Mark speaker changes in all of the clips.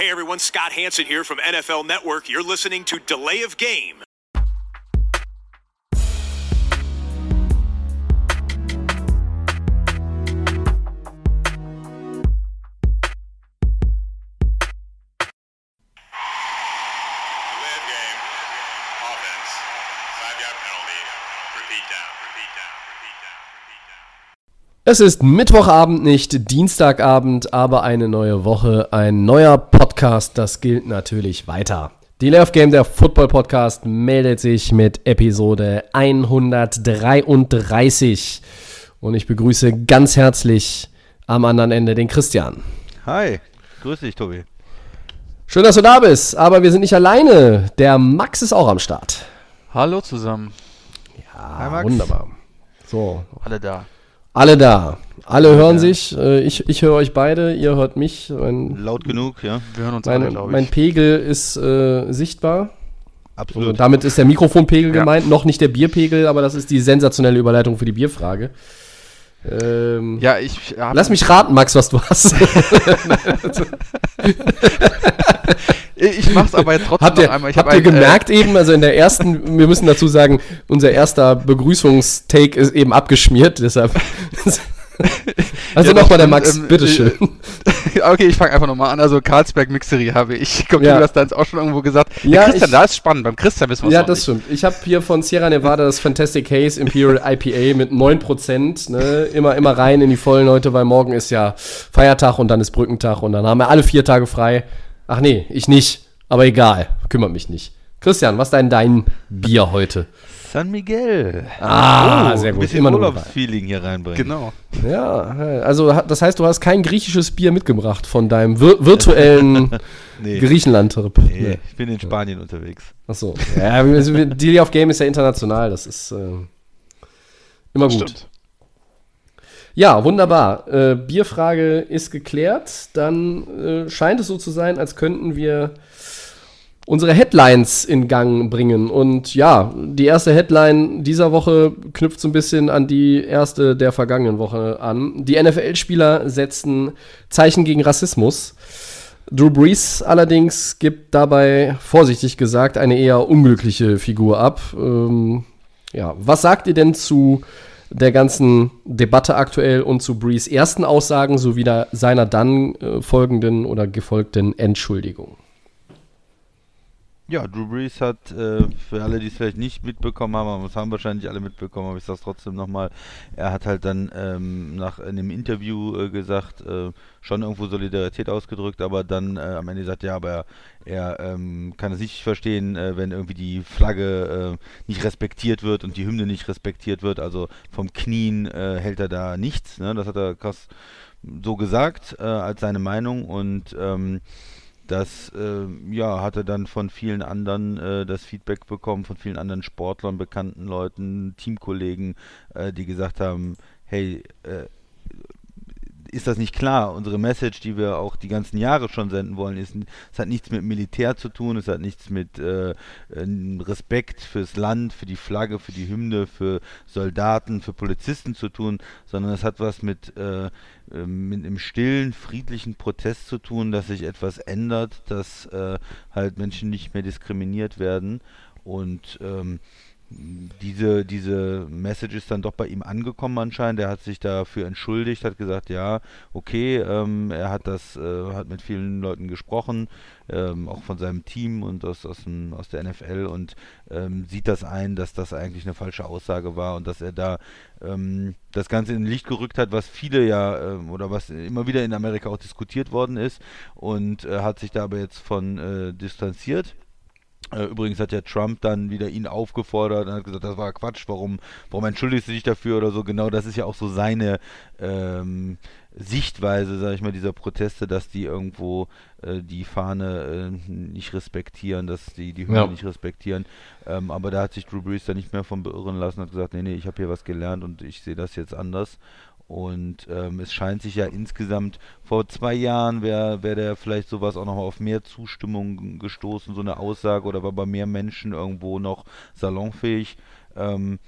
Speaker 1: Hey everyone, Scott Hanson here from NFL Network. You're listening to Delay of Game.
Speaker 2: Delay of game. Offense. Five yard penalty. Repeat down. Repeat down. Repeat down. Repeat down.
Speaker 3: Es ist Mittwochabend, nicht Dienstagabend, aber eine neue Woche, ein neuer Podcast, das gilt natürlich weiter. Die Love Game, der Football Podcast, meldet sich mit Episode 133 und ich begrüße ganz herzlich am anderen Ende den Christian.
Speaker 4: Hi, grüß dich, Tobi.
Speaker 3: Schön, dass du da bist, aber wir sind nicht alleine. Der Max ist auch am Start.
Speaker 5: Hallo zusammen.
Speaker 3: Ah,
Speaker 4: Hi, Max.
Speaker 3: wunderbar. So,
Speaker 5: Alle da.
Speaker 3: alle da. Alle hören sich. Äh, Ich, ich höre euch beide, ihr hört mich. Mein,
Speaker 4: Laut genug, ja?
Speaker 5: Wir hören uns alle,
Speaker 3: mein,
Speaker 5: glaube
Speaker 3: mein
Speaker 5: ich.
Speaker 3: Pegel ist äh, sichtbar. Also
Speaker 4: Absolut.
Speaker 3: damit ist der Mikrofonpegel
Speaker 5: Ja.
Speaker 3: gemeint, noch nicht der Bierpegel, aber das ist die sensationelle Überleitung für die Bierfrage. Ähm,
Speaker 5: Ja, ich
Speaker 3: Lass mich raten, Max, was du hast.
Speaker 5: Ich mach's aber jetzt trotzdem
Speaker 3: habt ihr,
Speaker 5: noch einmal. Ich
Speaker 3: habt
Speaker 5: hab
Speaker 3: ihr
Speaker 5: ein, äh,
Speaker 3: gemerkt eben, also in der ersten, wir müssen dazu sagen, unser erster Begrüßungstake ist eben abgeschmiert, deshalb. also
Speaker 5: Ja,
Speaker 3: nochmal der
Speaker 5: das
Speaker 3: Max,
Speaker 5: ähm,
Speaker 3: bitteschön.
Speaker 5: Äh, okay, ich fange einfach nochmal an. Also Karlsberg Mixerie habe ich. Kommt
Speaker 3: Ja.
Speaker 5: auch schon irgendwo gesagt? Der
Speaker 3: Ja,
Speaker 5: Christian,
Speaker 3: ich-
Speaker 5: da ist spannend. Beim Christian wissen wir
Speaker 3: Ja,
Speaker 5: noch
Speaker 3: das stimmt. Ich habe hier von Sierra Nevada das Fantastic Haze Imperial IPA mit 9%. Ne? Immer, immer rein in die vollen Leute, weil morgen ist ja Feiertag und dann ist Brückentag und dann haben wir alle vier Tage frei. Ach nee, ich nicht. Aber egal, kümmert mich nicht. Christian, was ist denn dein Bier heute?
Speaker 4: San Miguel.
Speaker 3: Ah, sehr
Speaker 4: Ein
Speaker 3: gut.
Speaker 4: bisschen
Speaker 3: Immer nur
Speaker 4: Urlaubsfeeling hier reinbringen.
Speaker 5: Genau.
Speaker 3: Ja, also das heißt, du hast kein griechisches Bier mitgebracht von deinem vir virtuellen
Speaker 4: Nee.
Speaker 3: Griechenland-Trip.
Speaker 4: Nee, ich bin in Spanien unterwegs.
Speaker 3: Achso. Ja, wir- wir- Deal of Game ist ja international, das ist äh, immer gut.
Speaker 5: Stimmt.
Speaker 3: Ja, wunderbar. Äh, Bierfrage ist geklärt. Dann äh, scheint es so zu sein, als könnten wir unsere Headlines in Gang bringen. Und ja, die erste Headline dieser Woche knüpft so ein bisschen an die erste der vergangenen Woche an. Die NFL-Spieler setzen Zeichen gegen Rassismus. Drew Brees allerdings gibt dabei, vorsichtig gesagt, eine eher unglückliche Figur ab. Ähm, ja, was sagt ihr denn zu der ganzen Debatte aktuell und zu Brees ersten Aussagen sowie seiner dann äh, folgenden oder gefolgten Entschuldigung?
Speaker 4: Ja, Drew Brees hat, äh, für alle, die es vielleicht nicht mitbekommen haben, aber es haben wahrscheinlich alle mitbekommen, aber ich sage es trotzdem nochmal, er hat halt dann ähm, nach in einem Interview äh, gesagt, äh, schon irgendwo Solidarität ausgedrückt, aber dann äh, am Ende sagt, ja, aber er, er ähm, kann es nicht verstehen, äh, wenn irgendwie die Flagge äh, nicht respektiert wird und die Hymne nicht respektiert wird, also vom Knien hält er da nichts, ne? das hat er krass so gesagt als seine Meinung und ähm, das äh, ja, hatte dann von vielen anderen äh, das Feedback bekommen, von vielen anderen Sportlern, bekannten Leuten, Teamkollegen, äh, die gesagt haben, hey, äh, ist das nicht klar? Unsere Message, die wir auch die ganzen Jahre schon senden wollen, ist, es hat nichts mit Militär zu tun, es hat nichts mit äh, ähm, Respekt fürs Land, für die Flagge, für die Hymne, für Soldaten, für Polizisten zu tun, sondern es hat was mit, äh, ähm, mit einem stillen, friedlichen Protest zu tun, dass sich etwas ändert, dass äh, halt Menschen nicht mehr diskriminiert werden und ähm, diese, diese Message ist dann doch bei ihm angekommen anscheinend. Er hat sich dafür entschuldigt, hat gesagt, ja, okay, ähm, er hat das, äh, hat mit vielen Leuten gesprochen, ähm, auch von seinem Team und aus, aus, dem, aus der NFL und ähm, sieht das ein, dass das eigentlich eine falsche Aussage war und dass er da ähm, das Ganze in Licht gerückt hat, was viele ja ähm, oder was immer wieder in Amerika auch diskutiert worden ist und äh, hat sich da aber jetzt von äh, distanziert. Äh, Übrigens hat ja Trump dann wieder ihn aufgefordert und hat gesagt, das war Quatsch, warum, warum entschuldigst du dich dafür oder so. Genau das ist ja auch so seine ähm, Sichtweise, sage ich mal, dieser Proteste, dass die irgendwo äh, die Fahne äh, nicht respektieren, dass die die Hymne
Speaker 3: Ja.
Speaker 4: nicht respektieren. Ähm, aber da hat sich Drew Brees dann nicht mehr von beirren lassen, hat gesagt, nee, nee, ich habe hier was gelernt und ich sehe das jetzt anders. Und ähm, es scheint sich ja insgesamt, vor zwei Jahren wäre wär der vielleicht sowas auch nochmal auf mehr Zustimmung gestoßen, so eine Aussage, oder war bei mehr Menschen irgendwo noch salonfähig. Ähm,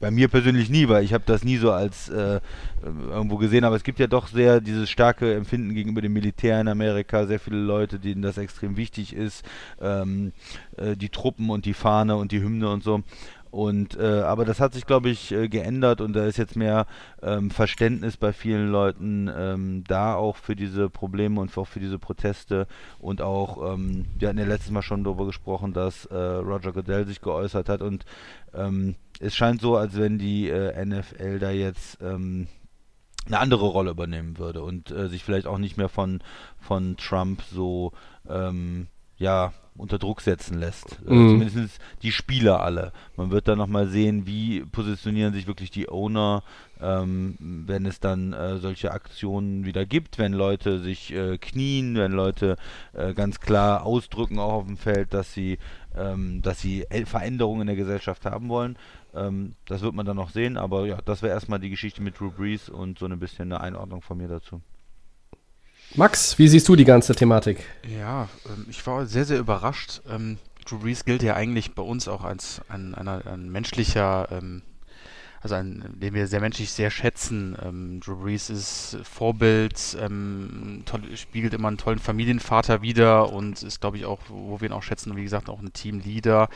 Speaker 4: bei mir persönlich nie, weil ich habe das nie so als äh, irgendwo gesehen, aber es gibt ja doch sehr dieses starke Empfinden gegenüber dem Militär in Amerika, sehr viele Leute, denen das extrem wichtig ist, ähm, äh, die Truppen und die Fahne und die Hymne und so. Und äh, aber das hat sich, glaube ich, äh, geändert und da ist jetzt mehr ähm, Verständnis bei vielen Leuten ähm, da auch für diese Probleme und auch für diese Proteste. Und auch, ähm, wir hatten ja letztes Mal schon darüber gesprochen, dass äh, Roger Goodell sich geäußert hat. Und ähm, es scheint so, als wenn die äh, NFL da jetzt ähm, eine andere Rolle übernehmen würde und äh, sich vielleicht auch nicht mehr von, von Trump so ähm, ja, unter Druck setzen lässt. Äh,
Speaker 3: Mhm.
Speaker 4: zumindest die Spieler alle. Man wird dann nochmal sehen, wie positionieren sich wirklich die Owner, ähm, wenn es dann äh, solche Aktionen wieder gibt, wenn Leute sich äh, knien, wenn Leute äh, ganz klar ausdrücken auch auf dem Feld, dass sie, ähm, dass sie Veränderungen in der Gesellschaft haben wollen. Ähm, das wird man dann noch sehen, aber ja, das wäre erstmal die Geschichte mit Drew Brees und so ein bisschen eine Einordnung von mir dazu.
Speaker 3: Max, wie siehst du die ganze Thematik?
Speaker 5: Ja, ähm, ich war sehr, sehr überrascht. Ähm, Drew Brees gilt ja eigentlich bei uns auch als ein, einer- ein menschlicher, ähm, also ein, den wir sehr menschlich sehr schätzen. Ähm, Drew Brees ist Vorbild, ähm, toll, spiegelt immer einen tollen Familienvater wider und ist, glaube ich, auch, wo wir ihn auch schätzen, wie gesagt, auch ein Teamleader,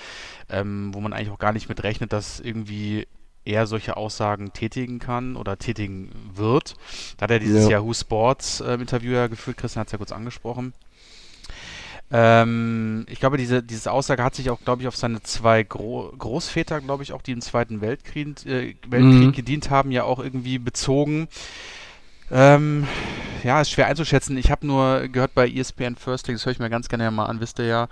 Speaker 5: ähm, wo man eigentlich auch gar nicht mit rechnet, dass irgendwie er solche Aussagen tätigen kann oder tätigen wird. Da hat er dieses
Speaker 3: Ja.
Speaker 5: Yahoo Sports äh, Interview ja geführt, Christian hat es ja kurz angesprochen. Ähm, ich glaube, diese, diese Aussage hat sich auch, glaube ich, auf seine zwei Gro Großväter, glaube ich, auch die im Zweiten Weltkrieg, äh, Weltkrieg
Speaker 3: Mhm.
Speaker 5: gedient haben, ja auch irgendwie bezogen. Ähm, ja, ist schwer einzuschätzen. Ich habe nur gehört bei ESPN First Take, das höre ich mir ganz gerne mal an, wisst ihr ja,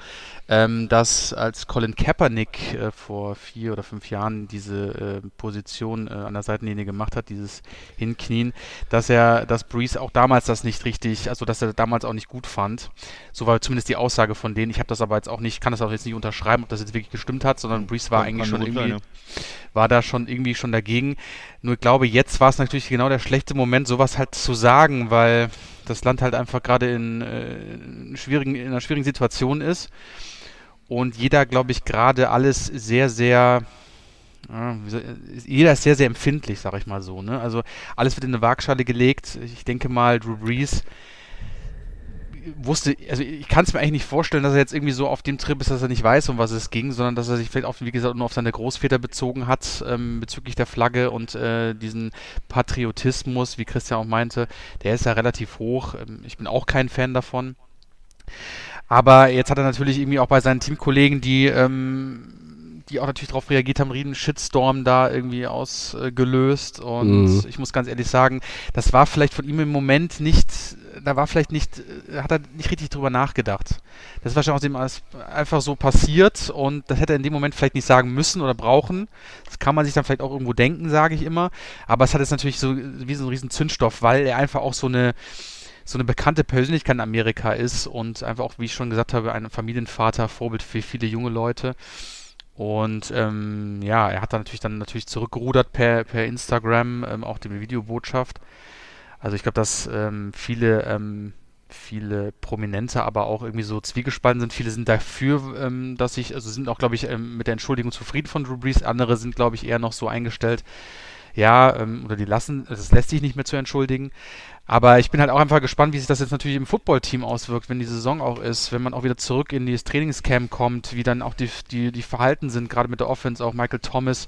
Speaker 5: ähm, dass als Colin Kaepernick äh, vor vier oder fünf Jahren diese äh, Position äh, an der Seitenlinie gemacht hat, dieses Hinknien, dass er, dass Breeze auch damals das nicht richtig, also dass er damals auch nicht gut fand. So war zumindest die Aussage von denen. Ich habe das aber jetzt auch nicht, kann das auch jetzt nicht unterschreiben, ob das jetzt wirklich gestimmt hat, sondern Breeze war eigentlich schon irgendwie
Speaker 4: sein,
Speaker 5: war da schon irgendwie schon dagegen. Nur ich glaube, jetzt war es natürlich genau der schlechte Moment, sowas halt zu sagen, weil das Land halt einfach gerade in, äh, in, schwierigen, in einer schwierigen Situation ist. Und jeder, glaube ich, gerade alles sehr, sehr. jeder ist sehr, sehr empfindlich, sag ich mal so. Ne? Also alles wird in eine Waagschale gelegt. Ich denke mal, Drew Brees wusste, also ich kann es mir eigentlich nicht vorstellen, dass er jetzt irgendwie so auf dem Trip ist, dass er nicht weiß, um was es ging, sondern dass er sich vielleicht, auf, wie gesagt, nur auf seine Großväter bezogen hat ähm, bezüglich der Flagge und äh, diesen Patriotismus, wie Christian auch meinte, der ist ja relativ hoch. Ähm, ich bin auch kein Fan davon. Aber jetzt hat er natürlich irgendwie auch bei seinen Teamkollegen, die, ähm, die auch natürlich darauf reagiert haben, einen riesen Shitstorm da irgendwie ausgelöst. Und
Speaker 3: Mhm.
Speaker 5: ich muss ganz ehrlich sagen, das war vielleicht von ihm im Moment nicht, da war vielleicht nicht, äh, hat er nicht richtig drüber nachgedacht. Das ist wahrscheinlich aus dem einfach so passiert und das hätte er in dem Moment vielleicht nicht sagen müssen oder brauchen. Das kann man sich dann vielleicht auch irgendwo denken, sage ich immer. Aber es hat jetzt natürlich so wie so ein riesen Zündstoff, weil er einfach auch so eine so eine bekannte Persönlichkeit in Amerika ist und einfach auch, wie ich schon gesagt habe, ein Familienvater, Vorbild für viele junge Leute. Und ähm, ja, er hat dann natürlich dann natürlich zurückgerudert per, per Instagram, ähm, auch die Videobotschaft. Also ich glaube, dass ähm, viele, ähm, viele Prominente aber auch irgendwie so zwiegespalten sind. Viele sind dafür, ähm, dass ich, also sind auch, glaube ich, ähm, mit der Entschuldigung zufrieden von Drew Brees. Andere sind, glaube ich, eher noch so eingestellt, ja, ähm, oder die lassen, es lässt sich nicht mehr zu entschuldigen. Aber ich bin halt auch einfach gespannt, wie sich das jetzt natürlich im Footballteam auswirkt, wenn die Saison auch ist, wenn man auch wieder zurück in dieses Trainingscamp kommt, wie dann auch die, die, die Verhalten sind, gerade mit der Offense, auch Michael Thomas,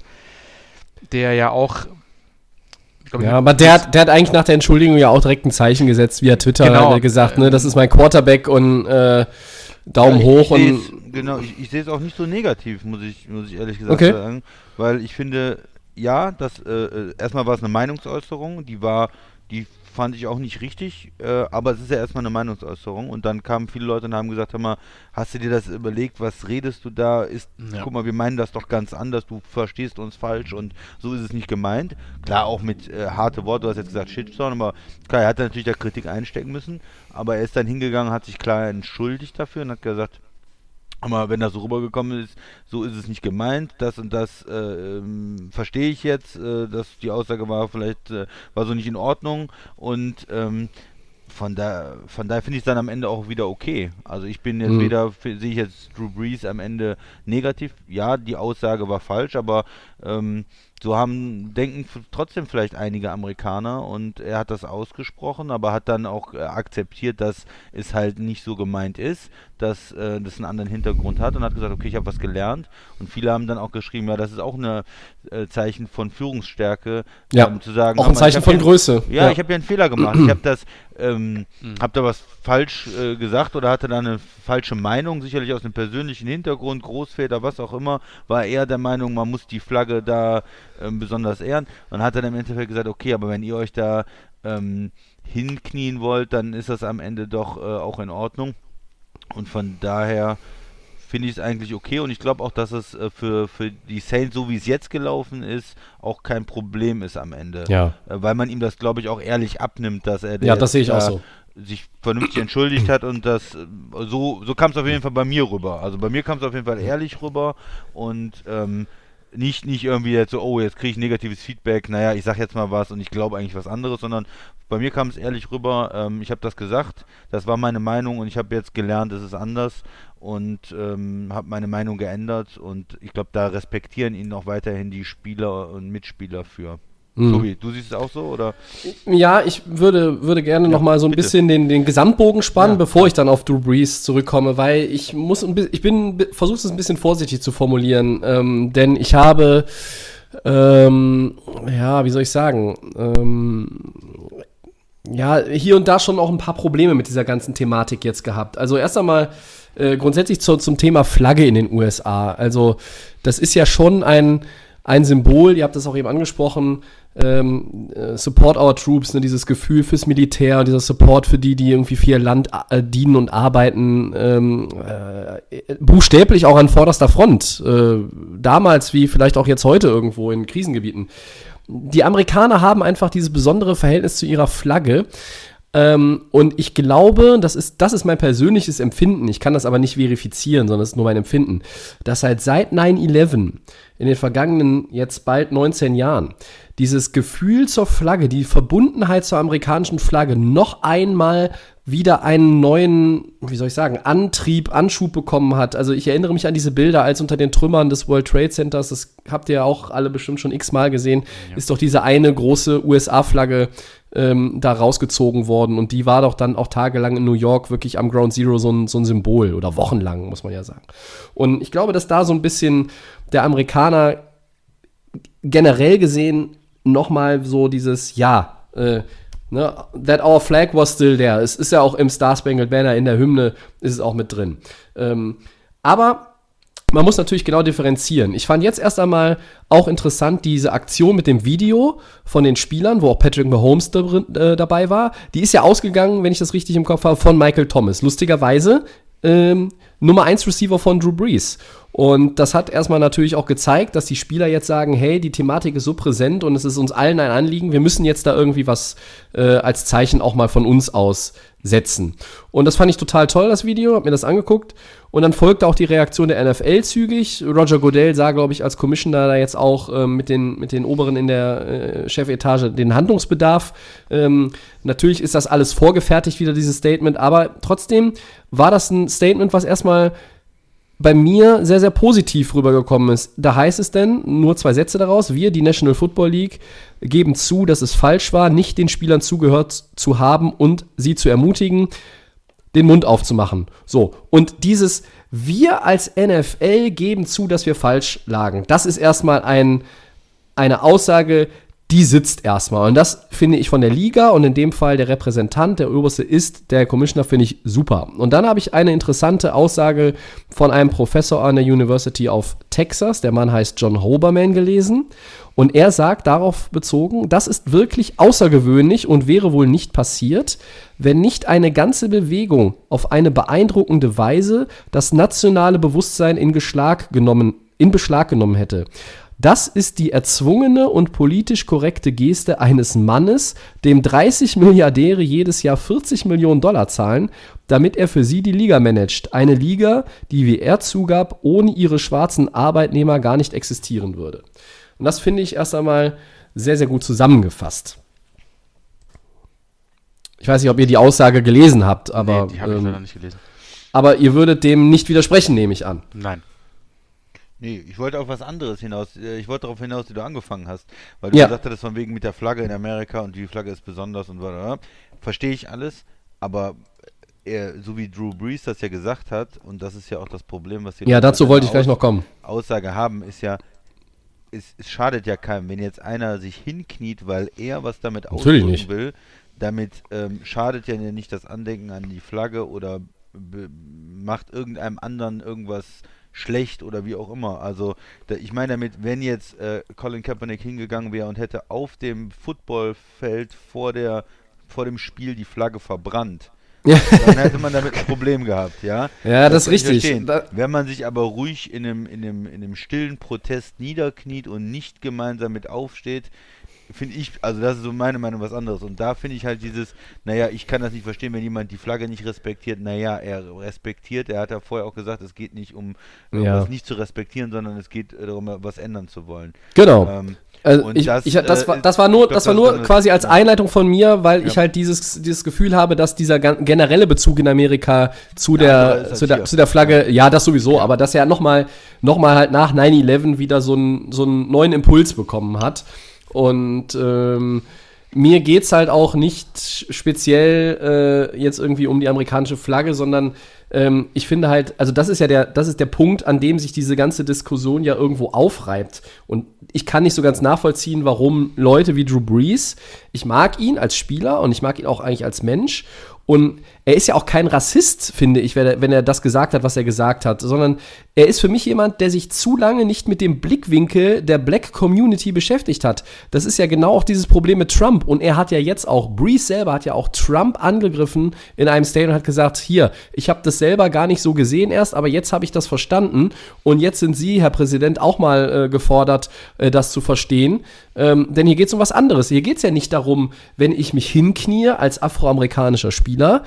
Speaker 5: der ja auch. Ich glaub,
Speaker 3: Ja, aber der, hat- der hat eigentlich nach der Entschuldigung ja auch direkt ein Zeichen gesetzt via Twitter
Speaker 5: Genau.
Speaker 3: hat gesagt, ne, das ist mein Quarterback und äh, Daumen
Speaker 4: Ja,
Speaker 3: hoch
Speaker 4: ich, ich
Speaker 3: und
Speaker 4: genau, ich, ich sehe es auch nicht so negativ, muss ich, muss ich ehrlich gesagt
Speaker 3: Okay.
Speaker 4: sagen, weil ich finde, ja, das äh, äh, erstmal war es eine Meinungsäußerung, die war, die fand ich auch nicht richtig, äh, aber es ist ja erstmal eine Meinungsäußerung. Und dann kamen viele Leute und haben gesagt, hör mal, hast du dir das überlegt, was redest du da, ist,
Speaker 5: Ja.
Speaker 4: guck mal, wir meinen das doch ganz anders, du verstehst uns falsch und so ist es nicht gemeint. Klar, auch mit äh, harte Worte, du hast jetzt gesagt Shitstorm, aber klar, er hat natürlich der Kritik einstecken müssen, aber er ist dann hingegangen, hat sich klar entschuldigt dafür und hat gesagt, aber wenn das so rübergekommen ist, so ist es nicht gemeint, das und das äh, ähm, verstehe ich jetzt, äh, dass die Aussage war vielleicht, äh, war so nicht in Ordnung und ähm, von, da, von daher finde ich es dann am Ende auch wieder okay. Also ich bin jetzt
Speaker 3: Mhm.
Speaker 4: weder, sehe ich jetzt Drew Brees am Ende negativ, ja, die Aussage war falsch, aber ähm, so haben, denken trotzdem vielleicht einige Amerikaner und er hat das ausgesprochen, aber hat dann auch äh, akzeptiert, dass es halt nicht so gemeint ist, dass äh, das einen anderen Hintergrund hat und hat gesagt, okay, ich habe was gelernt und viele haben dann auch geschrieben, ja, das ist auch ein äh, Zeichen von Führungsstärke,
Speaker 3: ja.
Speaker 4: ähm, zu sagen,
Speaker 3: auch ein Zeichen von Größe.
Speaker 4: Ja, ja. ich habe ja einen Fehler gemacht. Ich habe das, ähm, mhm. habe da was falsch äh, gesagt oder hatte da eine falsche Meinung, sicherlich aus einem persönlichen Hintergrund, Großväter, was auch immer, war er der Meinung, man muss die Flagge da ähm, besonders ehren und hat dann im Endeffekt gesagt, okay, aber wenn ihr euch da ähm, hinknien wollt, dann ist das am Ende doch äh, auch in Ordnung. Und von daher finde ich es eigentlich okay und ich glaube auch, dass es äh, für, für die Saints, so wie es jetzt gelaufen ist, auch kein Problem ist am Ende.
Speaker 3: Ja.
Speaker 4: Äh, weil man ihm das, glaube ich, auch ehrlich abnimmt, dass er
Speaker 3: ja, das sehe ich auch so.
Speaker 4: sich vernünftig entschuldigt hat und das äh, so, so kam es auf jeden Fall bei mir rüber. Also bei mir kam es auf jeden Fall ehrlich rüber und ähm, nicht, nicht irgendwie jetzt so, oh, jetzt kriege ich negatives Feedback, naja, ich sag jetzt mal was und ich glaube eigentlich was anderes, sondern bei mir kam es ehrlich rüber, ähm, ich habe das gesagt, das war meine Meinung und ich habe jetzt gelernt, es ist anders und ähm, habe meine Meinung geändert und ich glaube, da respektieren ihn auch weiterhin die Spieler und Mitspieler für. Mhm. Tobi, du siehst es auch so, oder?
Speaker 3: Ja, ich würde, würde gerne ja, noch mal so ein bitte. bisschen den, den Gesamtbogen spannen, ja. bevor ich dann auf Drew Brees zurückkomme, weil ich muss, ein ich bin, versuche es ein bisschen vorsichtig zu formulieren, ähm, denn ich habe, ähm, ja, wie soll ich sagen, ähm, ja, hier und da schon auch ein paar Probleme mit dieser ganzen Thematik jetzt gehabt. Also erst einmal äh, grundsätzlich zu, zum Thema Flagge in den USA. Also das ist ja schon ein, ein Symbol, ihr habt das auch eben angesprochen, ähm, äh, Support Our Troops, ne, dieses Gefühl fürs Militär, dieser Support für die, die irgendwie für ihr Land äh, dienen und arbeiten, ähm, äh, buchstäblich auch an vorderster Front. Äh, damals wie vielleicht auch jetzt heute irgendwo in Krisengebieten. Die Amerikaner haben einfach dieses besondere Verhältnis zu ihrer Flagge. Ähm, und ich glaube, das ist, das ist mein persönliches Empfinden. Ich kann das aber nicht verifizieren, sondern es ist nur mein Empfinden, dass halt seit 9-11 in den vergangenen jetzt bald 19 Jahren dieses Gefühl zur Flagge, die Verbundenheit zur amerikanischen Flagge noch einmal wieder einen neuen, wie soll ich sagen, Antrieb, Anschub bekommen hat. Also ich erinnere mich an diese Bilder, als unter den Trümmern des World Trade Centers, das habt ihr auch alle bestimmt schon x-mal gesehen, ja. ist doch diese eine große USA-Flagge ähm, da rausgezogen worden. Und die war doch dann auch tagelang in New York wirklich am Ground Zero so ein, so ein Symbol oder wochenlang, muss man ja sagen. Und ich glaube, dass da so ein bisschen der Amerikaner generell gesehen nochmal so dieses, ja, äh, ne, that our flag was still there. Es ist ja auch im Star Spangled Banner in der Hymne, ist es auch mit drin. Ähm, aber man muss natürlich genau differenzieren. Ich fand jetzt erst einmal auch interessant diese Aktion mit dem Video von den Spielern, wo auch Patrick Mahomes äh, dabei war. Die ist ja ausgegangen, wenn ich das richtig im Kopf habe, von Michael Thomas. Lustigerweise ähm, Nummer 1 Receiver von Drew Brees. Und das hat erstmal natürlich auch gezeigt, dass die Spieler jetzt sagen, hey, die Thematik ist so präsent und es ist uns allen ein Anliegen, wir müssen jetzt da irgendwie was äh, als Zeichen auch mal von uns aus setzen. Und das fand ich total toll, das Video, hab mir das angeguckt. Und dann folgte auch die Reaktion der NFL zügig. Roger Godell sah, glaube ich, als Commissioner da jetzt auch ähm, mit, den, mit den Oberen in der äh, Chefetage den Handlungsbedarf. Ähm, natürlich ist das alles vorgefertigt, wieder dieses Statement, aber trotzdem war das ein Statement, was erstmal bei mir sehr, sehr positiv rübergekommen ist. Da heißt es denn, nur zwei Sätze daraus, wir, die National Football League, geben zu, dass es falsch war, nicht den Spielern zugehört zu haben und sie zu ermutigen, den Mund aufzumachen. So, und dieses wir als NFL geben zu, dass wir falsch lagen. Das ist erstmal ein, eine Aussage, die sitzt erstmal. Und das finde ich von der Liga und in dem Fall der Repräsentant, der oberste ist der Commissioner, finde ich super. Und dann habe ich eine interessante Aussage von einem Professor an der University of Texas, der Mann heißt John Hoberman, gelesen. Und er sagt darauf bezogen, das ist wirklich außergewöhnlich und wäre wohl nicht passiert, wenn nicht eine ganze Bewegung auf eine beeindruckende Weise das nationale Bewusstsein in, Geschlag genommen, in Beschlag genommen hätte. Das ist die erzwungene und politisch korrekte Geste eines Mannes, dem 30 Milliardäre jedes Jahr 40 Millionen Dollar zahlen, damit er für sie die Liga managt. Eine Liga, die, wie er zugab, ohne ihre schwarzen Arbeitnehmer gar nicht existieren würde. Und das finde ich erst einmal sehr, sehr gut zusammengefasst. Ich weiß nicht, ob ihr die Aussage gelesen habt, aber. Nee, die habe ich ähm, leider nicht gelesen. Aber ihr würdet dem nicht widersprechen, nehme ich an.
Speaker 5: Nein.
Speaker 4: Nee, ich wollte auf was anderes hinaus. Äh, Ich wollte darauf hinaus, wie du angefangen hast. Weil du
Speaker 3: Ja.
Speaker 4: gesagt hattest, von wegen mit der Flagge in Amerika und die Flagge ist besonders und so. Verstehe ich alles, aber er, so wie Drew Brees das ja gesagt hat, und das ist ja auch das Problem, was wir
Speaker 3: Ja, dazu wollte ich gleich noch kommen.
Speaker 4: Aussage haben, ist ja, es, es schadet ja keinem, wenn jetzt einer sich hinkniet, weil er was damit
Speaker 3: Natürlich
Speaker 4: ausdrücken
Speaker 3: nicht.
Speaker 4: will. Damit ähm, schadet ja nicht das Andenken an die Flagge oder macht irgendeinem anderen irgendwas schlecht oder wie auch immer. Also da, ich meine damit, wenn jetzt äh, Colin Kaepernick hingegangen wäre und hätte auf dem Footballfeld vor der vor dem Spiel die Flagge verbrannt,
Speaker 3: Ja.
Speaker 4: dann hätte man damit ein Problem gehabt, ja.
Speaker 3: Ja, das ist
Speaker 4: kann ich
Speaker 3: richtig. Da-
Speaker 4: Wenn man sich aber ruhig in einem, in, einem, in einem stillen Protest niederkniet und nicht gemeinsam mit aufsteht, finde ich, also das ist so meine Meinung was anderes. Und da finde ich halt dieses, naja, ich kann das nicht verstehen, wenn jemand die Flagge nicht respektiert. Naja, er respektiert, er hat ja vorher auch gesagt, es geht nicht um
Speaker 3: Ja.
Speaker 4: nicht zu respektieren, sondern es geht äh, darum, was ändern zu wollen.
Speaker 3: Genau.
Speaker 4: Ähm,
Speaker 3: Also ich,
Speaker 4: das,
Speaker 3: ich, das,
Speaker 4: äh,
Speaker 3: war, das war nur,
Speaker 4: ich glaub,
Speaker 3: das war nur quasi als
Speaker 4: ja.
Speaker 3: Einleitung von mir, weil ich
Speaker 4: Ja.
Speaker 3: halt dieses, dieses Gefühl habe, dass dieser generelle Bezug in Amerika zu
Speaker 4: Der andere
Speaker 3: der,
Speaker 4: halt
Speaker 3: zu der, zu der Flagge, ja, das sowieso, aber dass er nochmal noch mal halt nach 9-11 wieder so einen, so einen neuen Impuls bekommen hat. Und ähm, mir geht's halt auch nicht speziell äh, jetzt irgendwie um die amerikanische Flagge, sondern ähm, ich finde halt, also das ist ja der, das ist der Punkt, an dem sich diese ganze Diskussion ja irgendwo aufreibt. Und ich kann nicht so ganz nachvollziehen, warum Leute wie Drew Brees, ich mag ihn als Spieler und ich mag ihn auch eigentlich als Mensch. Und er ist ja auch kein Rassist, finde ich, wenn er, das gesagt hat, was er gesagt hat, sondern er ist für mich jemand, der sich zu lange nicht mit dem Blickwinkel der Black Community beschäftigt hat. Das ist ja genau auch dieses Problem mit Trump. Und er hat ja jetzt auch, Brees selber hat ja auch Trump angegriffen in einem Statement und hat gesagt, hier, ich habe das selber gar nicht so gesehen erst, aber jetzt habe ich das verstanden. Und jetzt sind Sie, Herr Präsident, auch mal äh, gefordert, äh, das zu verstehen. Ähm, denn hier geht es um was anderes. Hier geht es ja nicht darum, wenn ich mich hinknie als afroamerikanischer Spieler,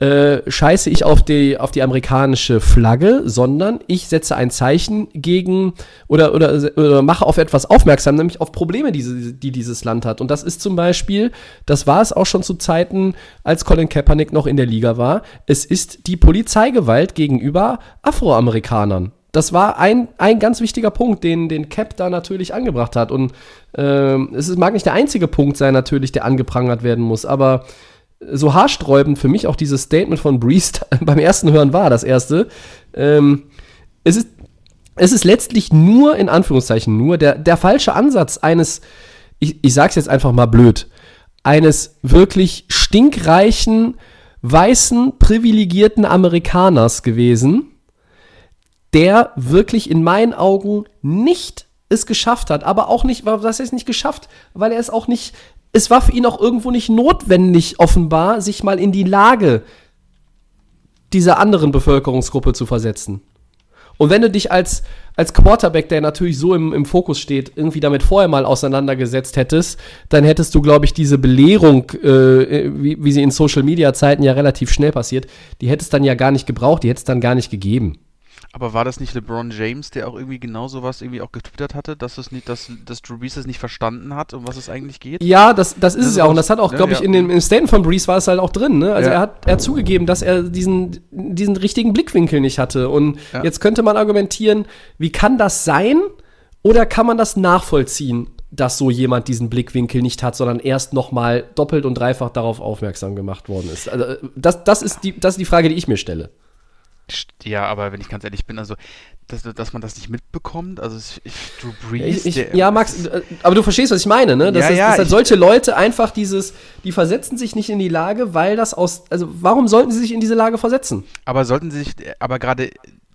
Speaker 3: äh, scheiße ich auf die, auf die amerikanische Flagge, sondern ich setze ein Zeichen gegen oder, oder, oder mache auf etwas aufmerksam, nämlich auf Probleme, die, die dieses Land hat. Und das ist zum Beispiel, das war es auch schon zu Zeiten, als Colin Kaepernick noch in der Liga war, es ist die Polizeigewalt gegenüber Afroamerikanern. Das war ein, ein ganz wichtiger Punkt, den, den Cap da natürlich angebracht hat. Und ähm, es mag nicht der einzige Punkt sein, natürlich, der angeprangert werden muss, aber so haarsträubend für mich auch dieses Statement von Breeze beim ersten Hören war, das erste. Ähm, es, ist, es ist letztlich nur, in Anführungszeichen, nur der, der falsche Ansatz eines, ich, ich sag's jetzt einfach mal blöd, eines wirklich stinkreichen, weißen, privilegierten Amerikaners gewesen, der wirklich in meinen Augen nicht es geschafft hat, aber auch nicht, was heißt nicht geschafft, weil er es auch nicht, es war für ihn auch irgendwo nicht notwendig, offenbar, sich mal in die Lage dieser anderen Bevölkerungsgruppe zu versetzen. Und wenn du dich als, als Quarterback, der natürlich so im, im Fokus steht, irgendwie damit vorher mal auseinandergesetzt hättest, dann hättest du, glaube ich, diese Belehrung, äh, wie, wie sie in Social-Media-Zeiten ja relativ schnell passiert, die hättest dann ja gar nicht gebraucht, die hättest dann gar nicht gegeben.
Speaker 5: Aber war das nicht LeBron James, der auch irgendwie genau sowas irgendwie auch getwittert hatte, dass es nicht, dass, dass Drew Brees es nicht verstanden hat, um was es eigentlich geht?
Speaker 3: Ja, das, das ist
Speaker 5: Das
Speaker 3: es
Speaker 5: ist
Speaker 3: ja auch. Und das hat auch,
Speaker 5: ja,
Speaker 3: glaube ich,
Speaker 5: ja.
Speaker 3: in dem im Statement von Breeze war es halt auch drin. Ne? Also
Speaker 5: Ja.
Speaker 3: er, hat, er hat zugegeben, dass er diesen, diesen richtigen Blickwinkel nicht hatte. Und
Speaker 5: Ja.
Speaker 3: jetzt könnte man argumentieren, wie kann das sein? Oder kann man das nachvollziehen, dass so jemand diesen Blickwinkel nicht hat, sondern erst noch mal doppelt und dreifach darauf aufmerksam gemacht worden ist? Also, äh, das, das, ist die, das ist die Frage, die ich mir stelle.
Speaker 5: Ja, aber wenn ich ganz ehrlich bin, also, dass, dass man das nicht mitbekommt, also Drew Brees,
Speaker 3: Ich, ich, ja, Max, äh, aber du verstehst, was ich meine, ne? Dass,
Speaker 5: Ja, ja,
Speaker 3: dass halt solche Leute einfach dieses, die versetzen sich nicht in die Lage, weil das aus, also warum sollten sie sich in diese Lage versetzen?
Speaker 5: aber sollten sie sich, aber gerade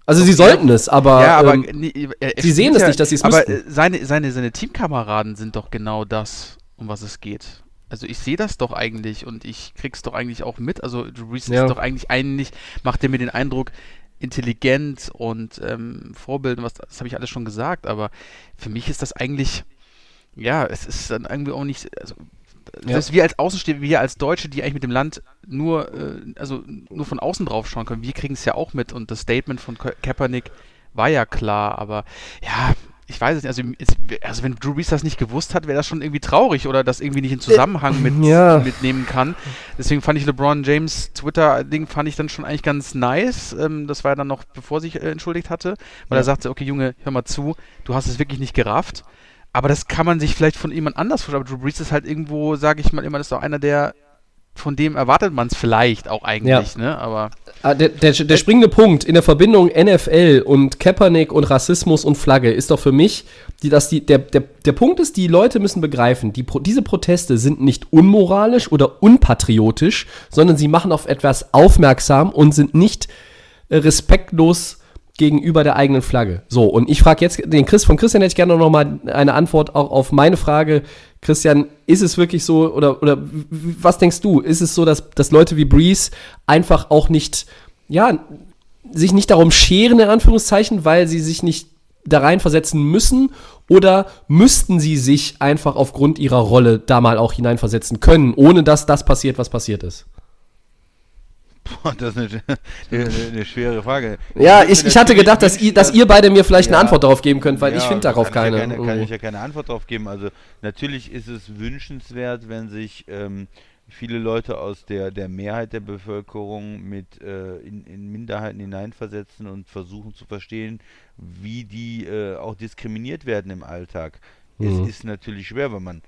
Speaker 3: Also sie sollten es, aber,
Speaker 5: ja, aber
Speaker 3: ähm,
Speaker 5: nee, er
Speaker 3: sie sehen es
Speaker 5: ja,
Speaker 3: nicht, dass sie es
Speaker 5: Aber
Speaker 3: müssten.
Speaker 5: äh, seine, seine, seine Teamkameraden sind doch genau das, um was es geht. Also ich sehe das doch eigentlich und ich krieg's doch eigentlich auch mit. Also Drew Brees
Speaker 3: Ja.
Speaker 5: ist doch eigentlich eigentlich, macht er mir den Eindruck, intelligent und ähm, Vorbild, und was, das habe ich alles schon gesagt, aber für mich ist das eigentlich, ja, es ist dann irgendwie auch nicht, also
Speaker 3: Ja.
Speaker 5: selbst wir als Außenstehende, wir als Deutsche, die eigentlich mit dem Land nur, äh, also nur von außen drauf schauen können, wir kriegen es ja auch mit und das Statement von Ka- Kaepernick war ja klar, aber ja, ich weiß es nicht, also, also wenn Drew Brees das nicht gewusst hat, wäre das schon irgendwie traurig oder das irgendwie nicht in Zusammenhang mit,
Speaker 3: ja.
Speaker 5: mitnehmen kann. Deswegen fand ich LeBron James Twitter-Ding fand ich dann schon eigentlich ganz nice. Ähm, das war ja dann noch, bevor sich äh, entschuldigt hatte, weil
Speaker 3: Ja.
Speaker 5: er sagte, okay Junge, hör mal zu, du hast es wirklich nicht gerafft. Aber das kann man sich vielleicht von jemand anders vorstellen. Aber Drew Brees ist halt irgendwo, sage ich mal immer, das ist auch einer, der von dem erwartet man es vielleicht auch eigentlich, ne? Aber
Speaker 3: Ah, Der, der, der springende Punkt in der Verbindung NFL und Kaepernick und Rassismus und Flagge ist doch für mich, die, dass die, der, der, der Punkt ist, die Leute müssen begreifen, die, diese Proteste sind nicht unmoralisch oder unpatriotisch, sondern sie machen auf etwas aufmerksam und sind nicht äh, respektlos gegenüber der eigenen Flagge. So, und ich frage jetzt den Chris, von Christian hätte ich gerne noch mal eine Antwort auch auf meine Frage. Christian, ist es wirklich so, oder, oder was denkst du? Ist es so, dass, dass Leute wie Breeze einfach auch nicht, ja, sich nicht darum scheren, in Anführungszeichen, weil sie sich nicht da reinversetzen müssen? Oder müssten sie sich einfach aufgrund ihrer Rolle da mal auch hineinversetzen können, ohne dass das passiert, was passiert ist?
Speaker 4: Boah, das ist eine, eine, eine schwere Frage.
Speaker 3: Ja, ich, ich hatte gedacht, dass ihr, dass ihr beide mir vielleicht eine
Speaker 4: Ja.
Speaker 3: Antwort darauf geben könnt, weil ich
Speaker 4: Ja,
Speaker 3: finde darauf keine.
Speaker 4: Ich ja keine, kann ich ja keine Antwort darauf geben. Also natürlich ist es wünschenswert, wenn sich ähm, viele Leute aus der, der Mehrheit der Bevölkerung mit äh, in, in Minderheiten hineinversetzen und versuchen zu verstehen, wie die äh, auch diskriminiert werden im Alltag.
Speaker 3: Mhm.
Speaker 4: Es ist natürlich schwer, weil man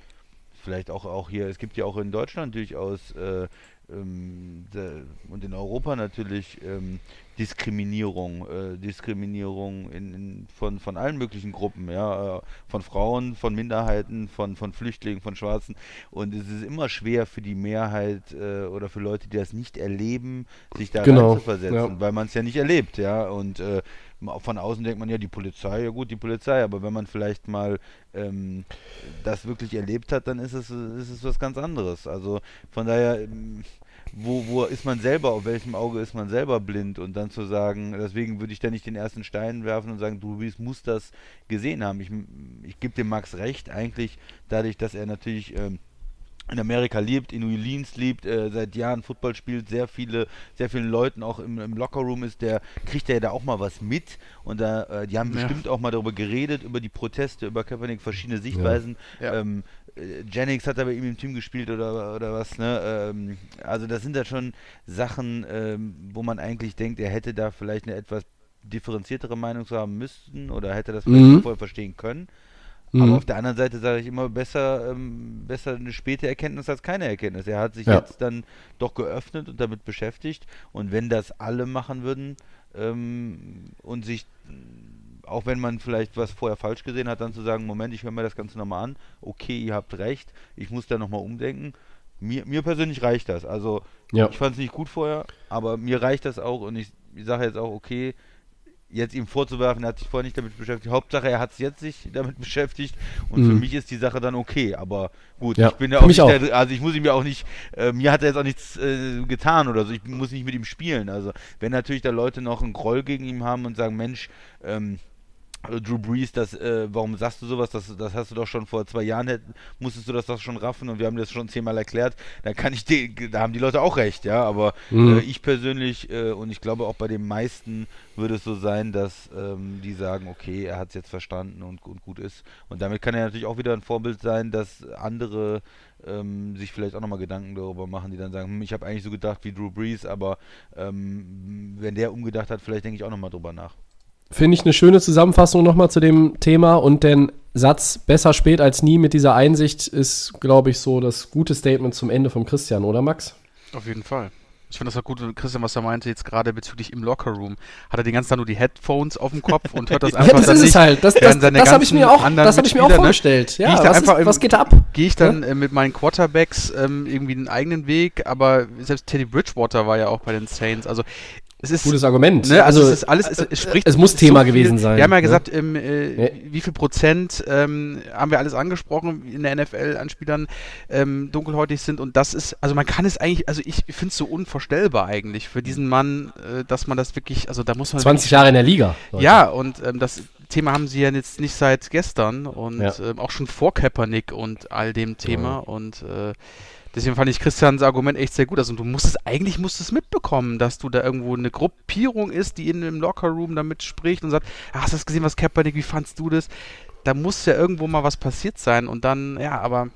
Speaker 4: vielleicht auch, auch hier, es gibt ja auch in Deutschland durchaus äh, und in Europa natürlich ähm, Diskriminierung, äh, Diskriminierung in, in, von, von allen möglichen Gruppen, ja, äh, von Frauen, von Minderheiten, von, von Flüchtlingen, von Schwarzen. Und es ist immer schwer für die Mehrheit äh, oder für Leute, die das nicht erleben, sich da
Speaker 3: Genau,
Speaker 4: reinzuversetzen,
Speaker 3: ja.
Speaker 4: weil man es ja nicht erlebt, ja. Und äh, von außen denkt man ja, die Polizei, ja gut, die Polizei, aber wenn man vielleicht mal ähm, das wirklich erlebt hat, dann ist es, ist es was ganz anderes. Also von daher, ähm, wo, wo ist man selber, auf welchem Auge ist man selber blind und dann zu sagen, deswegen würde ich da nicht den ersten Stein werfen und sagen, du Luis muss das gesehen haben. Ich, ich gebe dem Max recht, eigentlich dadurch, dass er natürlich ähm, in Amerika lebt, in New Orleans lebt, äh, seit Jahren Football spielt, sehr viele, sehr vielen Leuten auch im, im Lockerroom ist, der kriegt ja da auch mal was mit und da, äh, die haben
Speaker 5: Ja.
Speaker 4: bestimmt auch mal darüber geredet, über die Proteste, über Kaepernick, verschiedene Sichtweisen.
Speaker 5: Ja.
Speaker 4: Ähm, äh, Jennings hat da bei ihm im Team gespielt oder, oder was, ne? Ähm, also das sind ja schon Sachen, ähm, wo man eigentlich denkt, er hätte da vielleicht eine etwas differenziertere Meinung zu haben müssten oder hätte das vielleicht
Speaker 3: Mhm.
Speaker 4: vorher verstehen können.
Speaker 3: Mhm.
Speaker 4: Aber auf der anderen Seite sage ich immer, besser, ähm, besser eine späte Erkenntnis als keine Erkenntnis. Er hat sich
Speaker 3: Ja.
Speaker 4: jetzt dann doch geöffnet und damit beschäftigt. Und wenn das alle machen würden ähm, und sich, auch wenn man vielleicht was vorher falsch gesehen hat, dann zu sagen, Moment, ich höre mir das Ganze nochmal an, okay, ihr habt recht, ich muss da nochmal umdenken. Mir, mir persönlich reicht das. Also
Speaker 3: Ja.
Speaker 4: ich fand es nicht gut vorher, aber mir reicht das auch und ich, ich sage jetzt auch, okay, jetzt ihm vorzuwerfen, er hat sich vorher nicht damit beschäftigt. Hauptsache, er hat sich jetzt sich damit beschäftigt und für
Speaker 3: Mhm.
Speaker 4: mich ist die Sache dann okay. Aber gut,
Speaker 3: Ja,
Speaker 4: ich bin ja auch nicht
Speaker 3: auch.
Speaker 4: Der, also ich muss ihm ja auch nicht, äh, mir hat er jetzt auch nichts äh, getan oder so. Ich muss nicht mit ihm spielen. Also wenn natürlich da Leute noch einen Groll gegen ihn haben und sagen, Mensch, ähm, äh, Drew Brees, das, äh, warum sagst du sowas? Das, das hast du doch schon vor zwei Jahren, hätt, musstest du das doch schon raffen und wir haben das schon zehnmal erklärt. Da kann ich, die, da haben die Leute auch recht, ja. Aber
Speaker 3: Mhm.
Speaker 4: äh, ich persönlich äh, und ich glaube auch bei den meisten würde es so sein, dass ähm, die sagen, okay, er hat es jetzt verstanden und, und gut ist. Und damit kann er natürlich auch wieder ein Vorbild sein, dass andere ähm, sich vielleicht auch nochmal Gedanken darüber machen, die dann sagen, hm, ich habe eigentlich so gedacht wie Drew Brees, aber ähm, wenn der umgedacht hat, vielleicht denke ich auch nochmal drüber nach.
Speaker 3: Finde ich eine schöne Zusammenfassung nochmal zu dem Thema und den Satz besser spät als nie mit dieser Einsicht ist, glaube ich, so das gute Statement zum Ende vom Christian, oder Max?
Speaker 5: Auf jeden Fall. Ich finde das auch gut, Christian, was er meinte, jetzt gerade bezüglich im Lockerroom. Hat er die ganze Zeit nur die Headphones auf dem Kopf und hört das
Speaker 3: Ja,
Speaker 5: einfach
Speaker 3: das
Speaker 5: dann
Speaker 3: ist
Speaker 5: nicht.
Speaker 3: es halt. Das, das, das habe ich
Speaker 5: ganzen
Speaker 3: mir auch, das hab ich mir auch
Speaker 5: ne,
Speaker 3: vorgestellt.
Speaker 5: Gehe
Speaker 3: Ja, was, ist,
Speaker 5: im-
Speaker 3: was geht da ab?
Speaker 5: Gehe ich dann äh, mit meinen Quarterbacks ähm, irgendwie einen eigenen Weg, aber selbst Teddy Bridgewater war ja auch bei den Saints. Also es ist
Speaker 3: Gutes Argument.
Speaker 5: Ne, also,
Speaker 3: Also,
Speaker 5: es ist alles, es, es spricht.
Speaker 3: es muss
Speaker 5: so
Speaker 3: Thema
Speaker 5: viel-
Speaker 3: gewesen sein,
Speaker 5: Wir haben ja
Speaker 3: ne?
Speaker 5: gesagt, ähm, äh,
Speaker 3: Ja.
Speaker 5: wie viel Prozent ähm, haben wir alles angesprochen in der NFL an Spielern ähm, dunkelhäutig sind und das ist, also man kann es eigentlich, also ich finde es so unvorstellbar eigentlich für diesen Mann, äh, dass man das wirklich, also da muss man
Speaker 3: 20 Jahre in der Liga. Leute.
Speaker 5: ja, und ähm, das Thema haben sie ja jetzt nicht seit gestern und
Speaker 3: Ja.
Speaker 5: ähm, auch schon vor Kaepernick und all dem Thema und äh, Deswegen fand ich Christians Argument echt sehr gut. Also du musst es, eigentlich musst es mitbekommen, dass du da irgendwo eine Gruppierung ist, die in einem Lockerroom damit spricht und sagt, ah, hast du das gesehen, was Kaepernick, wie fandst du das? Da muss ja irgendwo mal was passiert sein und dann, ja, aber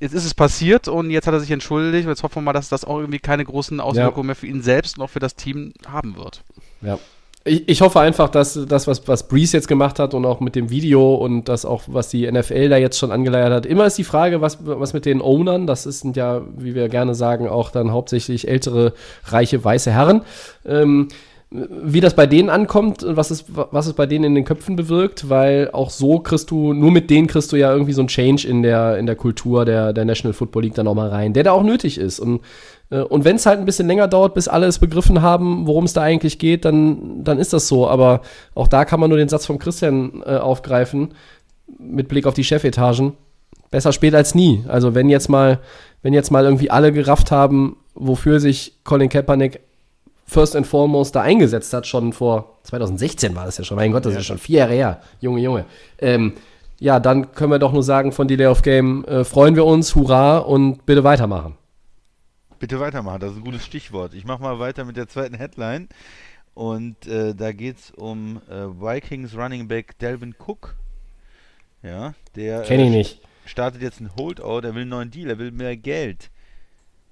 Speaker 5: jetzt ist es passiert und jetzt hat er sich entschuldigt und jetzt hoffen wir mal, dass das auch irgendwie keine großen Auswirkungen ja. mehr für ihn selbst noch für das Team haben wird.
Speaker 3: Ja, ich, ich, hoffe einfach, dass das, was, was Breeze jetzt gemacht hat und auch mit dem Video und das auch, was die NFL da jetzt schon angeleiert hat, immer ist die Frage, was, was mit den Ownern, das sind ja, wie wir gerne sagen, auch dann hauptsächlich ältere, reiche, weiße Herren. Ähm, wie das bei denen ankommt und was es, was es bei denen in den Köpfen bewirkt, weil auch so kriegst du, nur mit denen kriegst du ja irgendwie so ein Change in der, in der Kultur der, der National Football League dann nochmal rein, der da auch nötig ist. Und, äh, und wenn es halt ein bisschen länger dauert, bis alle es begriffen haben, worum es da eigentlich geht, dann, dann ist das so. Aber auch da kann man nur den Satz von Christian äh, aufgreifen, mit Blick auf die Chefetagen. Besser spät als nie. Also wenn jetzt mal, wenn jetzt mal irgendwie alle gerafft haben, wofür sich Colin Kaepernick first and foremost da eingesetzt hat, schon vor 2016 war das ja schon. Mein Gott, das ja. ist schon vier Jahre her. Junge, Junge. Ähm, ja, dann können wir doch nur sagen, von Delay of Game äh, freuen wir uns, hurra und bitte weitermachen.
Speaker 4: Bitte weitermachen, das ist ein gutes Stichwort. Ich mache mal weiter mit der zweiten Headline. Und äh, da geht es um äh, Vikings Running Back Delvin Cook. Ja, der
Speaker 3: Kenn ich nicht.
Speaker 4: startet jetzt ein Holdout, er will einen neuen Deal, er will mehr Geld.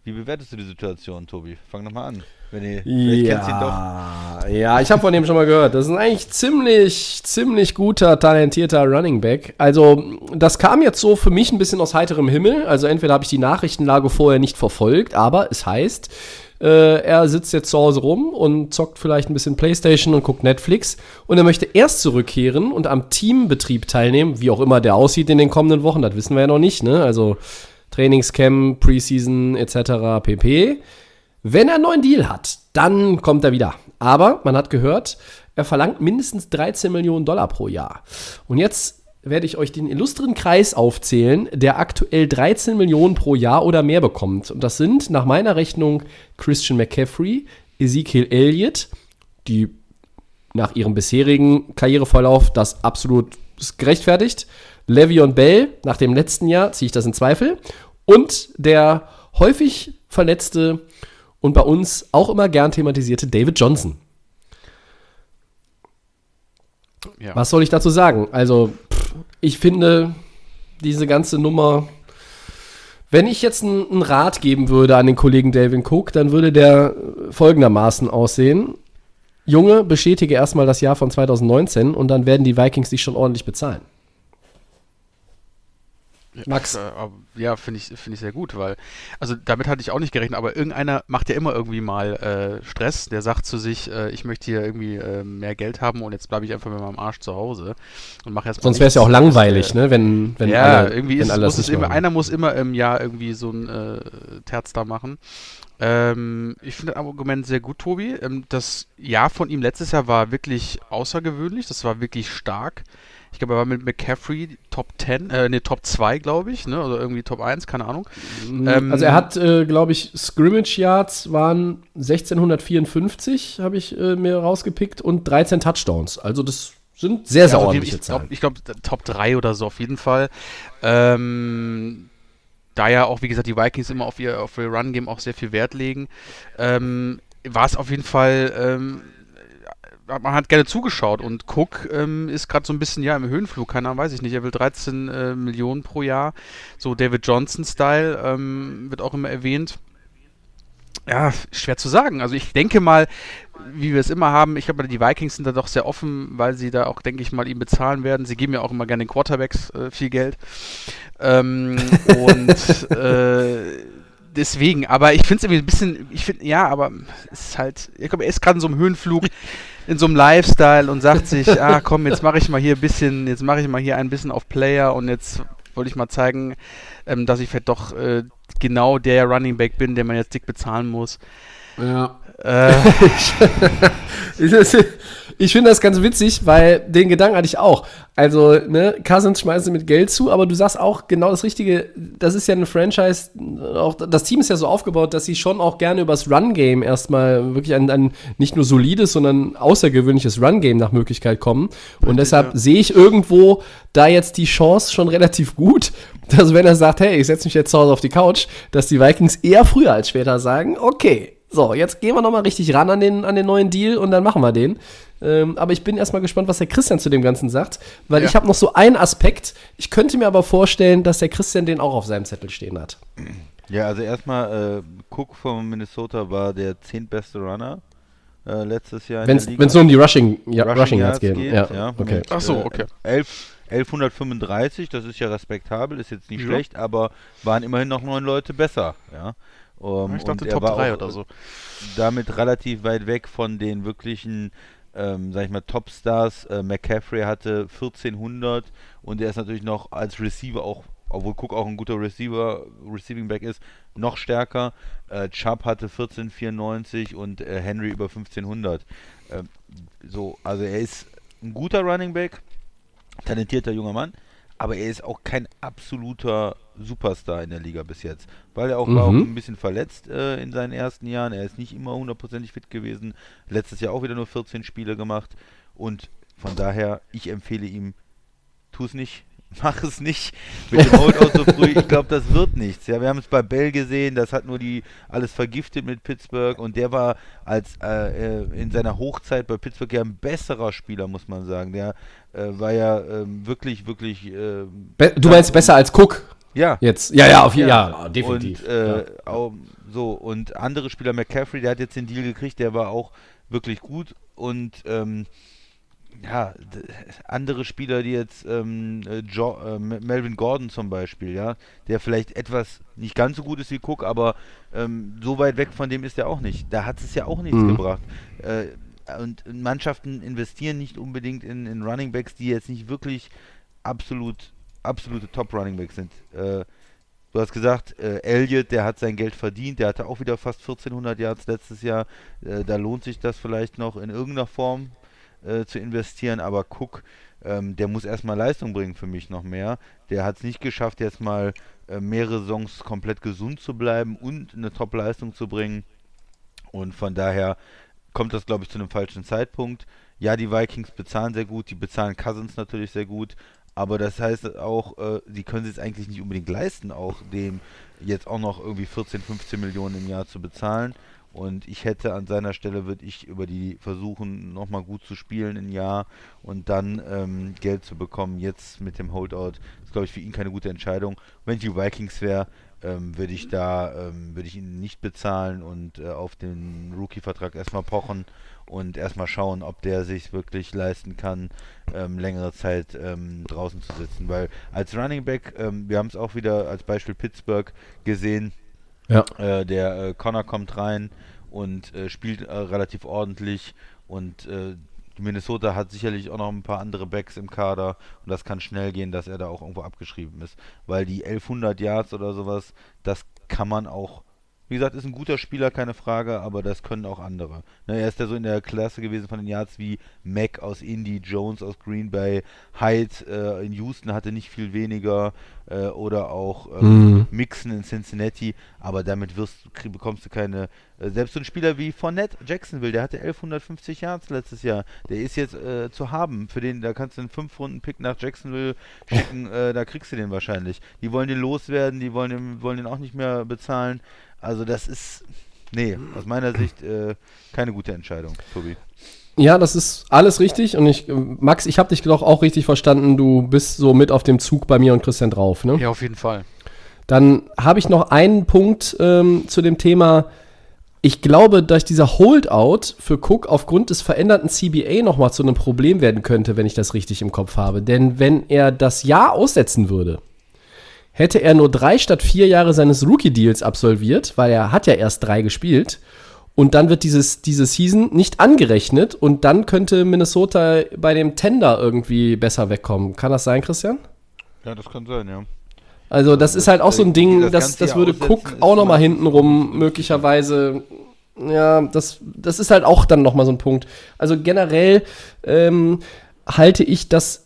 Speaker 4: Wie bewertest du die Situation, Tobi? Fang nochmal an.
Speaker 3: Wenn ihr, ja, ja, ich habe von dem schon mal gehört. Das ist ein eigentlich ziemlich, ziemlich guter, talentierter Running Back. Also, das kam jetzt so für mich ein bisschen aus heiterem Himmel. Also, entweder habe ich die Nachrichtenlage vorher nicht verfolgt, aber es heißt, äh, er sitzt jetzt zu Hause rum und zockt vielleicht ein bisschen Playstation und guckt Netflix. Und er möchte erst zurückkehren und am Teambetrieb teilnehmen, wie auch immer der aussieht in den kommenden Wochen. Das wissen wir ja noch nicht, ne? Also, Trainingscamp, Preseason etc. pp. Wenn er einen neuen Deal hat, dann kommt er wieder. Aber man hat gehört, er verlangt mindestens 13 Millionen Dollar pro Jahr. Und jetzt werde ich euch den illustren Kreis aufzählen, der aktuell 13 Millionen pro Jahr oder mehr bekommt. Und das sind nach meiner Rechnung Christian McCaffrey, Ezekiel Elliott, die nach ihrem bisherigen Karriereverlauf das absolut gerechtfertigt. Le'Veon Bell, nach dem letzten Jahr ziehe ich das in Zweifel. Und der häufig verletzte und bei uns auch immer gern thematisierte David Johnson. Ja. Was soll ich dazu sagen? Also, pff, ich finde diese ganze Nummer, wenn ich jetzt einen Rat geben würde an den Kollegen David Cook, dann würde der folgendermaßen aussehen. Junge, bestätige erstmal das Jahr von 2019 und dann werden die Vikings dich schon ordentlich bezahlen.
Speaker 5: Max. Äh, ja, finde ich, find ich sehr gut, weil, also damit hatte ich auch nicht gerechnet, aber irgendeiner macht ja immer irgendwie mal äh, Stress, der sagt zu sich, äh, ich möchte hier irgendwie äh, mehr Geld haben und jetzt bleibe ich einfach mit meinem Arsch zu Hause und mache erstmal.
Speaker 3: Sonst wäre es ja auch langweilig, ne, wenn, wenn
Speaker 5: ja, alle, irgendwie ist, muss es immer, einer muss immer im Jahr irgendwie so ein äh, Terz da machen. Ähm, ich finde das Argument sehr gut, Tobi. Ähm, das Jahr von ihm letztes Jahr war wirklich außergewöhnlich, das war wirklich stark. Ich glaube, er war mit McCaffrey Top 10, äh, ne, Top 2, glaube ich, ne? Oder irgendwie Top 1, keine Ahnung.
Speaker 3: Mhm. Ähm, also er hat, äh, glaube ich, Scrimmage Yards waren 1654, habe ich äh, mir rausgepickt, und 13 Touchdowns. Also das sind sehr, sehr ja, also ordentliche
Speaker 5: Zahlen. Ich glaube, glaub, Top 3 oder so auf jeden Fall. Ähm, da ja auch, wie gesagt, die Vikings immer auf ihr, auf ihr Run-Game auch sehr viel Wert legen, ähm, war es auf jeden Fall ähm, man hat gerne zugeschaut und Cook ähm, ist gerade so ein bisschen ja im Höhenflug, keiner weiß ich nicht. Er will 13 äh, Millionen pro Jahr, so David Johnson-Style ähm, wird auch immer erwähnt. Ja, schwer zu sagen. Also ich denke mal, wie wir es immer haben, ich glaube, die Vikings sind da doch sehr offen, weil sie da auch, denke ich mal, ihm bezahlen werden. Sie geben ja auch immer gerne den Quarterbacks äh, viel Geld. Ähm, und äh, deswegen, aber ich finde es irgendwie ein bisschen, ich finde, ja, aber es ist halt, ich glaube, er ist gerade in so einem Höhenflug, in so einem Lifestyle und sagt sich, ah komm, jetzt mache ich mal hier ein bisschen, jetzt mache ich mal hier ein bisschen auf Player und jetzt wollte ich mal zeigen, ähm, dass ich vielleicht doch äh, genau der Running Back bin, den man jetzt dick bezahlen muss.
Speaker 3: Ja. Äh. ich finde das ganz witzig, weil den Gedanken hatte ich auch. Also, ne, Cousins schmeißen mit Geld zu, aber du sagst auch genau das Richtige. Das ist ja eine Franchise, auch das Team ist ja so aufgebaut, dass sie schon auch gerne übers Run-Game erstmal wirklich ein, ein nicht nur solides, sondern außergewöhnliches Run-Game nach Möglichkeit kommen. Und deshalb
Speaker 5: ja.
Speaker 3: sehe ich irgendwo da jetzt die Chance schon relativ gut, dass wenn er sagt, hey, ich setze mich jetzt zu Hause auf die Couch, dass die Vikings eher früher als später sagen, okay, so, jetzt gehen wir nochmal richtig ran an den, an den neuen Deal und dann machen wir den. Ähm, aber ich bin erstmal gespannt, was der Christian zu dem Ganzen sagt, weil
Speaker 5: Ja.
Speaker 3: ich habe noch so einen Aspekt. Ich könnte mir aber vorstellen, dass der Christian den auch auf seinem Zettel stehen hat.
Speaker 4: Ja, also erstmal, äh, Cook von Minnesota war der zehntbeste Runner äh, letztes Jahr
Speaker 3: Wenn es nur um die Rushing, ja, Rushing,
Speaker 4: Rushing
Speaker 3: Yards geht.
Speaker 4: geht,
Speaker 3: Ja,
Speaker 4: ja.
Speaker 3: okay.
Speaker 5: Ach so,
Speaker 4: Äh,
Speaker 5: okay.
Speaker 4: 11, 1135, das ist ja respektabel, ist jetzt nicht
Speaker 5: Ja.
Speaker 4: schlecht, aber waren immerhin noch neun Leute besser. Ja. Ähm,
Speaker 5: Ich dachte
Speaker 4: und er
Speaker 5: Top
Speaker 4: war
Speaker 5: 3
Speaker 4: auch
Speaker 5: oder so.
Speaker 4: Damit relativ weit weg von den wirklichen, ähm, sag ich mal, Topstars. Äh, McCaffrey hatte 1400 und er ist natürlich noch als Receiver auch, obwohl Cook auch ein guter Receiver, Receiving Back ist, noch stärker. Äh, Chubb hatte 1494 und äh, Henry über 1500. Ähm, so, also er ist ein guter Running Back, talentierter junger Mann, aber er ist auch kein absoluter Superstar in der Liga bis jetzt, weil er auch war auch
Speaker 3: Mhm.
Speaker 4: ein bisschen verletzt äh, in seinen ersten Jahren. Er ist nicht immer hundertprozentig fit gewesen. Letztes Jahr auch wieder nur 14 Spiele gemacht und von daher ich empfehle ihm, tu es nicht. Mach es nicht mit dem Holdout so früh. Ich glaube, das wird nichts. Ja, wir haben es bei Bell gesehen, das hat nur die alles vergiftet mit Pittsburgh und der war als äh, äh, in seiner Hochzeit bei Pittsburgh ja ein besserer Spieler, muss man sagen. Der äh, war ja ähm, wirklich, wirklich. ähm,
Speaker 3: du meinst besser als Cook
Speaker 4: ja,
Speaker 3: jetzt? Ja, ja, auf jeden Fall. Ja, definitiv.
Speaker 4: und, äh,
Speaker 3: ja.
Speaker 4: auch, so, und andere Spieler, McCaffrey, der hat jetzt den Deal gekriegt, der war auch wirklich gut. Und ähm, ja, andere Spieler, die jetzt ähm, äh, jo äh, Melvin Gordon zum Beispiel, ja, der vielleicht etwas nicht ganz so gut ist wie Cook, aber ähm, so weit weg von dem ist er auch nicht. Da hat es ja auch nichts
Speaker 3: Mhm.
Speaker 4: gebracht. Äh, und Mannschaften investieren nicht unbedingt in, in Running Backs, die jetzt nicht wirklich absolut absolute Top Running Backs sind. Äh, du hast gesagt, äh, Elliott, der hat sein Geld verdient, der hatte auch wieder fast 1400 Yards letztes Jahr. Äh, da lohnt sich das vielleicht noch in irgendeiner Form äh, zu investieren, aber Cook, ähm, der muss erstmal Leistung bringen für mich noch mehr. Der hat es nicht geschafft, jetzt mal äh, mehrere Saisons komplett gesund zu bleiben und eine Top-Leistung zu bringen. Und von daher kommt das, glaube ich, zu einem falschen Zeitpunkt. Ja, die Vikings bezahlen sehr gut, die bezahlen Cousins natürlich sehr gut, aber das heißt auch, äh, sie können es eigentlich nicht unbedingt leisten, auch dem jetzt auch noch irgendwie 14, 15 Millionen im Jahr zu bezahlen. Und ich hätte an seiner Stelle, würde ich über die versuchen, nochmal gut zu spielen im Jahr und dann ähm, Geld zu bekommen. Jetzt mit dem Holdout ist, glaube ich, für ihn keine gute Entscheidung. Wenn ich die Vikings wäre, ähm, würde ich da, ähm, würde ich ihn nicht bezahlen und äh, auf den Rookie-Vertrag erstmal pochen und erstmal schauen, ob der sich wirklich leisten kann, ähm, längere Zeit ähm, draußen zu sitzen. Weil als Running Back, ähm, wir haben es auch wieder als Beispiel Pittsburgh gesehen,
Speaker 3: ja.
Speaker 4: äh, der äh, Connor kommt rein und äh, spielt äh, relativ ordentlich und äh, Minnesota hat sicherlich auch noch ein paar andere Backs im Kader und das kann schnell gehen, dass er da auch irgendwo abgeschrieben ist, weil die 1100 Yards oder sowas, das kann man auch wie gesagt, ist ein guter Spieler, keine Frage, aber das können auch andere. Ne, er ist ja so in der Klasse gewesen von den Yards wie Mack aus Indy, Jones aus Green Bay, Hyde äh, in Houston hatte nicht viel weniger äh, oder auch ähm,
Speaker 3: Mhm.
Speaker 4: Mixon in Cincinnati, aber damit wirst, krieg- bekommst du keine. Äh, selbst so ein Spieler wie Fournette Jacksonville, der hatte 1150 Yards letztes Jahr, der ist jetzt äh, zu haben. Für den, da kannst du einen 5-Runden-Pick nach Jacksonville schicken, äh, da kriegst du den wahrscheinlich. Die wollen den loswerden, die wollen den, wollen den auch nicht mehr bezahlen. Also das ist, nee, aus meiner Sicht äh, keine gute Entscheidung, Tobi.
Speaker 3: Ja, das ist alles richtig. Und ich, Max, ich habe dich doch auch richtig verstanden. Du bist so mit auf dem Zug bei mir und Christian drauf, ne?
Speaker 5: Ja, auf jeden Fall.
Speaker 3: Dann habe ich noch einen Punkt ähm, zu dem Thema. Ich glaube, dass dieser Holdout für Cook aufgrund des veränderten CBA nochmal zu einem Problem werden könnte, wenn ich das richtig im Kopf habe. Denn wenn er das Jahr aussetzen würde, hätte er nur drei statt vier Jahre seines Rookie-Deals absolviert, weil er hat ja erst drei gespielt. Und dann wird dieses, diese Season nicht angerechnet und dann könnte Minnesota bei dem Tender irgendwie besser wegkommen. Kann das sein, Christian?
Speaker 4: Ja, das kann sein, ja.
Speaker 3: Also das ist halt auch so ein
Speaker 4: äh,
Speaker 3: Ding,
Speaker 4: das
Speaker 3: das, das würde Cook auch nochmal hintenrum möglicherweise Ja, das, das ist halt auch dann nochmal so ein Punkt. Also generell ähm, halte ich das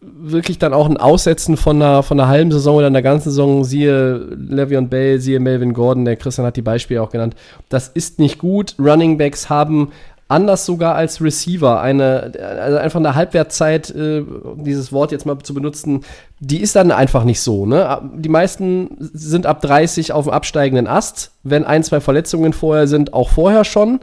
Speaker 3: wirklich dann auch ein Aussetzen von einer, von einer halben Saison oder einer ganzen Saison, siehe Le'Veon Bell, siehe Melvin Gordon, der Christian hat die Beispiele auch genannt, das ist nicht gut. Running Backs haben anders sogar als Receiver eine, also einfach eine Halbwertzeit, äh, dieses Wort jetzt mal zu benutzen, die ist dann einfach nicht so. Ne? Die meisten sind ab 30 auf dem absteigenden Ast, wenn ein, zwei Verletzungen vorher sind, auch vorher schon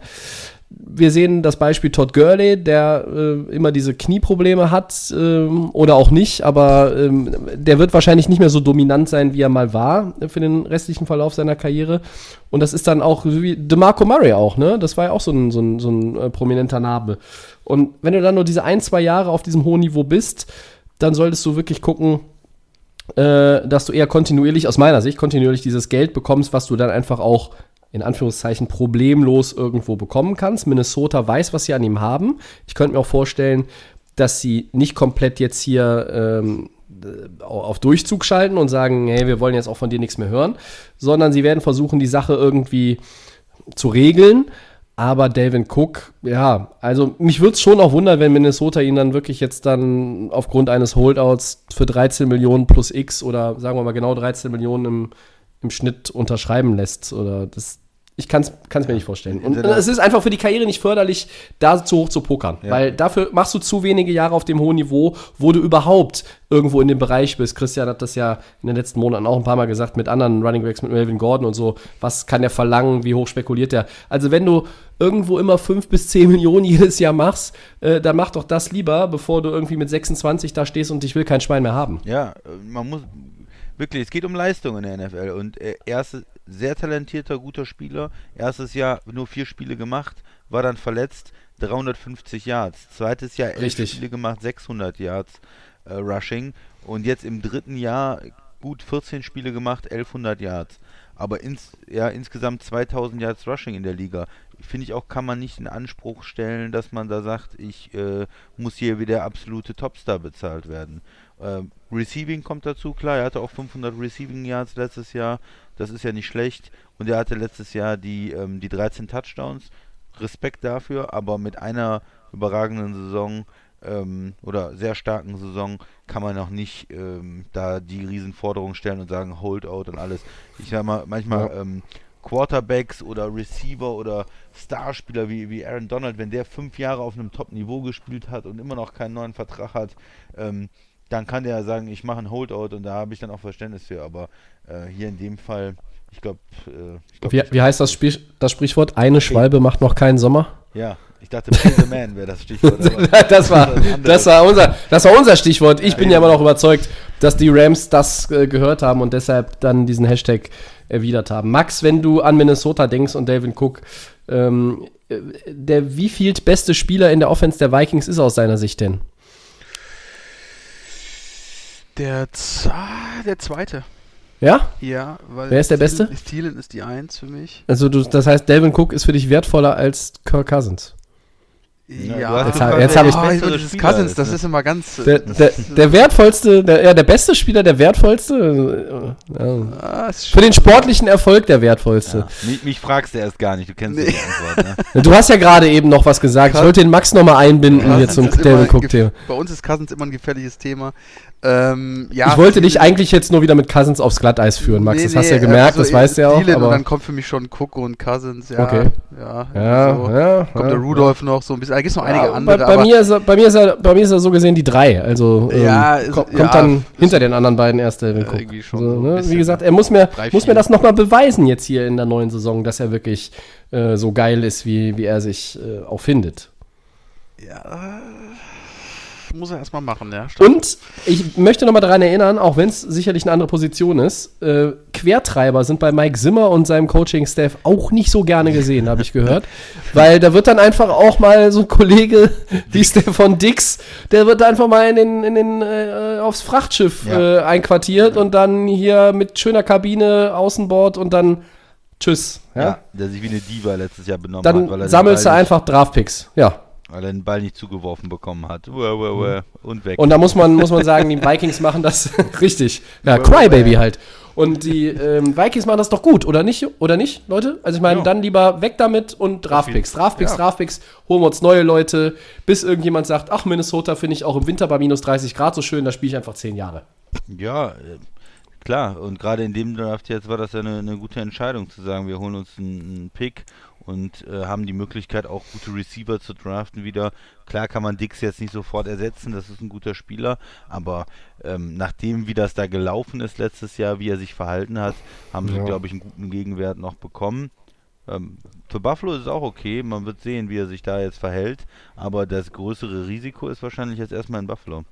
Speaker 3: wir sehen das Beispiel Todd Gurley, der äh, immer diese Knieprobleme hat ähm, oder auch nicht, aber ähm, der wird wahrscheinlich nicht mehr so dominant sein, wie er mal war für den restlichen Verlauf seiner Karriere. Und das ist dann auch wie DeMarco Murray auch, ne? Das war ja auch so ein, so ein, so ein äh, prominenter Name. Und wenn du dann nur diese ein, zwei Jahre auf diesem hohen Niveau bist, dann solltest du wirklich gucken, äh, dass du eher kontinuierlich, aus meiner Sicht, kontinuierlich dieses Geld bekommst, was du dann einfach auch in Anführungszeichen problemlos irgendwo bekommen kannst. Minnesota weiß, was sie an ihm haben. Ich könnte mir auch vorstellen, dass sie nicht komplett jetzt hier ähm, auf Durchzug schalten und sagen, hey, wir wollen jetzt auch von dir nichts mehr hören, sondern sie werden versuchen, die Sache irgendwie zu regeln. Aber Dalvin Cook, ja, also mich würde es schon auch wundern, wenn Minnesota ihn dann wirklich jetzt dann aufgrund eines Holdouts für 13 Millionen plus X oder sagen wir mal genau 13 Millionen im, im Schnitt unterschreiben lässt. Oder das, ich kann es mir nicht vorstellen. Und es ist einfach für die Karriere nicht förderlich, da zu hoch zu pokern. Ja. Weil dafür machst du zu wenige Jahre auf dem hohen Niveau, wo du überhaupt irgendwo in dem Bereich bist. Christian hat das ja in den letzten Monaten auch ein paar Mal gesagt mit anderen Running Backs, mit Melvin Gordon und so. Was kann der verlangen? Wie hoch spekuliert der? Also, wenn du irgendwo immer 5 bis 10 Millionen jedes Jahr machst, äh, dann mach doch das lieber, bevor du irgendwie mit 26 da stehst und ich will kein Schwein mehr haben.
Speaker 4: Ja, man muss wirklich, es geht um Leistung in der NFL und äh, er ist sehr talentierter, guter Spieler. Erstes Jahr nur vier Spiele gemacht, war dann verletzt, 350 Yards. Zweites Jahr elf Richtig. Spiele gemacht, 600 Yards äh, Rushing und jetzt im dritten Jahr gut 14 Spiele gemacht, 1100 Yards. Aber ins, ja, insgesamt 2000 Yards Rushing in der Liga. Finde ich auch, kann man nicht in Anspruch stellen, dass man da sagt, ich äh, muss hier wieder absolute Topstar bezahlt werden. Ähm, Receiving kommt dazu, klar, er hatte auch 500 Receiving Yards letztes Jahr, das ist ja nicht schlecht. Und er hatte letztes Jahr die, ähm, die 13 Touchdowns. Respekt dafür, aber mit einer überragenden Saison ähm, oder sehr starken Saison kann man noch nicht ähm, da die Riesenforderung stellen und sagen Holdout und alles. Ich sag mal, manchmal ja. ähm, Quarterbacks oder Receiver oder Starspieler wie, wie Aaron Donald, wenn der fünf Jahre auf einem Top-Niveau gespielt hat und immer noch keinen neuen Vertrag hat, ähm, dann kann der sagen, ich mache ein Holdout und da habe ich dann auch Verständnis für. Aber äh, hier in dem Fall, ich glaube. Äh,
Speaker 3: glaub, wie, wie heißt das, Spiel, das Sprichwort? Eine Schwalbe macht noch keinen Sommer?
Speaker 4: Ja, ich dachte, Pay the Man wäre das Stichwort.
Speaker 3: das, war, das, war unser, das war unser Stichwort. Ich ja, bin ja immer noch überzeugt, dass die Rams das äh, gehört haben und deshalb dann diesen Hashtag erwidert haben. Max, wenn du an Minnesota denkst und David Cook, ähm, äh, der wievielt beste Spieler in der Offense der Vikings ist aus deiner Sicht denn?
Speaker 5: Der, ah, der zweite.
Speaker 3: Ja?
Speaker 5: Ja, weil.
Speaker 3: Wer ist der Beste?
Speaker 5: Thielen ist die Eins für mich.
Speaker 3: Also, du, das heißt, Delvin Cook ist für dich wertvoller als Kirk Cousins.
Speaker 5: Ja, jetzt, ha jetzt habe ich. Oh, dieses Cousins, das ist immer ganz.
Speaker 3: Der, der, der wertvollste, der, ja, der beste Spieler, der wertvollste. Ja. Ah, Für den sportlichen Erfolg der wertvollste. Ja.
Speaker 4: Mich, mich, fragst du erst gar nicht, du kennst nee. die Antwort.
Speaker 3: Ne? Du hast ja gerade eben noch was gesagt. Ich wollte den Max nochmal einbinden Cousins hier zum Delvin Cook-Thema.
Speaker 5: Bei uns ist Cousins immer ein gefährliches Thema. Ähm,
Speaker 3: ja, ich wollte dich eigentlich jetzt nur wieder mit Cousins aufs Glatteis führen, Max. Nee, das hast du ja gemerkt, also das weißt du ja auch.
Speaker 5: Aber und dann kommt für mich schon Cook und Cousins, ja.
Speaker 3: Okay.
Speaker 5: Ja,
Speaker 3: ja,
Speaker 5: so.
Speaker 3: ja
Speaker 5: Kommt ja, der Rudolph noch so ein bisschen. Da gibt es noch einige andere.
Speaker 3: Bei, bei mir ist er, bei, mir ist er, bei mir ist er so gesehen die drei. Also ähm, ja, kommt, dann hinter den anderen beiden erst der Cook. Schon also, ne? Wie gesagt, er muss mir, muss mir das nochmal beweisen jetzt hier in der neuen Saison, dass er wirklich äh, so geil ist, wie, wie er sich äh, auch findet.
Speaker 5: Ja muss er erstmal machen, ja.
Speaker 3: Stimmt. Und ich möchte nochmal daran erinnern, auch wenn es sicherlich eine andere Position ist, äh, Quertreiber sind bei Mike Zimmer und seinem Coaching-Staff auch nicht so gerne gesehen, habe ich gehört. Weil da wird dann einfach auch mal so ein Kollege wie Stefan Dix, der wird einfach mal in den, in den, äh, aufs Frachtschiff ja. äh, einquartiert und dann hier mit schöner Kabine, Außenbord und dann Tschüss. Ja? ja
Speaker 4: der sich wie eine Diva letztes Jahr benommen
Speaker 3: dann
Speaker 4: hat.
Speaker 3: Dann sammelst du einfach Draftpicks. Ja.
Speaker 4: Weil er den Ball nicht zugeworfen bekommen hat. Uah, uah, uah. Und weg.
Speaker 3: Und da muss man, muss man sagen, die Vikings machen das richtig. Ja, Crybaby halt. Und die ähm, Vikings machen das doch gut, oder nicht, oder nicht, Leute? Also ich meine,
Speaker 5: Ja.
Speaker 3: dann lieber weg damit und Draftpicks. Draftpicks,
Speaker 5: Ja.
Speaker 3: Draftpicks, holen wir uns neue Leute, bis irgendjemand sagt, ach, Minnesota finde ich auch im Winter bei minus 30 Grad so schön, da spiele ich einfach 10 Jahre.
Speaker 4: Ja, äh, klar. Und gerade in dem Draft jetzt war das ja eine, eine gute Entscheidung zu sagen, wir holen uns einen, einen Pick und äh, haben die Möglichkeit auch gute Receiver zu draften wieder. Klar kann man Dix jetzt nicht sofort ersetzen, das ist ein guter Spieler, aber ähm, nachdem wie das da gelaufen ist letztes Jahr, wie er sich verhalten hat, haben sie,
Speaker 3: Ja.
Speaker 4: glaube ich, einen guten Gegenwert noch bekommen. Ähm, für Buffalo ist es auch okay, man wird sehen, wie er sich da jetzt verhält, aber das größere Risiko ist wahrscheinlich jetzt erstmal in Buffalo.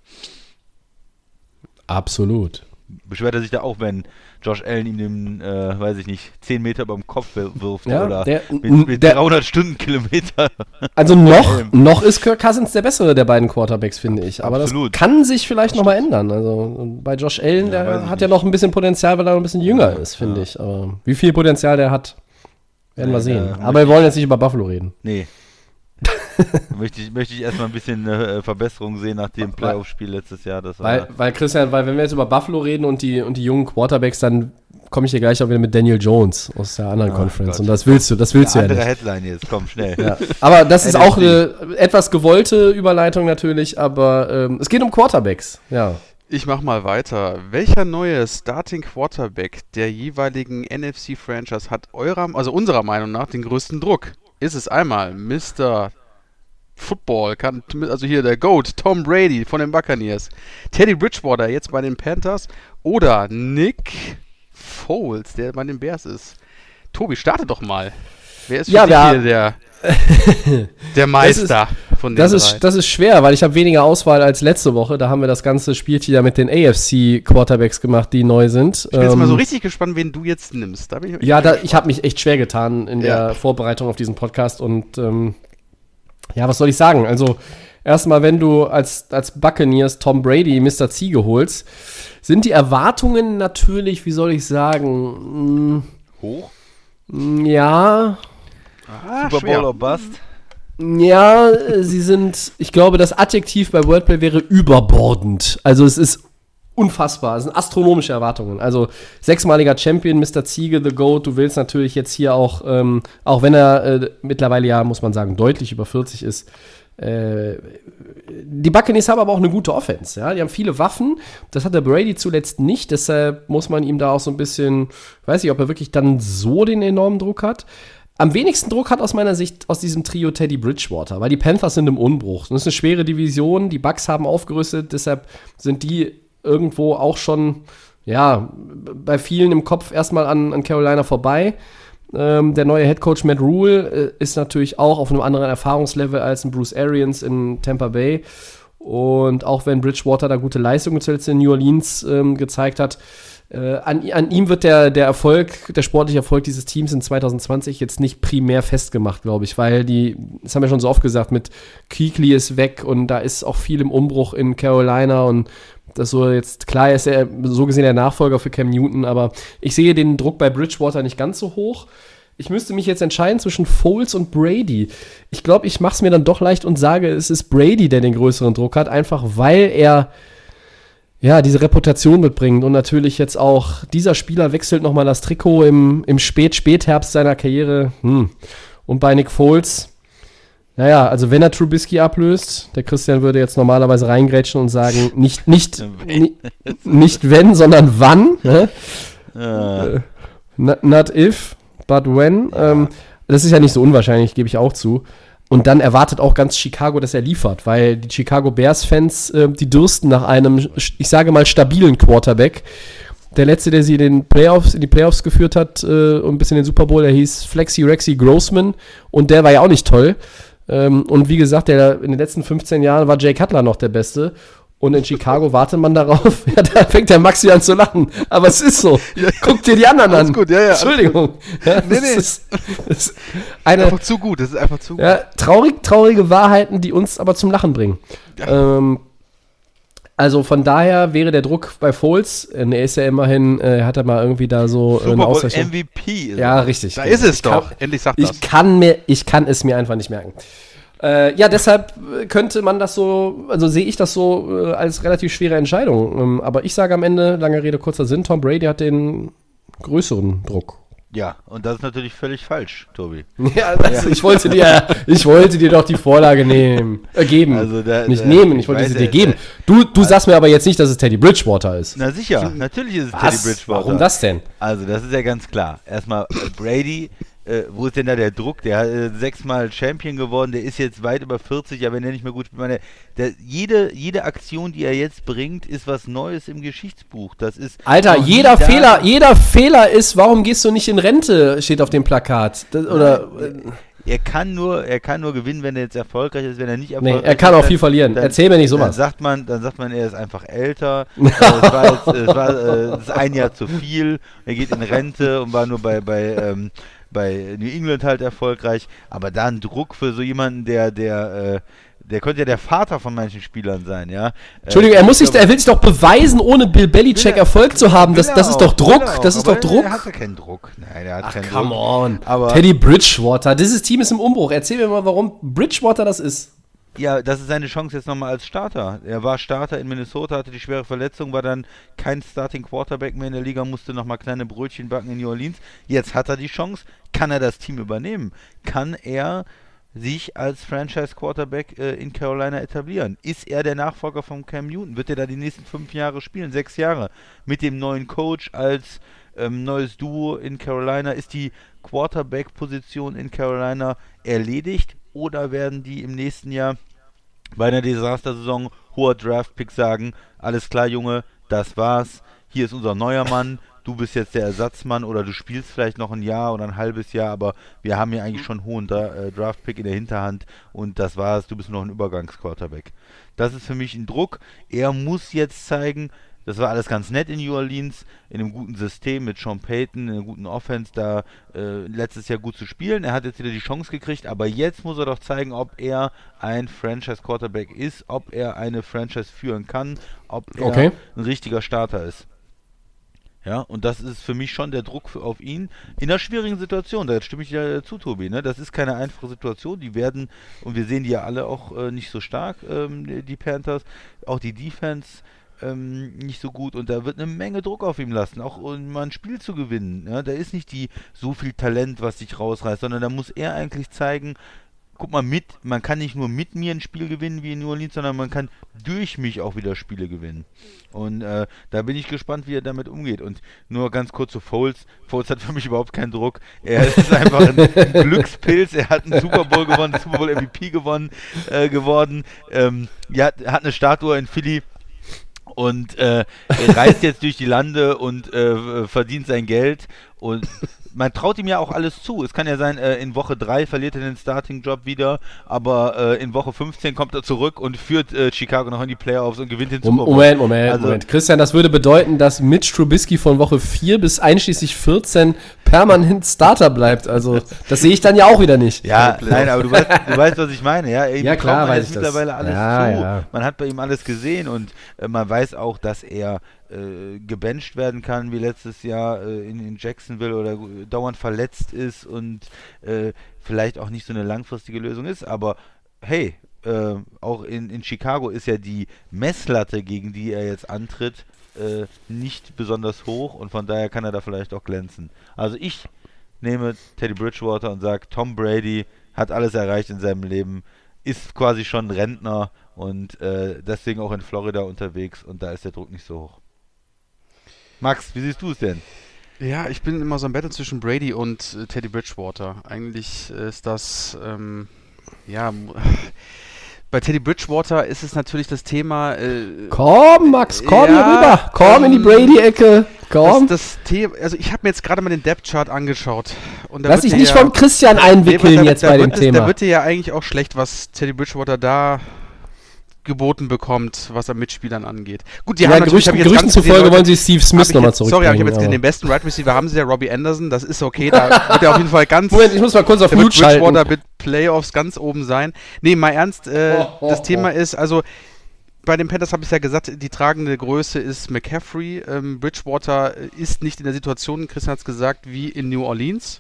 Speaker 3: Absolut.
Speaker 4: Beschwert er sich da auch, wenn Josh Allen ihm den, äh, weiß ich nicht, 10 Meter beim Kopf wir- wirft
Speaker 3: Ja,
Speaker 4: oder
Speaker 3: der-
Speaker 4: mit, mit
Speaker 3: der-
Speaker 4: 300 Stundenkilometer.
Speaker 3: Also noch, noch ist Kirk Cousins der bessere der beiden Quarterbacks, finde ich. Aber
Speaker 4: Absolut.
Speaker 3: das kann sich vielleicht nochmal ändern. Also bei Josh Allen,
Speaker 4: Ja,
Speaker 3: der hat ja noch ein bisschen Potenzial, weil er noch ein bisschen jünger ist, finde
Speaker 4: ja.
Speaker 3: ich. Aber wie viel Potenzial der hat, werden wir sehen.
Speaker 4: da
Speaker 3: Aber wir wollen jetzt nicht über Buffalo reden.
Speaker 4: Nee. Möchte, ich, möchte ich erstmal ein bisschen äh, Verbesserung sehen nach dem Playoff-Spiel letztes Jahr. Das war,
Speaker 3: Weil, weil Christian, weil wenn wir jetzt über Buffalo reden und die, und die jungen Quarterbacks, dann komme ich hier gleich auch wieder mit Daniel Jones aus der anderen
Speaker 4: Ah,
Speaker 3: Conference.
Speaker 4: Gott.
Speaker 3: Und das willst du, das willst du
Speaker 4: eine
Speaker 3: ja
Speaker 4: andere
Speaker 3: nicht.
Speaker 4: Headline jetzt, komm, schnell.
Speaker 3: Ja. Aber das ist auch eine etwas gewollte Überleitung natürlich, aber ähm, es geht um Quarterbacks. Ja.
Speaker 5: Ich mach mal weiter. Welcher neue Starting Quarterback der jeweiligen NFC-Franchise hat eurer, also unserer Meinung nach den größten Druck? Ist es einmal Mr. Football, kann, also hier der GOAT, Tom Brady von den Buccaneers, Teddy Bridgewater jetzt bei den Panthers oder Nick Foles, der bei den Bears ist? Tobi, starte doch mal. Wer ist für
Speaker 3: Ja,
Speaker 5: dich hier der, der Meister von den
Speaker 3: Das
Speaker 5: drei?
Speaker 3: ist, das ist schwer, weil ich habe weniger Auswahl als letzte Woche. Da haben wir das ganze Spielchen ja mit den AFC-Quarterbacks gemacht, die neu sind.
Speaker 5: ich bin jetzt mal so
Speaker 3: Ähm,
Speaker 5: richtig gespannt, wen du jetzt nimmst. Da bin ich
Speaker 3: Ja, da, ich habe mich echt schwer getan in
Speaker 5: Ja.
Speaker 3: der Vorbereitung auf diesen Podcast und ähm, ja, was soll ich sagen? Also erstmal, wenn du als, als Buccaneers Tom Brady Mr. Ziege holst, sind die Erwartungen natürlich, wie soll ich sagen,
Speaker 4: Hoch.
Speaker 3: mh, ja,
Speaker 5: ah,
Speaker 4: Super. Bowl or Bust.
Speaker 3: Ja, sie sind, ich glaube, das Adjektiv bei Wordplay wäre überbordend. Also es ist unfassbar. Es sind astronomische Erwartungen. Also sechsmaliger Champion, Mr. Ziege, The Goat. Du willst natürlich jetzt hier auch, ähm, auch wenn er äh, mittlerweile ja, muss man sagen, deutlich über 40 ist, äh, die Buccaneers haben aber auch eine gute Offense. Ja? Die haben viele Waffen. Das hat der Brady zuletzt nicht. Deshalb muss man ihm da auch so ein bisschen, weiß ich, ob er wirklich dann so den enormen Druck hat. Am wenigsten Druck hat aus meiner Sicht aus diesem Trio Teddy Bridgewater, weil die Panthers sind im Unbruch. Das ist eine schwere Division. Die Bucks haben aufgerüstet. Deshalb sind die irgendwo auch schon, ja, bei vielen im Kopf erstmal an, an Carolina vorbei. Ähm, der neue Head Coach Matt Rule äh, ist natürlich auch auf einem anderen Erfahrungslevel als ein Bruce Arians in Tampa Bay. Und auch wenn Bridgewater da gute Leistungen zuletzt in New Orleans ähm, gezeigt hat, äh, an, an ihm wird der, der Erfolg, der sportliche Erfolg dieses Teams in 2020 jetzt nicht primär festgemacht, glaube ich, weil die, das haben wir schon so oft gesagt, mit Keekly ist weg und da ist auch viel im Umbruch in Carolina und das so jetzt, klar ist er so gesehen der Nachfolger für Cam Newton, aber ich sehe den Druck bei Bridgewater nicht ganz so hoch. Ich müsste mich jetzt entscheiden zwischen Foles und Brady. Ich glaube, ich mache es mir dann doch leicht und sage, es ist Brady, der den größeren Druck hat, einfach weil er ja, diese Reputation mitbringt und natürlich jetzt auch dieser Spieler wechselt nochmal das Trikot im, im Spät-Spätherbst seiner Karriere. Hm. Und bei Nick Foles, naja, also wenn er Trubisky ablöst, der Christian würde jetzt normalerweise reingrätschen und sagen, nicht, nicht, ni- nicht wenn, sondern wann. Ne?
Speaker 4: Äh,
Speaker 3: Not, not if, but when. Ähm, das ist ja nicht so unwahrscheinlich, gebe ich auch zu. Und dann erwartet auch ganz Chicago, dass er liefert, weil die Chicago Bears-Fans, äh, die dürsten nach einem, ich sage mal, stabilen Quarterback. Der letzte, der sie in den Playoffs, in die Playoffs geführt hat äh, und bis in den Super Bowl, der hieß Flexi Rexy Grossman und der war ja auch nicht toll. Ähm, und wie gesagt, der, in den letzten 15 Jahren war Jay Cutler noch der Beste. Und in Chicago wartet man darauf. Ja, da fängt der Maxi an zu lachen. Aber es ist so. Guck dir die anderen an.
Speaker 5: gut, ja, ja,
Speaker 3: Entschuldigung. Ja,
Speaker 5: Nee,
Speaker 3: das
Speaker 5: nee.
Speaker 3: Ist, das ist eine
Speaker 5: einfach zu gut. Das ist einfach zu gut.
Speaker 3: ja, traurig, traurige Wahrheiten, die uns aber zum Lachen bringen. Ähm, also von daher wäre der Druck bei Foles, äh, er ist ja immerhin, äh, hat er mal irgendwie da so äh,
Speaker 4: Super
Speaker 3: eine Auszeichnung.
Speaker 4: MVP.
Speaker 3: Ja, richtig.
Speaker 5: Da ist es
Speaker 3: Ich kann-
Speaker 5: doch. Endlich sagt das.
Speaker 3: Ich kann, mir, ich kann es mir einfach nicht merken. Äh, ja, deshalb könnte man das so, also sehe ich das so äh, als relativ schwere Entscheidung. Ähm, aber ich sage am Ende, lange Rede, kurzer Sinn, Tom Brady hat den größeren Druck.
Speaker 4: Ja, und das ist natürlich völlig falsch, Tobi.
Speaker 3: Ja, also ich wollte dir, ich wollte dir doch die Vorlage nehmen, äh, geben.
Speaker 4: Also da-
Speaker 3: nicht
Speaker 4: da-
Speaker 3: nehmen, ich
Speaker 4: ich
Speaker 3: wollte
Speaker 4: weiß,
Speaker 3: sie dir geben. Du, du sagst mir aber jetzt nicht, dass es Teddy Bridgewater ist.
Speaker 4: Na sicher, natürlich ist es Teddy
Speaker 3: Was?
Speaker 4: Bridgewater.
Speaker 3: Warum das denn?
Speaker 4: Also, das ist ja ganz klar. Erstmal äh, Brady, äh, wo ist denn da der Druck? Der hat äh, sechsmal Champion geworden, der ist jetzt weit über 40, ja, wenn er nicht mehr gut spielt. Meine, der, jede, jede Aktion, die er jetzt bringt, ist was Neues im Geschichtsbuch. Das ist
Speaker 3: Alter, jeder Fehler, jeder Fehler ist, warum gehst du nicht in Rente, steht auf dem Plakat. Das, oder, äh,
Speaker 4: Er kann nur, er kann nur gewinnen, wenn er jetzt erfolgreich ist, wenn er nicht
Speaker 3: nee,
Speaker 4: erfolgreich ist.
Speaker 3: er kann auch
Speaker 4: dann-
Speaker 3: viel verlieren.
Speaker 4: dann-
Speaker 3: Erzähl mir nicht
Speaker 4: Dann
Speaker 3: sowas.
Speaker 4: sagt man, dann sagt man, er ist einfach älter. äh, es war, jetzt, es war äh, es ist ein Jahr zu viel. Er geht in Rente und war nur bei bei ähm, bei New England halt erfolgreich. Aber da ein Druck für so jemanden, der der äh, der könnte ja der Vater von manchen Spielern sein, ja. Äh,
Speaker 3: Entschuldigung, er muss sich, er will sich doch beweisen, ohne Bill Belichick
Speaker 4: er-
Speaker 3: Erfolg zu haben. Das, das ist doch Druck.
Speaker 4: auch,
Speaker 3: Das ist doch Druck.
Speaker 4: Er hat ja keinen Druck. Nein, er hat
Speaker 3: Ach,
Speaker 4: keinen
Speaker 3: come
Speaker 4: Druck.
Speaker 3: on.
Speaker 4: Aber-
Speaker 3: Teddy Bridgewater. Dieses Team ist im Umbruch. Erzähl mir mal, warum Bridgewater das ist.
Speaker 4: Ja, das ist seine Chance jetzt nochmal als Starter. Er war Starter in Minnesota, hatte die schwere Verletzung, war dann kein Starting Quarterback mehr in der Liga, musste nochmal kleine Brötchen backen in New Orleans. Jetzt hat er die Chance. Kann er das Team übernehmen? Kann er sich als Franchise Quarterback äh, in Carolina etablieren? Ist er der Nachfolger von Cam Newton? Wird er da die nächsten fünf Jahre spielen? Sechs Jahre? Mit dem neuen Coach als ähm, neues Duo in Carolina? Ist die Quarterback-Position in Carolina erledigt? Oder werden die im nächsten Jahr bei einer Desastersaison hoher Draft-Pick sagen, alles klar, Junge, das war's, hier ist unser neuer Mann, du bist jetzt der Ersatzmann oder du spielst vielleicht noch ein Jahr oder ein halbes Jahr, aber wir haben ja eigentlich schon einen hohen Dra äh, Draft-Pick in der Hinterhand und das war's, du bist nur noch ein Übergangsquarterback. Das ist für mich ein Druck. Er muss jetzt zeigen, das war alles ganz nett in New Orleans, in einem guten System mit Sean Payton, in einer guten Offense, da äh, letztes Jahr gut zu spielen. Er hat jetzt wieder die Chance gekriegt, aber jetzt muss er doch zeigen, ob er ein Franchise-Quarterback ist, ob er eine Franchise führen kann, ob er
Speaker 3: Okay.
Speaker 4: ein richtiger Starter ist. Ja, und das ist für mich schon der Druck für, auf ihn in einer schwierigen Situation. Da stimme ich dir zu, Tobi. Ne? Das ist keine einfache Situation. Die werden, und wir sehen die ja alle auch äh, nicht so stark, ähm, die- die Panthers, auch die Defense ähm, nicht so gut und da wird eine Menge Druck auf ihm lassen, auch um mal ein Spiel zu gewinnen. Ja? Da ist nicht die so viel Talent, was sich rausreißt, sondern da muss er eigentlich zeigen, guck mal mit, man kann nicht nur mit mir ein Spiel gewinnen wie in New Orleans, sondern man kann durch mich auch wieder Spiele gewinnen. Und äh, da bin ich gespannt, wie er damit umgeht. Und nur ganz kurz zu Foles. Foles hat für mich überhaupt keinen Druck. Er ist einfach ein, ein Glückspilz. Er hat einen Super Bowl gewonnen, Super Bowl MVP gewonnen, äh, geworden. Ähm, ja, er hat eine Statue in Philly und äh, er reist jetzt durch die Lande und äh, verdient sein Geld und man traut ihm ja auch alles zu. Es kann ja sein, äh, in Woche 3 verliert er den Starting-Job wieder, aber äh, in Woche 15 kommt er zurück und führt äh, Chicago noch in die Playoffs und gewinnt den Super Bowl.
Speaker 3: Moment, Moment,
Speaker 4: Also-
Speaker 3: Moment. Christian, das würde bedeuten, dass Mitch Trubisky von Woche 4 bis einschließlich 14 permanent Starter bleibt. Also, das sehe ich dann ja auch wieder nicht.
Speaker 4: Ja, nein, aber du weißt, du weißt, was ich meine, ja.
Speaker 3: Ja, klar
Speaker 4: man
Speaker 3: weiß ich das.
Speaker 4: mittlerweile alles
Speaker 3: Ja,
Speaker 4: zu.
Speaker 3: ja.
Speaker 4: Man hat bei ihm alles gesehen und äh, man weiß auch, dass er äh, gebencht werden kann, wie letztes Jahr äh, in, in Jacksonville oder äh, dauernd verletzt ist und äh, vielleicht auch nicht so eine langfristige Lösung ist, aber hey, äh, auch in, in Chicago ist ja die Messlatte, gegen die er jetzt antritt, äh, nicht besonders hoch und von daher kann er da vielleicht auch glänzen. Also ich nehme Teddy Bridgewater und sage, Tom Brady hat alles erreicht in seinem Leben, ist quasi schon Rentner und äh, deswegen auch in Florida unterwegs und da ist der Druck nicht so hoch. Max, wie siehst du es denn?
Speaker 5: Ja, ich bin immer so ein Battle zwischen Brady und äh, Teddy Bridgewater. Eigentlich ist das, ähm, ja, bei Teddy Bridgewater ist es natürlich das Thema. Äh,
Speaker 3: Komm, Max, komm
Speaker 5: Ja,
Speaker 3: hier rüber. Komm in die
Speaker 5: ähm,
Speaker 3: Brady-Ecke. Komm.
Speaker 5: Das, das Thema, also ich habe mir jetzt gerade mal den Depth-Chart angeschaut. Und da
Speaker 3: Lass dich nicht
Speaker 5: ja-
Speaker 3: von Christian
Speaker 5: Nee,
Speaker 3: einwickeln
Speaker 5: da-
Speaker 3: jetzt
Speaker 5: da
Speaker 3: bei
Speaker 5: wird
Speaker 3: dem
Speaker 5: es,
Speaker 3: Thema.
Speaker 5: Da wird dir ja eigentlich auch schlecht, was Teddy Bridgewater da geboten bekommt, was an Mitspielern angeht. Gut, die
Speaker 3: ja,
Speaker 5: haben
Speaker 3: Gerüchten,
Speaker 5: hab
Speaker 3: Gerüchten
Speaker 5: gesehen,
Speaker 3: zufolge
Speaker 5: Leute-
Speaker 3: wollen sie Steve Smith nochmal zurückbringen.
Speaker 5: Sorry, aber ich habe jetzt gesehen, den besten Right Receiver haben sie ja, Robbie Anderson, das ist okay, da wird er auf jeden Fall ganz
Speaker 3: Moment, ich muss mal kurz auf Mute schalten.
Speaker 5: Bridgewater mit Playoffs ganz oben sein. Nee, mal ernst, äh,
Speaker 3: Oh, oh,
Speaker 5: das
Speaker 3: oh.
Speaker 5: Thema ist, also bei den Panthers habe ich ja gesagt, die tragende Größe ist McCaffrey. Ähm, Bridgewater äh, ist nicht in der Situation, Christian hat es gesagt, wie in New Orleans.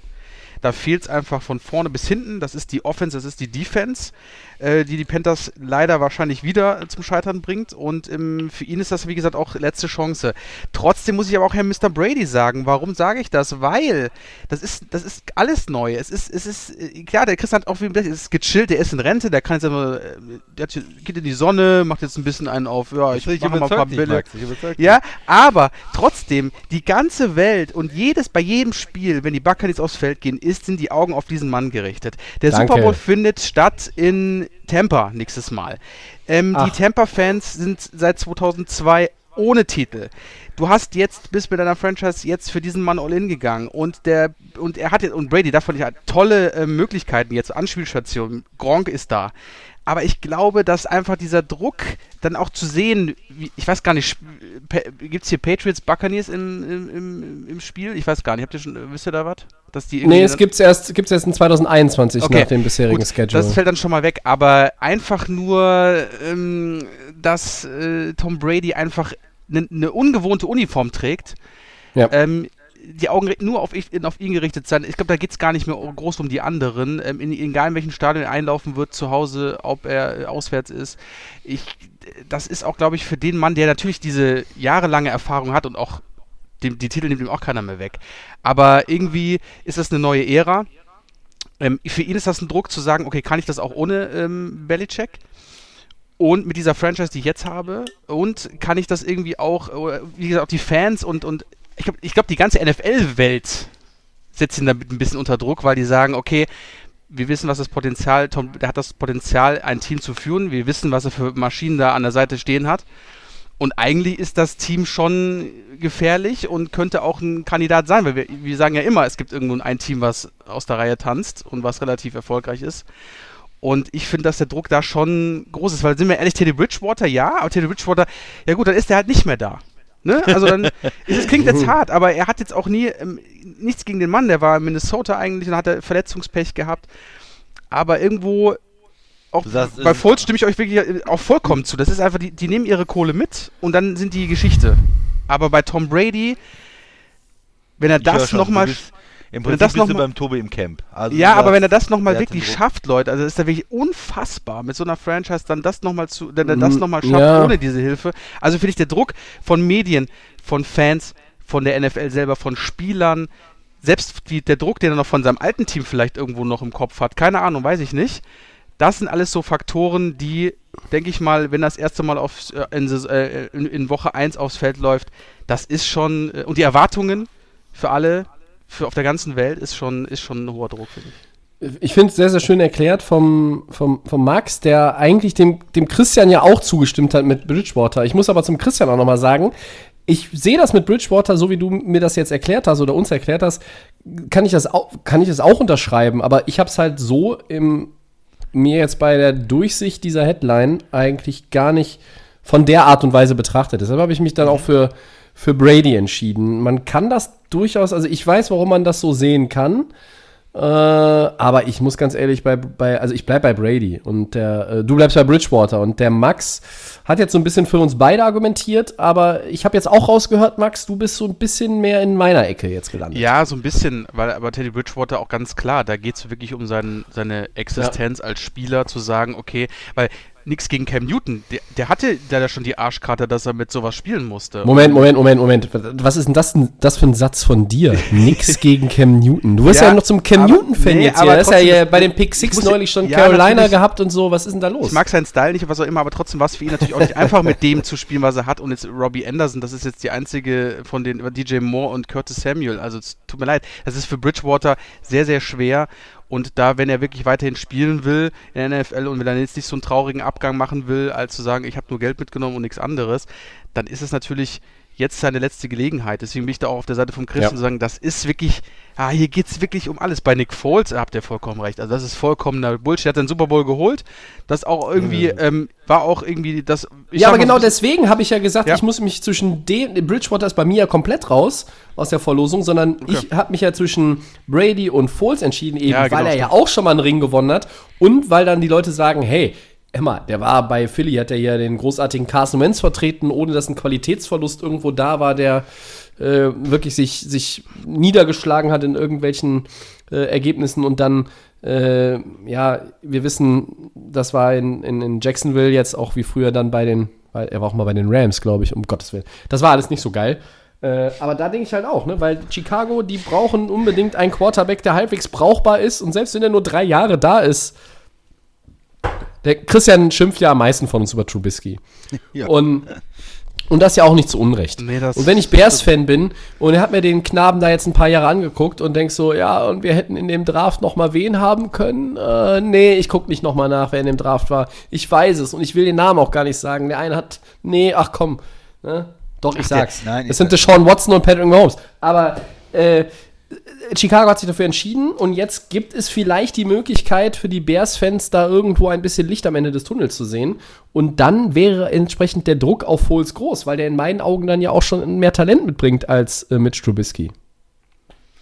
Speaker 5: Da fehlt es einfach von vorne bis hinten. Das ist die Offense, das ist die Defense. Äh, die die Panthers leider wahrscheinlich wieder zum Scheitern bringt. Und ähm, für ihn ist das, wie gesagt, auch letzte Chance. Trotzdem muss ich aber auch Herrn Mr. Brady sagen. Warum sage ich das? Weil das ist, das ist alles neu. Es ist, es ist, äh, klar, der Christian hat auch wie ist gechillt, der ist in Rente, der kann jetzt immer, äh, der geht in die Sonne, macht jetzt ein bisschen einen auf, ja, ich mache mal ein paar Bälle. Ja, aber trotzdem, die ganze Welt und jedes, bei jedem Spiel, wenn die Buccaneers aufs Feld gehen, ist, sind die Augen auf diesen Mann gerichtet. Der
Speaker 3: Danke.
Speaker 5: Super Bowl findet statt in Tampa nächstes Mal. Ähm, die. Tampa-Fans sind seit 2002 ohne Titel. Du hast jetzt, bist mit deiner Franchise jetzt für diesen Mann all in gegangen und der und er hat jetzt und Brady davon hat tolle äh, Möglichkeiten jetzt Anspielstation. Gronk ist da. Aber ich glaube, dass einfach dieser Druck dann auch zu sehen, wie, ich weiß gar nicht, gibt es hier Patriots Buccaneers im, im, im, Spiel? Ich weiß gar nicht. Habt ihr schon, wisst ihr da was? Dass die
Speaker 3: Nee, es
Speaker 5: dann-
Speaker 3: gibt's erst, gibt's erst in 2021
Speaker 5: Okay,
Speaker 3: nach dem bisherigen
Speaker 5: Gut,
Speaker 3: Schedule.
Speaker 5: Das fällt dann schon mal weg, aber einfach nur, ähm, dass äh, Tom Brady einfach eine ne ungewohnte Uniform trägt.
Speaker 3: Ja.
Speaker 5: Ähm, die Augen nur auf, auf ihn gerichtet sein. Ich glaube, da geht es gar nicht mehr groß um die anderen. Ähm, in, egal in welchen Stadion er einlaufen wird, zu Hause, ob er äh, auswärts ist. Ich, das ist auch, glaube ich, für den Mann, der natürlich diese jahrelange Erfahrung hat und auch dem, die Titel nimmt ihm auch keiner mehr weg. Aber irgendwie ist das eine neue Ära. Ähm, für ihn ist das ein Druck zu sagen, okay, kann ich das auch ohne ähm, Belichick? Und mit dieser Franchise, die ich jetzt habe, und kann ich das irgendwie auch, äh, wie gesagt, auch die Fans und, und ich glaube, ich glaub, die ganze NFL-Welt setzt ihn damit ein bisschen unter Druck, weil die sagen, okay, wir wissen, was das Potenzial, Tom, der hat das Potenzial, ein Team zu führen, wir wissen, was er für Maschinen da an der Seite stehen hat. Und eigentlich ist das Team schon gefährlich und könnte auch ein Kandidat sein, weil wir, wir sagen ja immer, es gibt irgendwo ein Team, was aus der Reihe tanzt und was relativ erfolgreich ist. Und ich finde, dass der Druck da schon groß ist, weil sind wir ehrlich, Teddy Bridgewater, ja, aber Teddy Bridgewater, ja gut, dann ist der halt nicht mehr da. Ne? Also dann, es klingt jetzt hart, aber er hat jetzt auch nie, ähm, nichts gegen den Mann, der war in Minnesota eigentlich und hat er Verletzungspech gehabt. Aber irgendwo, auch
Speaker 4: sagst,
Speaker 5: bei
Speaker 4: es-
Speaker 5: Foles stimme ich euch wirklich äh, auch vollkommen zu. Das ist einfach, die, die nehmen ihre Kohle mit und dann sind die Geschichte. Aber bei Tom Brady, wenn er das nochmal
Speaker 4: du bist- Im
Speaker 5: wenn
Speaker 4: Prinzip
Speaker 5: das
Speaker 4: bist
Speaker 5: noch
Speaker 4: du
Speaker 5: mal-
Speaker 4: beim Tobi im Camp. Also
Speaker 5: ja, aber wenn er das nochmal wirklich schafft, Leute, also ist er wirklich unfassbar mit so einer Franchise dann das nochmal zu, wenn er das
Speaker 3: Mm,
Speaker 5: nochmal schafft
Speaker 3: ja.
Speaker 5: ohne diese Hilfe. Also finde ich der Druck von Medien, von Fans, von der NFL selber, von Spielern, selbst die, der Druck, den er noch von seinem alten Team vielleicht irgendwo noch im Kopf hat, keine Ahnung, weiß ich nicht. Das sind alles so Faktoren, die, denke ich mal, wenn das erste Mal aufs, äh, in, äh, in, in Woche 1 aufs Feld läuft, das ist schon, äh, und die Erwartungen für alle, für auf der ganzen Welt, ist schon, ist schon ein hoher Druck, finde ich.
Speaker 3: Ich finde es sehr, sehr schön erklärt vom, vom, vom Max, der eigentlich dem, dem Christian ja auch zugestimmt hat mit Bridgewater. Ich muss aber zum Christian auch nochmal sagen, ich sehe das mit Bridgewater, so wie du mir das jetzt erklärt hast oder uns erklärt hast, kann ich das auch, kann ich das auch unterschreiben, aber ich habe es halt so im, mir jetzt bei der Durchsicht dieser Headline eigentlich gar nicht von der Art und Weise betrachtet. Deshalb habe ich mich dann auch für, für Brady entschieden. Man kann das durchaus, also ich weiß, warum man das so sehen kann. Äh, aber ich muss ganz ehrlich bei, bei also ich bleib bei Brady und der, äh, du bleibst bei Bridgewater und der Max hat jetzt so ein bisschen für uns beide argumentiert, aber ich habe jetzt auch rausgehört, Max, du bist so ein bisschen mehr in meiner Ecke jetzt gelandet.
Speaker 5: Ja, so ein bisschen, weil aber Teddy Bridgewater auch ganz klar, da geht es wirklich um sein, seine Existenz als Spieler, zu sagen, okay, weil nichts gegen Cam Newton, der, der hatte da ja schon die Arschkarte, dass er mit sowas spielen musste.
Speaker 3: Moment, Moment, Moment, Moment. Was ist denn das, denn- das für ein Satz von dir? Nix gegen Cam Newton. Du wirst ja,
Speaker 5: Ja,
Speaker 3: noch zum Cam Newton-Fan
Speaker 5: nee,
Speaker 3: jetzt
Speaker 5: aber
Speaker 3: hier. Das ist ja hier bei den Pick Six neulich schon
Speaker 5: ja,
Speaker 3: Carolina gehabt und so. Was ist denn da los?
Speaker 5: Ich mag seinen Style nicht was auch immer, aber trotzdem war es für ihn natürlich auch nicht einfach, mit dem zu spielen, was er hat. Und jetzt Robbie Anderson, das ist jetzt die einzige von den DJ Moore und Curtis Samuel. Also es tut mir leid, das ist für Bridgewater sehr, sehr schwer. Und da, wenn er wirklich weiterhin spielen will in der NFL und wenn er jetzt nicht so einen traurigen Abgang machen will, als zu sagen, ich habe nur Geld mitgenommen und nichts anderes, dann ist es natürlich jetzt seine letzte Gelegenheit. Deswegen bin ich da auch auf der Seite vom Christian
Speaker 3: Ja.
Speaker 5: zu sagen, das ist wirklich, ah, hier geht es wirklich um alles. Bei Nick Foles habt ihr vollkommen recht. Also das ist vollkommener Bullshit. Er hat den Super Bowl geholt. Das auch irgendwie, ähm, war auch irgendwie das. ich
Speaker 3: ja, aber
Speaker 5: mal,
Speaker 3: genau deswegen habe ich ja gesagt,
Speaker 5: Ja.
Speaker 3: ich muss mich zwischen dem, Bridgewater ist bei mir ja komplett raus aus der Verlosung, sondern ich habe mich ja zwischen Brady und Foles entschieden, eben
Speaker 5: Ja,
Speaker 3: weil
Speaker 5: genau,
Speaker 3: er ja
Speaker 5: stimmt.
Speaker 3: auch schon mal einen Ring gewonnen hat und weil dann die Leute sagen, hey, Emma, der war bei Philly, hat er ja den großartigen Carson Wentz vertreten, ohne dass ein Qualitätsverlust irgendwo da war, der äh, wirklich sich, sich niedergeschlagen hat in irgendwelchen äh, Ergebnissen und dann Äh, ja, wir wissen, das war in, in, in Jacksonville jetzt auch wie früher dann bei den, weil er war auch mal bei den Rams, glaube ich, um Gottes Willen. Das war alles nicht so geil. Äh, aber da denke ich halt auch, ne? weil Chicago, die brauchen unbedingt einen Quarterback, der halbwegs brauchbar ist. Und selbst wenn er nur drei Jahre da ist, der Christian schimpft ja am meisten von uns über Trubisky.
Speaker 4: Ja.
Speaker 3: Und, und das ja auch nicht zu Unrecht.
Speaker 5: Nee,
Speaker 3: und wenn ich Bears-Fan bin und er hat mir den Knaben da jetzt ein paar Jahre angeguckt und denk so, ja, und wir hätten in dem Draft noch mal wen haben können. Äh, nee, ich guck nicht noch mal nach, wer in dem Draft war. Ich weiß es und ich will den Namen auch gar nicht sagen. Der eine hat, nee, ach komm. Ne? Doch, ich sag's.
Speaker 4: nein,
Speaker 3: es sind Deshaun Watson und Patrick Mahomes. Aber äh, Chicago hat sich dafür entschieden und jetzt gibt es vielleicht die Möglichkeit für die Bears-Fans da irgendwo ein bisschen Licht am Ende des Tunnels zu sehen. Und dann wäre entsprechend der Druck auf Foles groß, weil der in meinen Augen dann ja auch schon mehr Talent mitbringt als äh, Mitch Trubisky.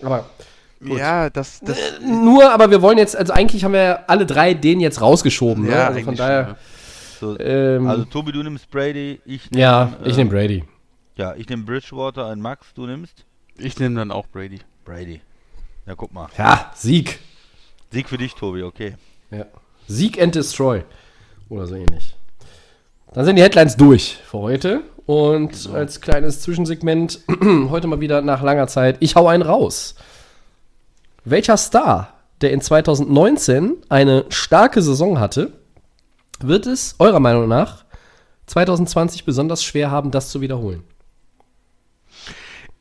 Speaker 3: Aber
Speaker 5: Ja, das, das
Speaker 3: nur, aber wir wollen jetzt, also eigentlich haben wir alle drei den jetzt rausgeschoben. ne?
Speaker 5: ja,
Speaker 3: Also von daher,
Speaker 5: schon,
Speaker 4: So,
Speaker 3: ähm,
Speaker 4: also Tobi, du nimmst Brady, ich nehm,
Speaker 3: ja, ich
Speaker 4: äh,
Speaker 3: nehme Brady.
Speaker 4: Ja, ich nehme Bridgewater und Max, du nimmst
Speaker 5: ja. Ich nehme dann auch Brady.
Speaker 4: Brady. Ja, guck mal.
Speaker 3: Ja, Sieg.
Speaker 4: Sieg für dich, Tobi, okay.
Speaker 3: Ja. Sieg and Destroy. Oder so ähnlich. Dann sind die Headlines durch für heute. Und als kleines Zwischensegment, heute mal wieder nach langer Zeit, ich hau einen raus. Welcher Star, der in 2019 eine starke Saison hatte, wird es eurer Meinung nach 2020 besonders schwer haben, das zu wiederholen?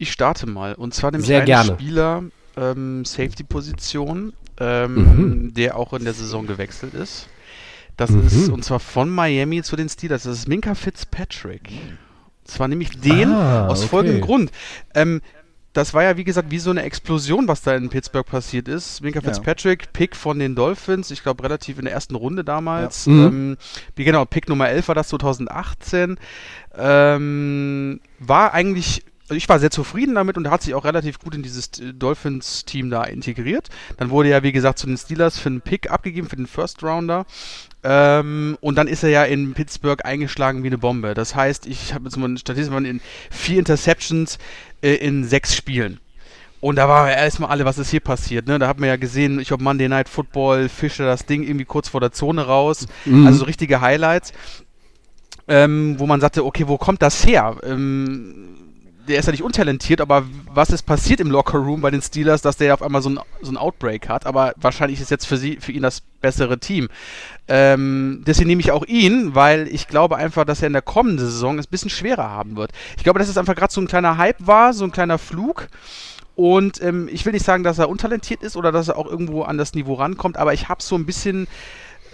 Speaker 5: Ich starte mal. Und zwar nämlich
Speaker 3: Sehr
Speaker 5: einen
Speaker 3: gerne.
Speaker 5: Spieler, ähm, Safety-Position, ähm,
Speaker 3: Mhm.
Speaker 5: der auch in der Saison gewechselt ist. Das
Speaker 3: Mhm.
Speaker 5: ist, und zwar von Miami zu den Steelers. Das ist Minka Fitzpatrick. Und zwar nämlich den
Speaker 3: Ah,
Speaker 5: aus
Speaker 3: okay.
Speaker 5: folgendem Grund. Ähm, das war ja, wie gesagt, wie so eine Explosion, was da in Pittsburgh passiert ist. Minka
Speaker 4: Ja.
Speaker 5: Fitzpatrick, Pick von den Dolphins, ich glaube relativ in der ersten Runde damals.
Speaker 3: Ja. Mhm.
Speaker 5: Ähm, wie genau, Pick Nummer 11 war das 2018. Ähm, war eigentlich, ich war sehr zufrieden damit und hat sich auch relativ gut in dieses äh, Dolphins-Team da integriert. Dann wurde er, wie gesagt, zu den Steelers für einen Pick abgegeben, für den First Rounder. Ähm, und dann ist er ja in Pittsburgh eingeschlagen wie eine Bombe. Das heißt, ich habe jetzt mal eine Statistik in vier Interceptions äh, in sechs Spielen. Und da war erstmal alle, was ist hier passiert, ne? Da hat man ja gesehen, ich glaube Monday Night Football, Fischer das Ding irgendwie kurz vor der Zone raus. Also so richtige Highlights. Ähm, wo man sagte, okay, wo kommt das her? Ähm, der ist ja nicht untalentiert, aber was ist passiert im Lockerroom bei den Steelers, dass der auf einmal so ein, so ein Outbreak hat? Aber wahrscheinlich ist jetzt für, sie, für ihn das bessere Team. Ähm, deswegen nehme ich auch ihn, weil ich glaube einfach, dass er in der kommenden Saison es ein bisschen schwerer haben wird. Ich glaube, dass es einfach gerade so ein kleiner Hype war, so ein kleiner Flug. Und ähm, ich will nicht sagen, dass er untalentiert ist oder dass er auch irgendwo an das Niveau rankommt, aber ich habe so ein bisschen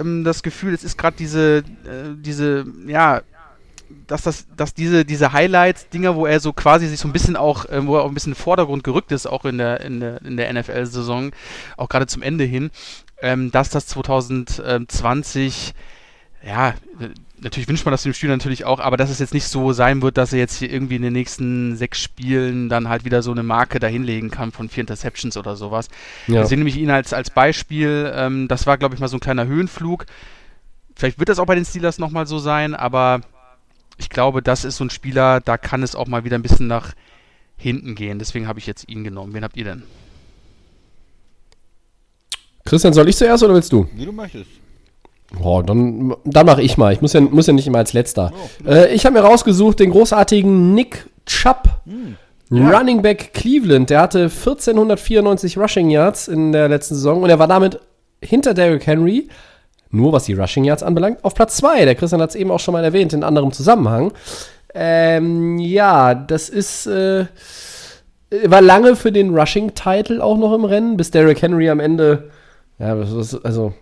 Speaker 5: ähm, das Gefühl, es ist gerade diese, äh, diese, ja, dass das, dass diese, diese Highlights-Dinger, wo er so quasi sich so ein bisschen auch, äh, wo er auch ein bisschen in den Vordergrund gerückt ist, auch in der, in der, in der NFL-Saison, auch gerade zum Ende hin, ähm, dass das 2020, ja, äh, natürlich wünscht man das dem Spieler natürlich auch, aber dass es jetzt nicht so sein wird, dass er jetzt hier irgendwie in den nächsten sechs Spielen dann halt wieder so eine Marke dahinlegen kann von vier Interceptions oder sowas.
Speaker 3: Ja.
Speaker 5: Deswegen nehme ich ihn als, als Beispiel. Ähm, das war, glaube ich, mal so ein kleiner Höhenflug. Vielleicht wird das auch bei den Steelers nochmal so sein, aber ich glaube, das ist so ein Spieler, da kann es auch mal wieder ein bisschen nach hinten gehen. Deswegen habe ich jetzt ihn genommen. Wen habt ihr denn?
Speaker 3: Christian, soll ich zuerst oder willst du?
Speaker 4: Wie du möchtest.
Speaker 3: Oh, dann, dann mache ich mal. Ich muss ja, muss ja nicht immer als letzter. Äh, ich habe mir rausgesucht den großartigen Nick Chubb. Running Back Cleveland. Der hatte 1494 Rushing Yards in der letzten Saison und er war damit hinter Derrick Henry, nur was die Rushing Yards anbelangt, auf Platz 2. Der Christian hat es eben auch schon mal erwähnt, in anderem Zusammenhang. Ähm, ja, das ist. Äh, war lange für den Rushing-Title auch noch im Rennen, bis Derrick Henry am Ende. Ja, also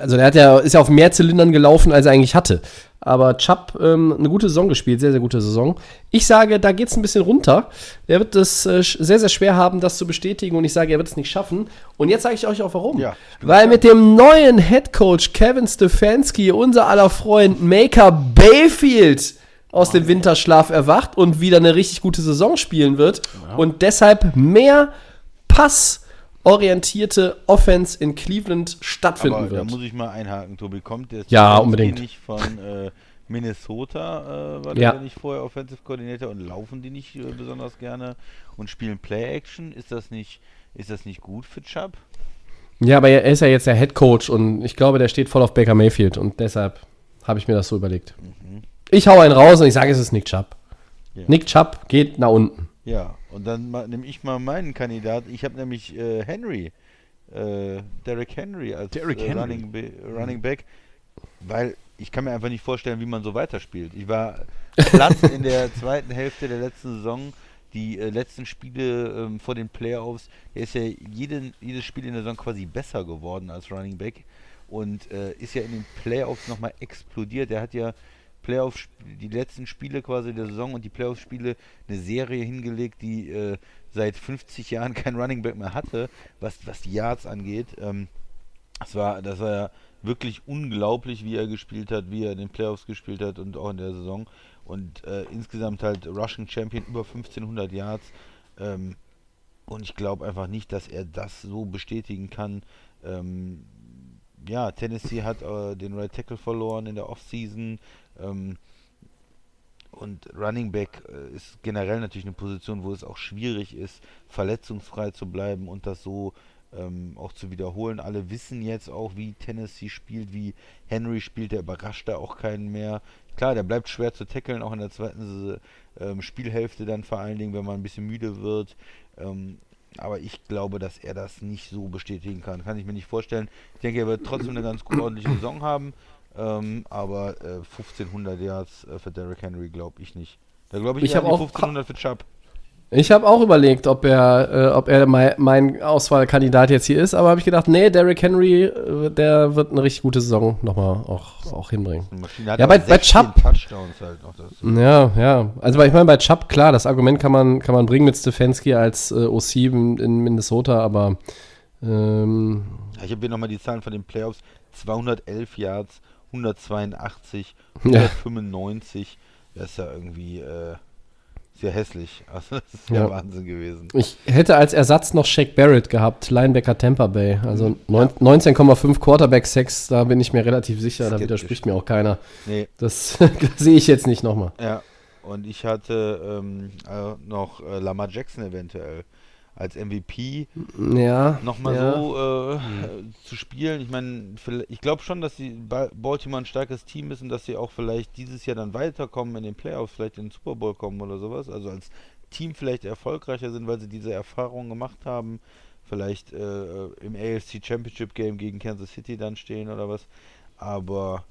Speaker 3: also der hat ja, ist ja auf mehr Zylindern gelaufen, als er eigentlich hatte. Aber Chubb ähm, eine gute Saison gespielt, sehr, sehr gute Saison. Ich sage, da geht es ein bisschen runter. Er wird es äh, sehr, sehr schwer haben, das zu bestätigen. Und ich sage, er wird es nicht schaffen. Und jetzt sage ich euch auch warum.
Speaker 4: Ja,
Speaker 3: Weil mit dem neuen Head Coach Kevin Stefanski, unser aller Freund Maker Bayfield aus dem Winterschlaf erwacht und wieder eine richtig gute Saison spielen wird. Und deshalb mehr passorientierte Offense in Cleveland stattfinden
Speaker 4: Aber da
Speaker 3: wird.
Speaker 4: muss ich mal einhaken, Tobi. Kommt der
Speaker 3: Ja, unbedingt.
Speaker 4: nicht von äh, Minnesota, äh, war
Speaker 3: Ja.
Speaker 4: der nicht vorher Offensive Coordinator und laufen die nicht äh, besonders gerne und spielen Play-Action? Ist das nicht, ist das nicht gut für Chubb?
Speaker 3: Ja, aber er ist ja jetzt der Head Coach und ich glaube, der steht voll auf Baker Mayfield und deshalb habe ich mir das so überlegt. Ich hau einen raus und ich sage, es ist Nick Chubb.
Speaker 4: Ja.
Speaker 3: Nick Chubb geht nach unten.
Speaker 4: Ja, und dann nehme ich mal meinen Kandidat. Ich habe nämlich äh, Henry, äh, Derrick Henry als
Speaker 5: Derrick
Speaker 4: äh,
Speaker 5: Henry.
Speaker 4: Running, Ba- Running Back, weil ich kann mir einfach nicht vorstellen, wie man so weiterspielt. Ich war platt in der zweiten Hälfte der letzten Saison. Die äh, letzten Spiele ähm, vor den Playoffs, er ist ja jeden, jedes Spiel in der Saison quasi besser geworden als Running Back und äh, ist ja in den Playoffs nochmal explodiert. Er hat ja Playoff, die letzten Spiele quasi der Saison und die Playoff-Spiele eine Serie hingelegt, die äh, seit 50 Jahren kein Running Back mehr hatte, was, was die Yards angeht. Ähm, das war, das war ja wirklich unglaublich, wie er gespielt hat, wie er in den Playoffs gespielt hat und auch in der Saison. Und äh, insgesamt halt Rushing Champion über 1500 Yards. Ähm, und ich glaube einfach nicht, dass er das so bestätigen kann. Ähm, ja, Tennessee hat äh, den Right Tackle verloren in der Offseason. Ähm, und Running Back äh, ist generell natürlich eine Position, wo es auch schwierig ist, verletzungsfrei zu bleiben und das so ähm, auch zu wiederholen. Alle wissen jetzt auch, wie Tennessee spielt, wie Henry spielt, der überrascht da auch keinen mehr. Klar, der bleibt schwer zu tackeln, auch in der zweiten ähm, Spielhälfte dann vor allen Dingen, wenn man ein bisschen müde wird. Ähm, aber ich glaube, dass er das nicht so bestätigen kann. Kann ich mir nicht vorstellen. Ich denke, er wird trotzdem eine ganz gut ordentliche Saison haben. Ähm, aber äh, 1500 Yards äh, für Derrick Henry glaube ich nicht. Da glaube ich,
Speaker 3: Ich
Speaker 4: eher
Speaker 3: hab
Speaker 4: an die
Speaker 3: auch-
Speaker 4: 1500 für Chubb.
Speaker 3: Ich habe auch überlegt, ob er, äh, ob er mein, mein Auswahlkandidat jetzt hier ist, aber habe ich gedacht, nee, Derrick Henry, äh, der wird eine richtig gute Saison nochmal auch, auch hinbringen. Ja, bei- bei
Speaker 4: 16
Speaker 3: Chubb-
Speaker 4: Touchdowns halt noch. Das.
Speaker 3: Ja, ja. Also ich meine, bei Chubb, klar, das Argument kann man, kann man bringen mit Stefanski als äh, OC in in Minnesota, aber ähm,
Speaker 4: Ja, Ich habe hier nochmal die Zahlen von den Playoffs. 211 Yards, 182,
Speaker 3: Ja.
Speaker 4: 195. Das ist ja irgendwie äh, sehr hässlich. Also das ist ja,
Speaker 3: Ja.
Speaker 4: Wahnsinn gewesen.
Speaker 3: ich hätte als Ersatz noch Shaq Barrett gehabt, Linebacker Tampa Bay. Also neun- 19,5 Quarterback Sex, da bin ich mir relativ sicher, da
Speaker 4: Skeptisch.
Speaker 3: widerspricht mir auch keiner.
Speaker 4: Nee,
Speaker 3: Das sehe ich jetzt nicht nochmal.
Speaker 4: ja. Und ich hatte ähm, äh, noch äh, Lamar Jackson eventuell als MVP
Speaker 3: Ja.
Speaker 4: nochmal
Speaker 3: ja.
Speaker 4: so äh, äh, zu spielen. Ich meine, ich glaube schon, dass die Ba- Baltimore ein starkes Team ist und dass sie auch vielleicht dieses Jahr dann weiterkommen in den Playoffs, vielleicht in den Super Bowl kommen oder sowas. Also als Team vielleicht erfolgreicher sind, weil sie diese Erfahrung gemacht haben. Vielleicht äh, im AFC Championship Game gegen Kansas City dann stehen oder was. Aber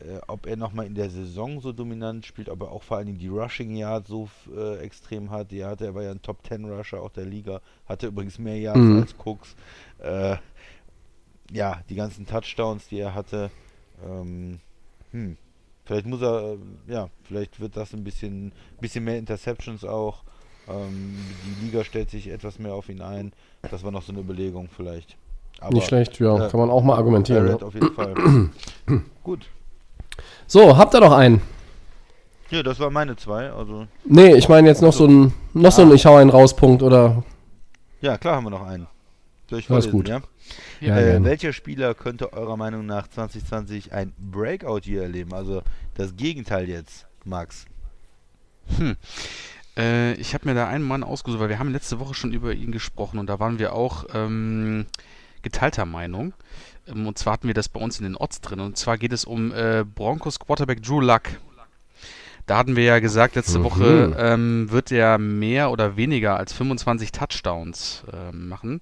Speaker 4: äh, ob er nochmal in der Saison so dominant spielt, ob er auch vor allen Dingen die Rushing Yard so äh, extrem hat. Die hatte, er war ja ein Top 10 Rusher auch der Liga, hatte übrigens mehr Yards
Speaker 3: Mhm.
Speaker 4: als Cooks. Äh, ja, die ganzen Touchdowns, die er hatte. Ähm, hm, vielleicht muss er, äh, ja, vielleicht wird das ein bisschen, bisschen mehr Interceptions auch. Ähm, die Liga stellt sich etwas mehr auf ihn ein. Das war noch so eine Überlegung vielleicht. Aber
Speaker 3: Nicht schlecht, ja,
Speaker 4: äh,
Speaker 3: kann man auch mal argumentieren. Ja.
Speaker 4: auf jeden Fall. Gut.
Speaker 3: So, habt ihr noch einen?
Speaker 4: Ja, das waren meine zwei. Also,
Speaker 3: Nee, ich meine jetzt noch so ein, noch so ein
Speaker 4: Ah.
Speaker 3: Ich hau einen rauspunkt oder.
Speaker 4: ja, klar haben wir noch einen. Soll ich
Speaker 3: Das ist
Speaker 4: vorlesen,
Speaker 3: gut.
Speaker 4: ja?
Speaker 3: Ja,
Speaker 4: äh, welcher Spieler könnte eurer Meinung nach 2020 ein Breakout hier erleben? Also das Gegenteil jetzt, Max.
Speaker 5: Äh, ich habe mir da einen Mann ausgesucht, weil wir haben letzte Woche schon über ihn gesprochen und da waren wir auch ähm, geteilter Meinung. Ähm, und zwar hatten wir das bei uns in den Odds drin. Und zwar geht es um äh, Broncos Quarterback Drew Luck. Da hatten wir ja gesagt, letzte
Speaker 3: Mhm.
Speaker 5: Woche ähm, wird er mehr oder weniger als 25 Touchdowns ähm, machen.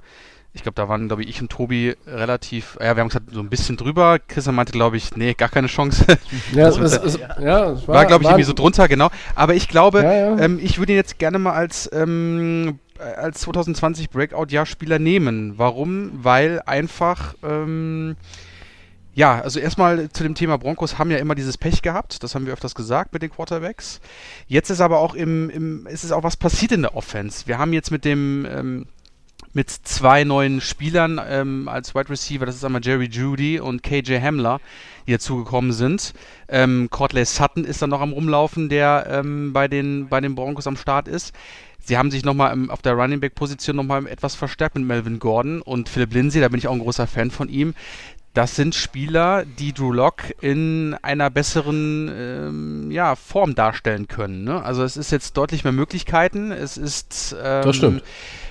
Speaker 5: Ich glaube, da waren, glaube ich, ich und Tobi relativ, ja, wir haben gesagt, so ein bisschen drüber. Christian meinte, glaube ich, nee, gar keine Chance.
Speaker 3: Ja,
Speaker 5: Das
Speaker 3: es, es, ja, es
Speaker 5: War, glaube ich, irgendwie so drunter, genau. Aber ich glaube,
Speaker 3: Ja, ja.
Speaker 5: Ähm, ich würde ihn jetzt gerne mal als, ähm, als 2020 Breakout-Jahr-Spieler nehmen. Warum? Weil einfach, ähm, ja, also erstmal zu dem Thema Broncos haben ja immer dieses Pech gehabt, das haben wir öfters gesagt mit den Quarterbacks. Jetzt ist aber auch im, im ist es auch was passiert in der Offense. Wir haben jetzt mit dem, ähm, mit zwei neuen Spielern ähm, als Wide Receiver, das ist einmal Jerry Judy und KJ Hamler, die dazugekommen sind. Ähm, Cortley Sutton ist dann noch am Rumlaufen, der ähm, bei, den, bei den Broncos am Start ist. Sie haben sich nochmal auf der Running Back Position nochmal etwas verstärkt mit Melvin Gordon und Philip Lindsay, da bin ich auch ein großer Fan von ihm. Das sind Spieler, die Drew Lock in einer besseren ähm, ja, Form darstellen können. Ne? Also es ist jetzt deutlich mehr Möglichkeiten. Es ist ähm,
Speaker 3: Das stimmt.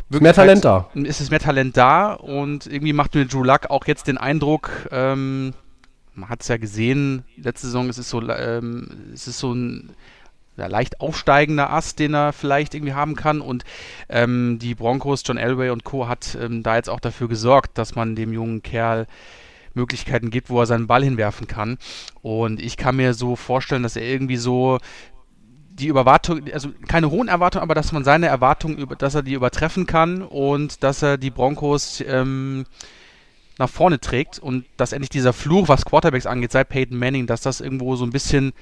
Speaker 3: Ist mehr Talent da.
Speaker 5: Ist es mehr Talent da und irgendwie macht mir Drew Luck auch jetzt den Eindruck, ähm, man hat es ja gesehen, letzte Saison, es ist so, ähm, es ist so ein ja, leicht aufsteigender Ast, den er vielleicht irgendwie haben kann. Und ähm, die Broncos, John Elway und Co. hat ähm, da jetzt auch dafür gesorgt, dass man dem jungen Kerl Möglichkeiten gibt, wo er seinen Ball hinwerfen kann. Und ich kann mir so vorstellen, dass er irgendwie so die Überwartung, also keine hohen Erwartungen, aber dass man seine Erwartungen, dass er die übertreffen kann und dass er die Broncos ähm, nach vorne trägt und dass endlich dieser Fluch, was Quarterbacks angeht, seit Peyton Manning, dass das irgendwo so ein bisschen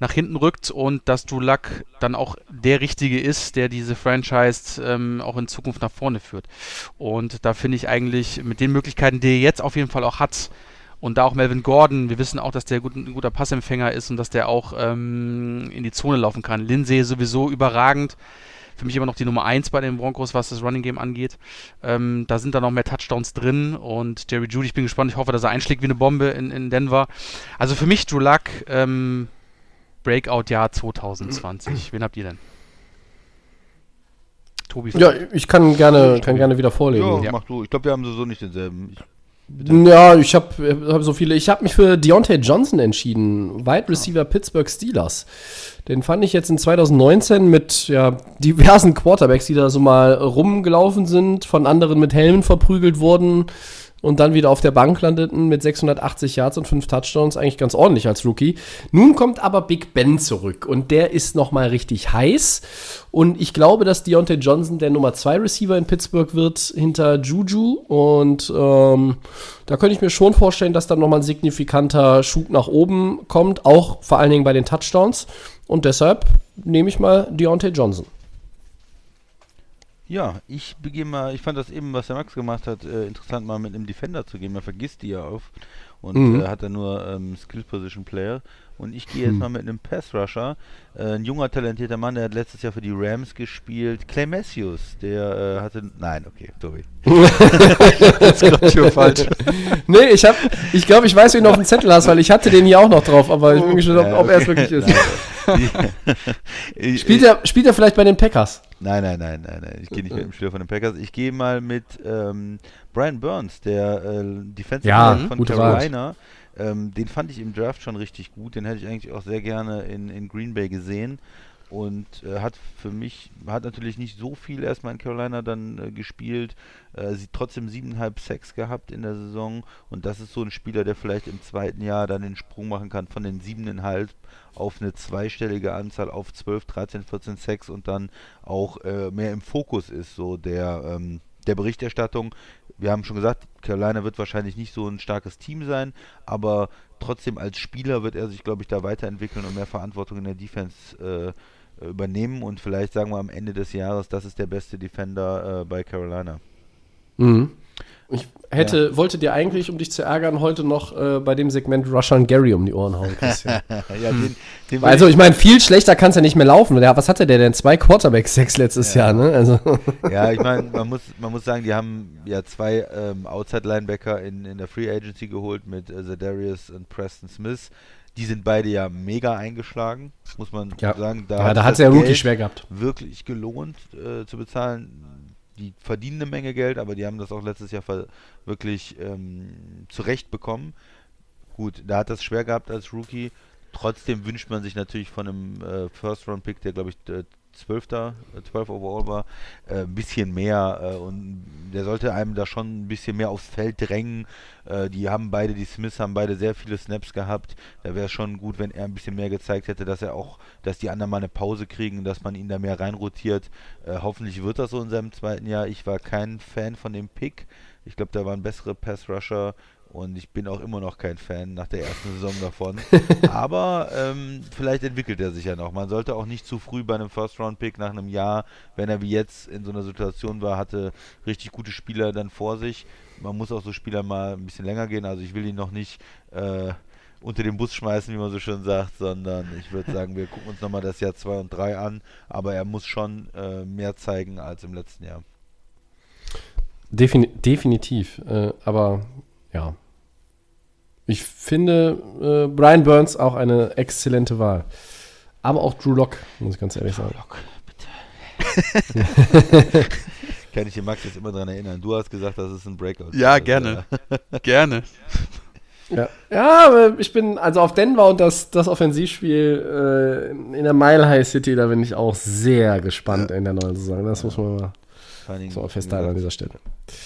Speaker 5: nach hinten rückt und dass Luck dann auch der Richtige ist, der diese Franchise ähm, auch in Zukunft nach vorne führt. Und da finde ich eigentlich mit den Möglichkeiten, die er jetzt auf jeden Fall auch hat, und da auch Melvin Gordon, wir wissen auch, dass der gut, ein guter Passempfänger ist und dass der auch ähm, in die Zone laufen kann. Lindsay sowieso überragend. Für mich immer noch die Nummer 1 bei den Broncos, was das Running Game angeht. Ähm, da sind dann noch mehr Touchdowns drin und Jerry Judy, ich bin gespannt, ich hoffe, dass er einschlägt wie eine Bombe in, in Denver. Also für mich Drew Luck, ähm, Breakout-Jahr 2020. Wen habt ihr denn?
Speaker 3: Tobi. Ja, ich kann gerne, kann gerne wieder vorlegen.
Speaker 4: Ja, mach du. Ich glaube, wir haben so nicht denselben. Ich
Speaker 3: Bitte? Ja, ich habe hab so viele. Ich habe mich für Deontay Johnson entschieden, Wide Receiver Pittsburgh Steelers. Den fand ich jetzt in 2019 mit ja, diversen Quarterbacks, die da so mal rumgelaufen sind, von anderen mit Helmen verprügelt wurden und dann wieder auf der Bank landeten mit 680 Yards und 5 Touchdowns, eigentlich ganz ordentlich als Rookie. Nun kommt aber Big Ben zurück und der ist nochmal richtig heiß. Und ich glaube, dass Deontay Johnson der Nummer 2 Receiver in Pittsburgh wird hinter Juju. Und ähm, da könnte ich mir schon vorstellen, dass dann nochmal ein signifikanter Schub nach oben kommt, auch vor allen Dingen bei den Touchdowns. Und deshalb nehme ich mal Deontay Johnson.
Speaker 4: Ja, ich beginne mal, ich fand das eben, was der Max gemacht hat, äh, interessant mal mit einem Defender zu gehen. Man vergisst die ja auf und mhm. äh, hat dann nur ähm, Skill Position Player. Und ich gehe jetzt hm. mal mit einem Pass Rusher. Äh, ein junger, talentierter Mann, der hat letztes Jahr für die Rams gespielt. Clay Matthews, der äh, hatte. Nein, okay, sorry.
Speaker 3: das ist schon falsch. nee, ich hab, ich glaube, ich weiß, wie du noch einen Zettel hast, weil ich hatte den hier auch noch drauf, aber ich bin gespannt, ob, ob er es wirklich ist. spielt, er, spielt er vielleicht bei den Packers?
Speaker 4: Nein, nein, nein, nein, nein. Ich gehe nicht mit dem Spieler von den Packers. Ich gehe mal mit ähm, Brian Burns, der äh, Defensive
Speaker 3: ja,
Speaker 4: von Carolina. Ähm, den fand ich im Draft schon richtig gut. Den hätte ich eigentlich auch sehr gerne in, in Green Bay gesehen. Und äh, hat für mich, hat natürlich nicht so viel erstmal in Carolina dann äh, gespielt. Äh, sie trotzdem siebeneinhalb Sex gehabt in der Saison. Und das ist so ein Spieler, der vielleicht im zweiten Jahr dann den Sprung machen kann von den siebeneinhalb auf eine zweistellige Anzahl auf 12, 13, 14 Sex und dann auch äh, mehr im Fokus ist, so der, ähm, der Berichterstattung. Wir haben schon gesagt, Carolina wird wahrscheinlich nicht so ein starkes Team sein, aber trotzdem als Spieler wird er sich, glaube ich, da weiterentwickeln und mehr Verantwortung in der Defense äh, übernehmen und vielleicht sagen wir am Ende des Jahres, das ist der beste Defender äh, bei Carolina.
Speaker 3: Mhm. Ich hätte, ja. wollte dir eigentlich, um dich zu ärgern, heute noch äh, bei dem Segment Rushan Gary um die Ohren hauen, Christian. ja, den, den also, ich meine, viel schlechter kann es ja nicht mehr laufen. Ja, was hatte der denn? Zwei Quarterback-Sex letztes ja. Jahr, ne? Also.
Speaker 4: Ja, ich meine, man muss, man muss sagen, die haben ja zwei ähm, Outside-Linebacker in, in der Free Agency geholt mit äh, Zedarius und Preston Smith. Die sind beide ja mega eingeschlagen, muss man ja. sagen.
Speaker 3: Da ja, da hat es ja Rookie schwer gehabt.
Speaker 4: Wirklich gelohnt äh, zu bezahlen die verdienen eine Menge Geld, aber die haben das auch letztes Jahr wirklich ähm, zurecht bekommen. Gut, da hat das schwer gehabt als Rookie. Trotzdem wünscht man sich natürlich von einem äh, First-Round-Pick, der glaube ich 12. 12 äh, overall war, äh, ein bisschen mehr äh, und der sollte einem da schon ein bisschen mehr aufs Feld drängen. Äh, die haben beide, die Smiths haben beide sehr viele Snaps gehabt. Da wäre es schon gut, wenn er ein bisschen mehr gezeigt hätte, dass er auch, dass die anderen mal eine Pause kriegen, dass man ihn da mehr reinrotiert. Äh, hoffentlich wird das so in seinem zweiten Jahr. Ich war kein Fan von dem Pick. Ich glaube, da waren bessere Pass-Rusher und ich bin auch immer noch kein Fan nach der ersten Saison davon. Aber ähm, vielleicht entwickelt er sich ja noch. Man sollte auch nicht zu früh bei einem First-Round-Pick nach einem Jahr, wenn er wie jetzt in so einer Situation war, hatte richtig gute Spieler dann vor sich. Man muss auch so Spieler mal ein bisschen länger gehen. Also ich will ihn noch nicht äh, unter den Bus schmeißen, wie man so schön sagt, sondern ich würde sagen, wir gucken uns nochmal das Jahr 2 und 3 an. Aber er muss schon äh, mehr zeigen als im letzten Jahr.
Speaker 3: Defin definitiv. Äh, aber ja. Ich finde äh, Brian Burns auch eine exzellente Wahl. Aber auch Drew Lock, muss ich ganz ehrlich sagen. Drew Lock, bitte.
Speaker 4: kann ich den Max jetzt immer daran erinnern. Du hast gesagt, das ist ein Breakout.
Speaker 5: Ja, gerne. gerne.
Speaker 3: Ja. ja, aber ich bin, also auf Denver und das, das Offensivspiel äh, in der Mile High City, da bin ich auch sehr gespannt in der neuen Saison. Das muss man mal
Speaker 4: Vor allen Dingen,
Speaker 3: so festhalten an dieser Stelle.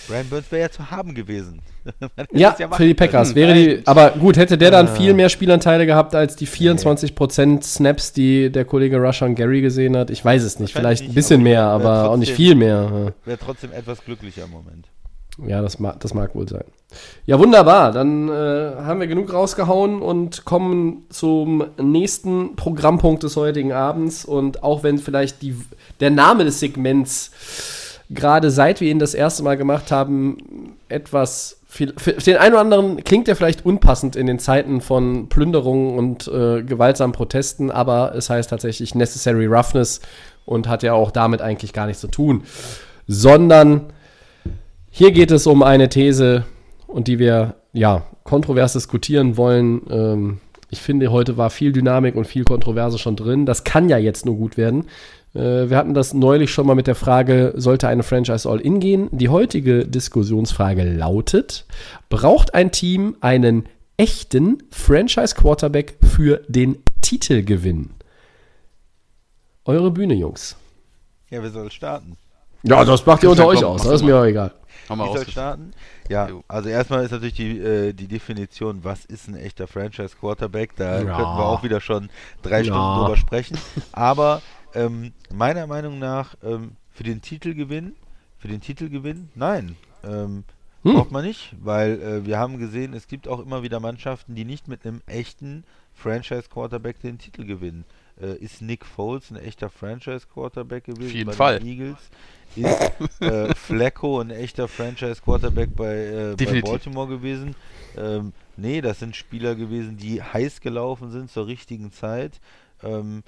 Speaker 4: Brian Burns wäre ja zu haben gewesen.
Speaker 3: Ja,
Speaker 4: machen
Speaker 3: für die. Packers wäre die, aber gut, hätte der dann
Speaker 4: Ah.
Speaker 3: viel mehr Spielanteile gehabt als die 24% Snaps, die der Kollege Rushan Gary gesehen hat. Ich weiß es nicht, vielleicht ein bisschen mehr, aber auch nicht viel mehr.
Speaker 4: Wäre trotzdem etwas glücklicher im Moment.
Speaker 3: Ja, das mag, das mag wohl sein. Ja, wunderbar. Dann äh, haben wir genug rausgehauen und kommen zum nächsten Programmpunkt des heutigen Abends. Und auch wenn vielleicht die, der Name des Segments gerade seit wir ihn das erste Mal gemacht haben, etwas viel, für den einen oder anderen klingt er vielleicht unpassend in den Zeiten von Plünderungen und äh, gewaltsamen Protesten, aber es heißt tatsächlich Necessary Roughness und hat ja auch damit eigentlich gar nichts zu tun, sondern hier geht es um eine These und die wir ja kontrovers diskutieren wollen. Ähm, ich finde, heute war viel Dynamik und viel Kontroverse schon drin. Das kann ja jetzt nur gut werden. Äh, wir hatten das neulich schon mal mit der Frage, sollte eine Franchise All-In gehen? Die heutige Diskussionsfrage lautet, braucht ein Team einen echten Franchise-Quarterback für den Titelgewinn? Eure Bühne, Jungs.
Speaker 4: Ja, wer soll starten?
Speaker 3: Ja, das macht ihr
Speaker 5: Ja,
Speaker 3: unter euch aus. Das ist mir auch egal.
Speaker 5: Hau mal
Speaker 4: Ich soll starten? Ja, also erstmal ist natürlich die, äh, die Definition, was ist ein echter Franchise-Quarterback? Da
Speaker 3: Ja.
Speaker 4: könnten wir auch wieder schon drei
Speaker 3: Ja.
Speaker 4: Stunden drüber sprechen. Aber ähm, meiner Meinung nach ähm, für den Titelgewinn, für den Titelgewinn, nein. Ähm,
Speaker 3: Hm.
Speaker 4: Braucht man nicht, weil äh, wir haben gesehen, es gibt auch immer wieder Mannschaften, die nicht mit einem echten Franchise-Quarterback den Titel gewinnen. Äh, ist Nick Foles ein echter Franchise-Quarterback gewesen
Speaker 5: jeden
Speaker 4: bei
Speaker 5: Fall.
Speaker 4: den Eagles? Ist äh, Flacco ein echter Franchise-Quarterback bei, äh, bei. Baltimore gewesen? Ähm, nee, das sind Spieler gewesen, die heiß gelaufen sind zur richtigen Zeit. Ähm,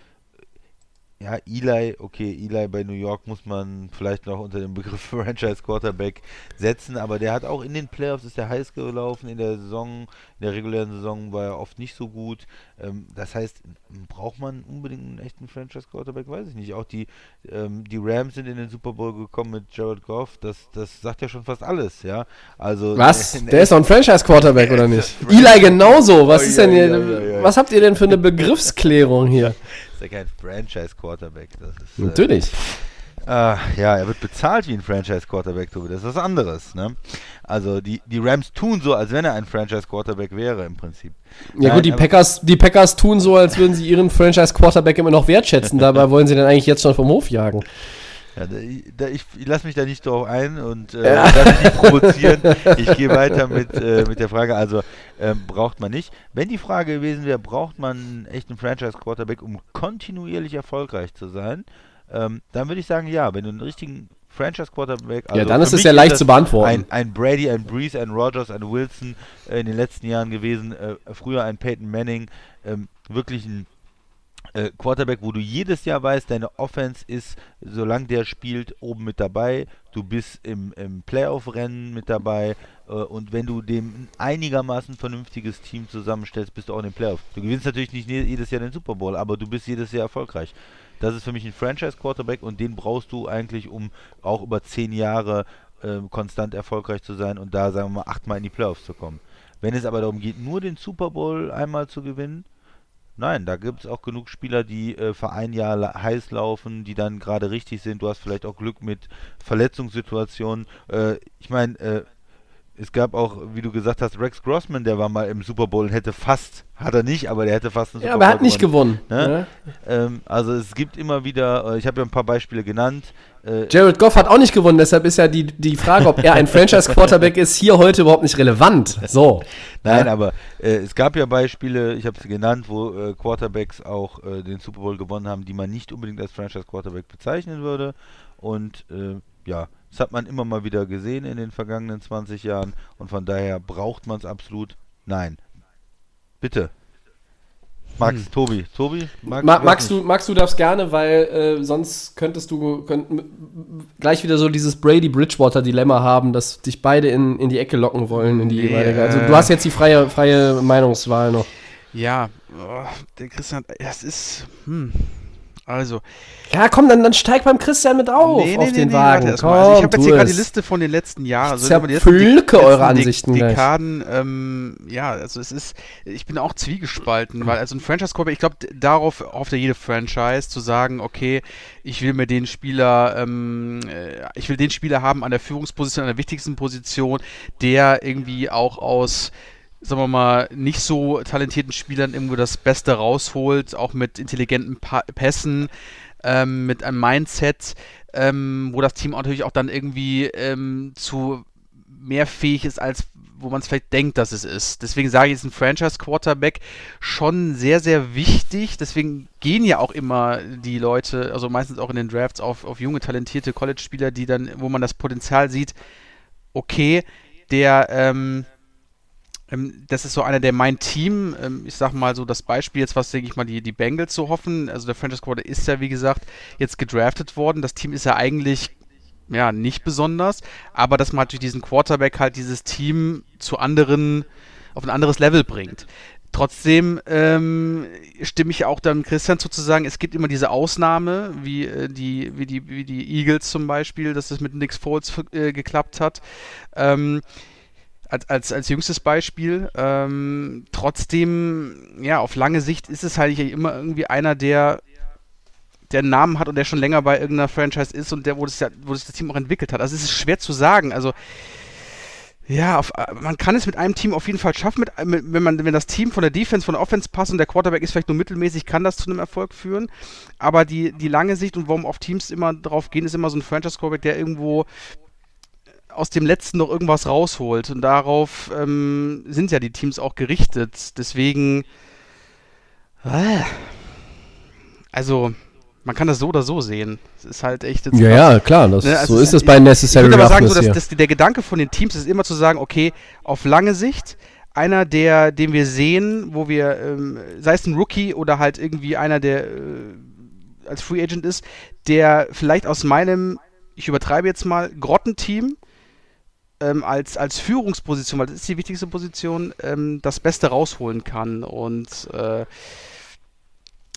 Speaker 4: ja, Eli, okay, Eli bei New York muss man vielleicht noch unter den Begriff Franchise Quarterback setzen, aber der hat auch in den Playoffs ist er heiß gelaufen, in der Saison, in der regulären Saison war er oft nicht so gut. Ähm, das heißt, braucht man unbedingt einen echten Franchise Quarterback, weiß ich nicht. Auch die, ähm, die Rams sind in den Super Bowl gekommen mit Jared Goff, das, das sagt ja schon fast alles, ja. Also
Speaker 3: Was?
Speaker 4: ein
Speaker 3: Der ist doch ein Franchise-Quarterback, oder nicht? Eli genauso. Was ist denn hier, was habt ihr denn für eine Begriffsklärung hier?
Speaker 4: ja kein Franchise Quarterback, das ist äh,
Speaker 3: Natürlich.
Speaker 4: Ah, ja, er wird bezahlt wie ein Franchise-Quarterback, Tobi. Das ist was anderes, ne? Also die, die Rams tun so, als wenn er ein Franchise-Quarterback wäre im Prinzip.
Speaker 3: Ja
Speaker 4: Nein,
Speaker 3: gut, die Packers, die Packers tun so, als würden sie ihren Franchise-Quarterback immer noch wertschätzen. Dabei wollen sie den eigentlich jetzt schon vom Hof jagen.
Speaker 4: Ja, da, da, ich ich lasse mich da nicht drauf ein und äh, lass mich nicht provozieren. Ich gehe weiter mit, äh, mit der Frage, also ähm, braucht man nicht. Wenn die Frage gewesen wäre, braucht man einen echten Franchise-Quarterback, um kontinuierlich erfolgreich zu sein, ähm, dann würde ich sagen, ja, wenn du einen richtigen Franchise-Quarterback
Speaker 3: ja, dann ist es ja leicht zu beantworten.
Speaker 4: Ein, ein Brady, ein Breeze, ein Rogers, ein Wilson äh, in den letzten Jahren gewesen, äh, früher ein Peyton Manning, ähm, wirklich ein äh, Quarterback, wo du jedes Jahr weißt, deine Offense ist, solange der spielt, oben mit dabei. Du bist im, im Playoff-Rennen mit dabei. Äh, und wenn du dem ein einigermaßen vernünftiges Team zusammenstellst, bist du auch in den Playoff. Du gewinnst natürlich nicht jedes Jahr den Super Bowl, aber du bist jedes Jahr erfolgreich. Das ist für mich ein Franchise-Quarterback und den brauchst du eigentlich, um auch über zehn Jahre äh, konstant erfolgreich zu sein und da, sagen wir mal, achtmal in die Playoffs zu kommen. Wenn es aber darum geht, nur den Super Bowl einmal zu gewinnen, Nein, da gibt es auch genug Spieler, die äh, für ein Jahr la- heiß laufen, die dann gerade richtig sind. Du hast vielleicht auch Glück mit Verletzungssituationen. Äh, ich meine, äh, es gab auch, wie du gesagt hast, Rex Grossman, der war mal im Super Bowl und hätte fast, hat er nicht, aber der hätte fast einen
Speaker 3: ja,
Speaker 4: Super
Speaker 3: aber er
Speaker 4: Bowl
Speaker 3: hat nicht gewonnen.
Speaker 4: Ne?
Speaker 3: Ne?
Speaker 4: Ähm, also es gibt immer wieder, äh, ich habe ja ein paar Beispiele genannt. Äh,
Speaker 3: Jared Goff hat auch nicht gewonnen, deshalb ist ja die, die Frage, ob er ein Franchise-Quarterback ist, hier heute überhaupt nicht relevant. So.
Speaker 4: Nein,
Speaker 3: Ja.
Speaker 4: aber äh, es gab ja Beispiele, ich habe sie genannt, wo äh, Quarterbacks auch äh, den Super Bowl gewonnen haben, die man nicht unbedingt als Franchise-Quarterback bezeichnen würde. Und äh, ja, das hat man immer mal wieder gesehen in den vergangenen 20 Jahren und von daher braucht man es absolut. Nein. Bitte. Max, Tobi. Tobi? Max,
Speaker 3: Ma Max, du, Max, du darfst gerne, weil äh, sonst könntest du könnt, gleich wieder so dieses Brady-Bridgewater-Dilemma haben, dass dich beide in, in die Ecke locken wollen. In die
Speaker 5: Nee,
Speaker 3: jeweilige. Also
Speaker 5: äh,
Speaker 3: du hast jetzt die freie, freie Meinungswahl noch.
Speaker 5: Ja, oh, der Christian, das ist. Hm. Also,
Speaker 3: Ja, komm, dann, dann steig beim Christian mit auf, auf den Wagen.
Speaker 5: warte erst
Speaker 3: komm.
Speaker 5: Also ich habe jetzt hier gerade die. Liste von den letzten Jahren. Also
Speaker 3: zerpflücke eure Ansichten.
Speaker 5: Dekaden, ähm, ja, also es ist, ich bin auch zwiegespalten, weil also ein Franchise-Quarterback, ich glaube, darauf hofft ja jede Franchise, zu sagen, okay, ich will mir den Spieler, ähm, äh, ich will den Spieler haben an der Führungsposition, an der wichtigsten Position, der irgendwie auch aus sagen wir mal, nicht so talentierten Spielern irgendwo das Beste rausholt, auch mit intelligenten pa Pässen, ähm, mit einem Mindset, ähm, wo das Team natürlich auch dann irgendwie ähm, zu mehr fähig ist, als wo man es vielleicht denkt, dass es ist. Deswegen sage ich, ist ein Franchise-Quarterback schon sehr, sehr wichtig. Deswegen gehen ja auch immer die Leute, also meistens auch in den Drafts, auf, auf junge, talentierte College-Spieler, die dann, wo man das Potenzial sieht, okay, der, ähm, das ist so einer, der mein Team, ähm, ich sag mal so das Beispiel jetzt, was denke ich mal die, die Bengals so hoffen. Also der Franchise Quarter ist ja, wie gesagt, jetzt gedraftet worden. Das Team ist ja eigentlich ja nicht besonders, aber dass man halt durch diesen Quarterback halt dieses Team zu anderen, auf ein anderes Level bringt. Trotzdem ähm, stimme ich auch dann Christian zu, zu sagen, es gibt immer diese Ausnahme, wie, äh, die, wie, die, wie die Eagles zum Beispiel, dass es mit Nick Foles äh, geklappt hat. Ähm, als, als, als jüngstes Beispiel. Ähm, trotzdem, ja, auf lange Sicht ist es halt immer irgendwie einer, der der einen Namen hat und der schon länger bei irgendeiner Franchise ist und der, wo, das, wo sich das Team auch entwickelt hat. Also es ist schwer zu sagen. Also ja, auf, man kann es mit einem Team auf jeden Fall schaffen, mit, wenn, man, wenn das Team von der Defense, von der Offense passt und der Quarterback ist vielleicht nur mittelmäßig, kann das zu einem Erfolg führen. Aber die, die lange Sicht und warum auf Teams immer drauf gehen, ist immer so ein Franchise-Quarterback, der irgendwo aus dem letzten noch irgendwas rausholt. Und darauf ähm, sind ja die Teams auch gerichtet. Deswegen, äh, also, man kann das so oder so sehen. Es ist halt echt jetzt
Speaker 3: Ja, ja, klar, das,
Speaker 5: Ne, also
Speaker 3: so ist es
Speaker 5: ist-
Speaker 3: bei
Speaker 5: Ich
Speaker 3: Necessary
Speaker 5: würde aber sagen, so, dass, dass der Gedanke von den Teams ist immer zu sagen, okay, auf lange Sicht, einer, der, den wir sehen, wo wir, ähm, sei es ein Rookie oder halt irgendwie einer, der äh, als Free Agent ist, der vielleicht aus meinem, ich übertreibe jetzt mal, Grottenteam ähm, als, als Führungsposition, weil das ist die wichtigste Position, ähm, das Beste rausholen kann. Und äh,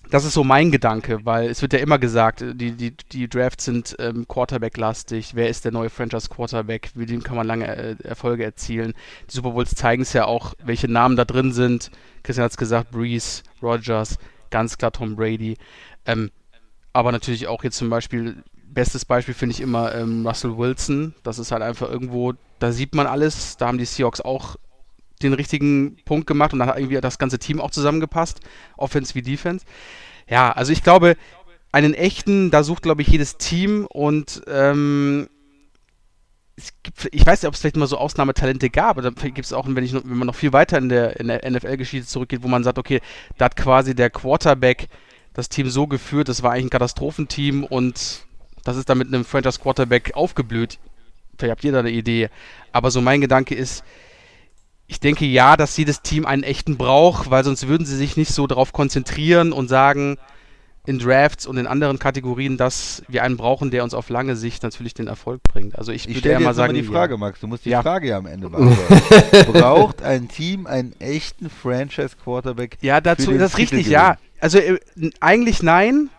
Speaker 5: das ist so mein Gedanke, weil es wird ja immer gesagt, äh, die, die, die Drafts sind ähm, Quarterback-lastig. Wer ist der neue Franchise-Quarterback? Mit dem kann man lange äh, Erfolge erzielen. Die Super Bowls zeigen es ja auch, welche Namen da drin sind. Christian hat es gesagt, Breeze, Rogers, ganz klar Tom Brady. Ähm, aber natürlich auch jetzt zum Beispiel, bestes Beispiel finde ich immer ähm, Russell Wilson. Das ist halt einfach irgendwo, da sieht man alles. Da haben die Seahawks auch den richtigen Punkt gemacht und dann hat irgendwie das ganze Team auch zusammengepasst, Offense wie Defense. Ja, also ich glaube, einen echten, da sucht, glaube ich, jedes Team und ähm, es gibt, ich weiß nicht, ob es vielleicht mal so Ausnahmetalente gab, aber da gibt es auch, wenn, ich, wenn man noch viel weiter in der, in der NFL-Geschichte zurückgeht, wo man sagt, okay, da hat quasi der Quarterback das Team so geführt, das war eigentlich ein Katastrophenteam und das ist dann mit einem Franchise-Quarterback aufgeblüht. Vielleicht habt ihr da eine Idee. Aber so mein Gedanke ist, ich denke ja, dass jedes Team einen echten braucht, weil sonst würden sie sich nicht so darauf konzentrieren und sagen in Drafts und in anderen Kategorien, dass wir einen brauchen, der uns auf lange Sicht natürlich den Erfolg bringt. Also ich,
Speaker 4: Ich
Speaker 5: würde
Speaker 4: dir
Speaker 5: mal sagen,
Speaker 4: die Frage,
Speaker 5: ja.
Speaker 4: Max. Du musst die
Speaker 5: Ja.
Speaker 4: Frage ja am Ende beantworten. Braucht ein Team einen echten Franchise-Quarterback?
Speaker 5: Ja, dazu das ist richtig, ja. Also äh, eigentlich nein.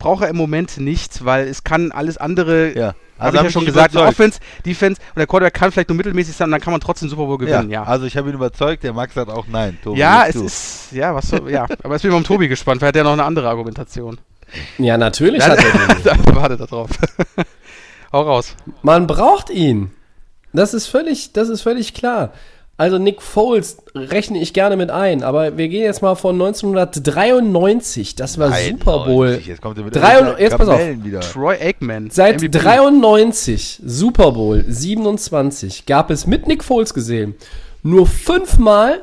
Speaker 5: Braucht er im Moment nicht, weil es kann alles andere,
Speaker 4: Ja.
Speaker 5: habe ich ja schon gesagt,
Speaker 4: überzeugt.
Speaker 5: Offense, Defense und der Quarterback kann vielleicht nur mittelmäßig sein und dann kann man trotzdem Super Bowl gewinnen, ja.
Speaker 4: Also ich habe ihn überzeugt, der Max sagt auch nein. Tobi,
Speaker 5: Ja, es
Speaker 4: du.
Speaker 5: ist, ja, was so, ja, aber jetzt bin ich mal um Tobi gespannt, weil er hat ja noch eine andere Argumentation.
Speaker 3: Ja, natürlich hat er die.
Speaker 5: da, warte da drauf. Hau raus.
Speaker 3: Man braucht ihn. Das ist völlig, das ist völlig klar. Also Nick Foles rechne ich gerne mit ein, aber wir gehen jetzt mal von 1993. Das war Super Bowl.
Speaker 4: 91, Jetzt kommt er mit
Speaker 3: Drei- jetzt pass auf.
Speaker 4: Wieder.
Speaker 5: Troy Aikman.
Speaker 3: Seit
Speaker 5: MVP.
Speaker 3: 93 Super Bowl 27 gab es mit Nick Foles gesehen nur fünfmal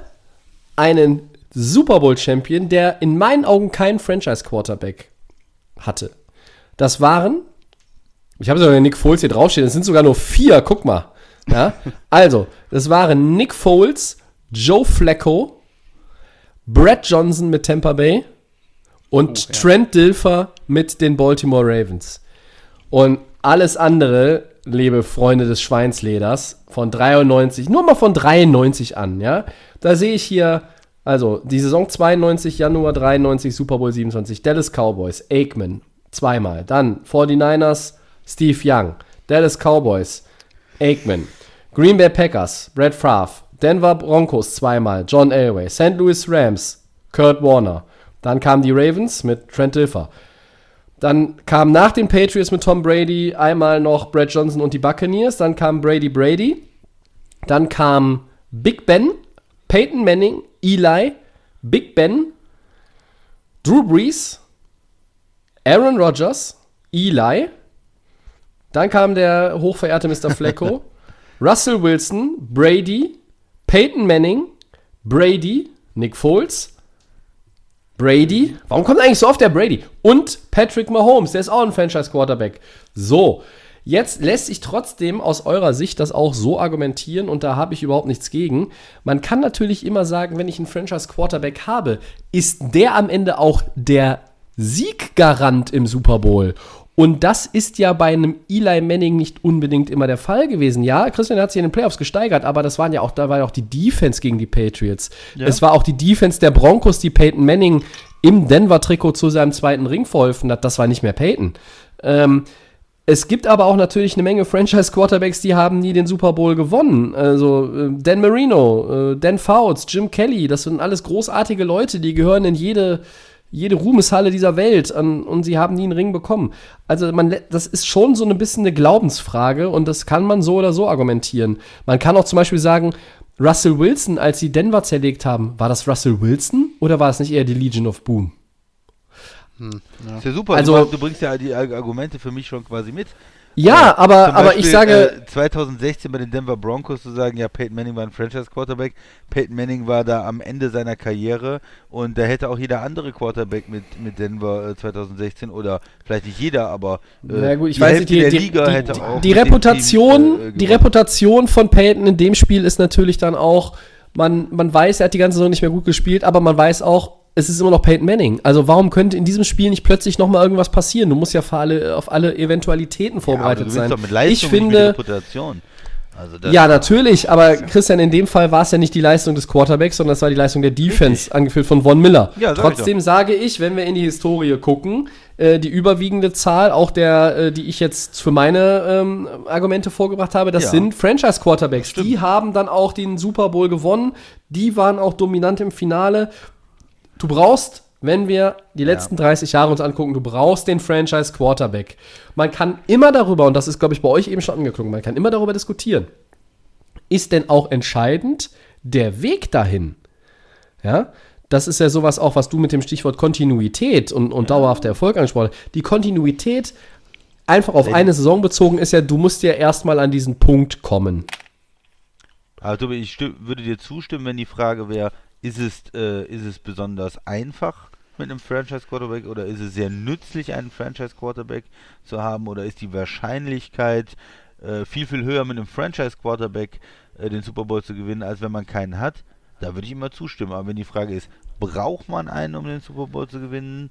Speaker 3: einen Super Bowl Champion, der in meinen Augen keinen Franchise Quarterback hatte. Das waren, ich habe sogar Nick Foles hier draufstehen, es sind sogar nur vier, guck mal. Ja? Also, das waren Nick Foles, Joe Flacco, Brad Johnson mit Tampa Bay und Trent Dilfer mit den Baltimore Ravens. Und alles andere, liebe Freunde des Schweinsleders, von 93, nur mal von 93 an, ja. Da sehe ich hier Also, die Saison 92, Januar 93, Super Bowl 27, Dallas Cowboys, Aikman, zweimal. Dann 49ers, Steve Young, Dallas Cowboys, Aikman, Green Bay Packers, Brett Favre, Denver Broncos zweimal, John Elway, St. Louis Rams, Kurt Warner. Dann kamen die Ravens mit Trent Dilfer. Dann kam nach den Patriots mit Tom Brady einmal noch Brad Johnson und die Buccaneers. Dann kam Brady Brady. Dann kam Big Ben, Peyton Manning, Eli, Big Ben, Drew Brees, Aaron Rodgers, Eli. Dann kam der hochverehrte Mr. Flecko, Russell Wilson, Brady, Peyton Manning, Brady, Nick Foles, Brady. Warum kommt eigentlich so oft der Brady? Und Patrick Mahomes, der ist auch ein Franchise-Quarterback. So, jetzt lässt sich trotzdem aus eurer Sicht das auch so argumentieren und da habe ich überhaupt nichts gegen. Man kann natürlich immer sagen, wenn ich einen Franchise-Quarterback habe, ist der am Ende auch der Sieggarant im Super Bowl. Und das ist ja bei einem Eli Manning nicht unbedingt immer der Fall gewesen. Ja, Christian hat sich in den Playoffs gesteigert, aber das waren ja auch, da war ja auch die Defense gegen die Patriots.
Speaker 4: Ja.
Speaker 3: Es war auch die Defense der Broncos, die Peyton Manning im Denver-Trikot zu seinem zweiten Ring verholfen hat. Das war nicht mehr Peyton. Ähm, es gibt aber auch natürlich eine Menge Franchise-Quarterbacks, die haben nie den Super Bowl gewonnen. Also äh, Dan Marino, äh, Dan Fouts, Jim Kelly, das sind alles großartige Leute, die gehören in jede, jede Ruhmeshalle dieser Welt an, und sie haben nie einen Ring bekommen. Also man, das ist schon so ein bisschen eine Glaubensfrage und das kann man so oder so argumentieren. Man kann auch zum Beispiel sagen, Russell Wilson, als sie Denver zerlegt haben, war das Russell Wilson oder war es nicht eher die Legion of Boom?
Speaker 4: Ist ja super,
Speaker 3: Also-
Speaker 4: du, du bringst ja die Arg- Argumente für mich schon quasi mit.
Speaker 3: Ja,
Speaker 4: Äh,
Speaker 3: aber, aber
Speaker 4: Beispiel,
Speaker 3: ich sage,
Speaker 4: Äh, 2016 bei den Denver Broncos zu sagen, ja, Peyton Manning war ein Franchise-Quarterback. Peyton Manning war da am Ende seiner Karriere und da hätte auch jeder andere Quarterback mit, mit Denver äh, 2016 oder vielleicht nicht jeder, aber äh,
Speaker 3: Na gut, ich
Speaker 4: die
Speaker 3: weiß
Speaker 4: Hälfte
Speaker 3: nicht, die,
Speaker 4: der
Speaker 3: die,
Speaker 4: Liga
Speaker 3: die,
Speaker 4: hätte
Speaker 3: die,
Speaker 4: auch
Speaker 3: die Reputation,
Speaker 4: Team, äh,
Speaker 3: die. Reputation von Peyton in dem Spiel ist natürlich dann auch, man, man weiß, er hat die ganze Saison nicht mehr gut gespielt, aber man weiß auch, es ist immer noch Peyton Manning. Also warum könnte in diesem Spiel nicht plötzlich noch mal irgendwas passieren? Du musst ja alle, auf alle Eventualitäten
Speaker 4: Ja,
Speaker 3: vorbereitet
Speaker 4: gewinnst
Speaker 3: sein.
Speaker 4: Leistung,
Speaker 3: ich finde.
Speaker 4: Also
Speaker 3: ja, natürlich, aber Christian, in dem Fall war es ja nicht die Leistung des Quarterbacks, sondern es war die Leistung der Defense, angeführt von Von Miller.
Speaker 4: Ja, sag ich
Speaker 3: Trotzdem sage ich, wenn wir in die Historie gucken, äh, die überwiegende Zahl, auch der, äh, die ich jetzt für meine ähm, Argumente vorgebracht habe, das
Speaker 4: Ja.
Speaker 3: sind Franchise-Quarterbacks. Die haben dann auch den Super Bowl gewonnen, die waren auch dominant im Finale. Du brauchst, wenn wir die letzten 30 Jahre uns angucken, du brauchst den Franchise Quarterback. Man kann immer darüber, und das ist, glaube ich, bei euch eben schon angeklungen, man kann immer darüber diskutieren. Ist denn auch entscheidend der Weg dahin? Ja, das ist ja sowas auch, was du mit dem Stichwort Kontinuität und, und dauerhafter Erfolg angesprochen hast. Die Kontinuität einfach auf eine Saison bezogen ist ja, du musst ja erstmal an diesen Punkt kommen.
Speaker 4: Tobi, ich würde dir zustimmen, wenn die Frage wäre, ist es, äh, ist es besonders einfach mit einem Franchise-Quarterback oder ist es sehr nützlich, einen Franchise-Quarterback zu haben oder ist die Wahrscheinlichkeit äh, viel, viel höher mit einem Franchise-Quarterback äh, den Super Bowl zu gewinnen, als wenn man keinen hat? Da würde ich immer zustimmen. Aber wenn die Frage ist, braucht man einen, um den Super Bowl zu gewinnen?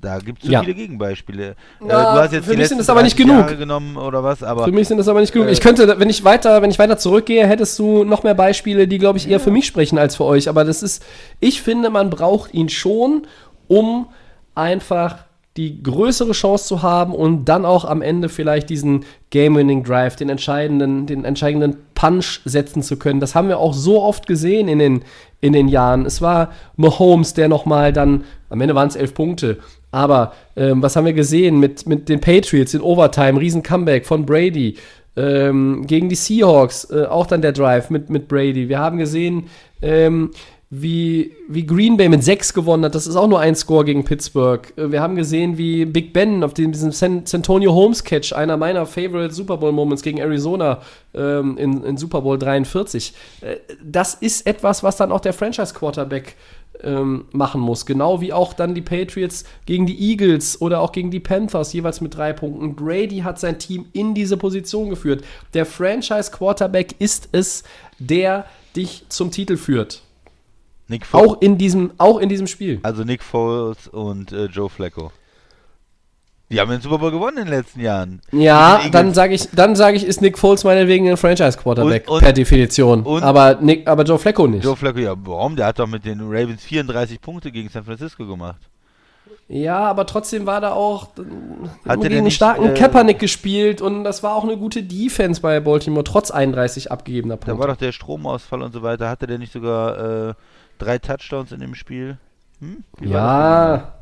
Speaker 4: Da gibt es so
Speaker 3: Ja.
Speaker 4: viele Gegenbeispiele.
Speaker 3: Na, für mich sind es aber nicht
Speaker 4: 30
Speaker 3: genug.
Speaker 4: Jahre genommen oder was, aber
Speaker 3: Für mich sind das aber nicht genug.
Speaker 4: Äh,
Speaker 3: ich könnte, wenn ich weiter, wenn ich weiter zurückgehe, hättest du noch mehr Beispiele, die, glaube ich, eher für mich sprechen als für euch. Aber das ist, ich finde, man braucht ihn schon, um einfach die größere Chance zu haben und dann auch am Ende vielleicht diesen Game-Winning Drive, den entscheidenden, den entscheidenden Punch setzen zu können. Das haben wir auch so oft gesehen in den, in den Jahren. Es war Mahomes, der nochmal dann, am Ende waren es elf Punkte, aber ähm, was haben wir gesehen mit, mit den Patriots in Overtime, riesen Comeback von Brady ähm, gegen die Seahawks, äh, auch dann der Drive mit, mit Brady. Wir haben gesehen, ähm, wie, wie Green Bay mit 6 gewonnen hat. Das ist auch nur ein Score gegen Pittsburgh. Äh, Wir haben gesehen, wie Big Ben auf dem, diesem San, Santonio Holmes Catch, einer meiner Favorite Super Bowl Moments gegen Arizona ähm, in, in Super Bowl 43. Äh, das ist etwas, was dann auch der Franchise Quarterback ähm, machen muss. Genau wie auch dann die Patriots gegen die Eagles oder auch gegen die Panthers, jeweils mit drei Punkten. Brady hat sein Team in diese Position geführt. Der Franchise Quarterback ist es, der dich zum Titel führt.
Speaker 4: Nick Foles,
Speaker 3: Auch in diesem, auch in diesem Spiel.
Speaker 4: also Nick Foles und äh, Joe Flacco. Die haben den Super Bowl gewonnen in den letzten Jahren.
Speaker 3: Ja, dann sage ich, dann sage ich, ist Nick Foles meinetwegen ein Franchise-Quarterback
Speaker 4: Und- und-
Speaker 3: per Definition.
Speaker 4: und-
Speaker 3: aber, Nick, aber Joe Flacco nicht.
Speaker 4: Joe Flacco, ja, warum? Der hat doch mit den Ravens 34 Punkte gegen San Francisco gemacht.
Speaker 3: Ja, aber trotzdem war da auch äh,
Speaker 4: Hat
Speaker 3: gegen einen starken
Speaker 4: äh,
Speaker 3: Kaepernick gespielt und das war auch eine gute Defense bei Baltimore, trotz 31 abgegebener
Speaker 4: Da war
Speaker 3: Punkte.
Speaker 4: doch der Stromausfall und so weiter. Hatte der nicht sogar äh, drei Touchdowns in dem Spiel? Hm?
Speaker 3: Ja.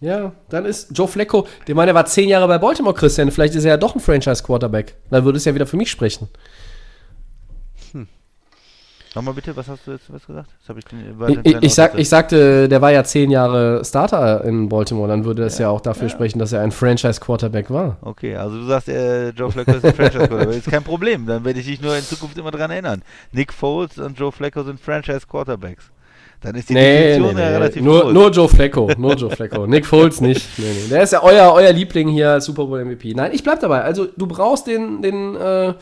Speaker 3: Ja, dann ist Joe Flacco, der meine, der war zehn Jahre bei Baltimore, Christian. Vielleicht ist er ja doch ein Franchise-Quarterback. Dann würde es ja wieder für mich sprechen.
Speaker 4: denn? Nochmal bitte, was hast du jetzt was gesagt? Ich, den-
Speaker 3: Ich, ich, sag, ich sagte, der war ja zehn Jahre Starter in Baltimore. Dann würde das ja, auch dafür sprechen, dass er ein Franchise-Quarterback war.
Speaker 4: Okay, also du sagst, äh, Joe Flacco ist ein Franchise-Quarterback. Ist kein Problem, dann werde ich dich nur in Zukunft immer dran erinnern. Nick Foles und Joe Flacco sind Franchise-Quarterbacks. Dann ist die
Speaker 3: Nee, nee,
Speaker 4: Definition ja
Speaker 3: nee.
Speaker 4: relativ
Speaker 3: Nur,
Speaker 4: groß.
Speaker 3: nur Joe Flacco. Nur Joe Flacco. Nick Foles nicht. Nee, nee. Der ist ja euer, euer Liebling hier Super Bowl MVP. Nein, ich bleib dabei. Also, du brauchst den, den, äh,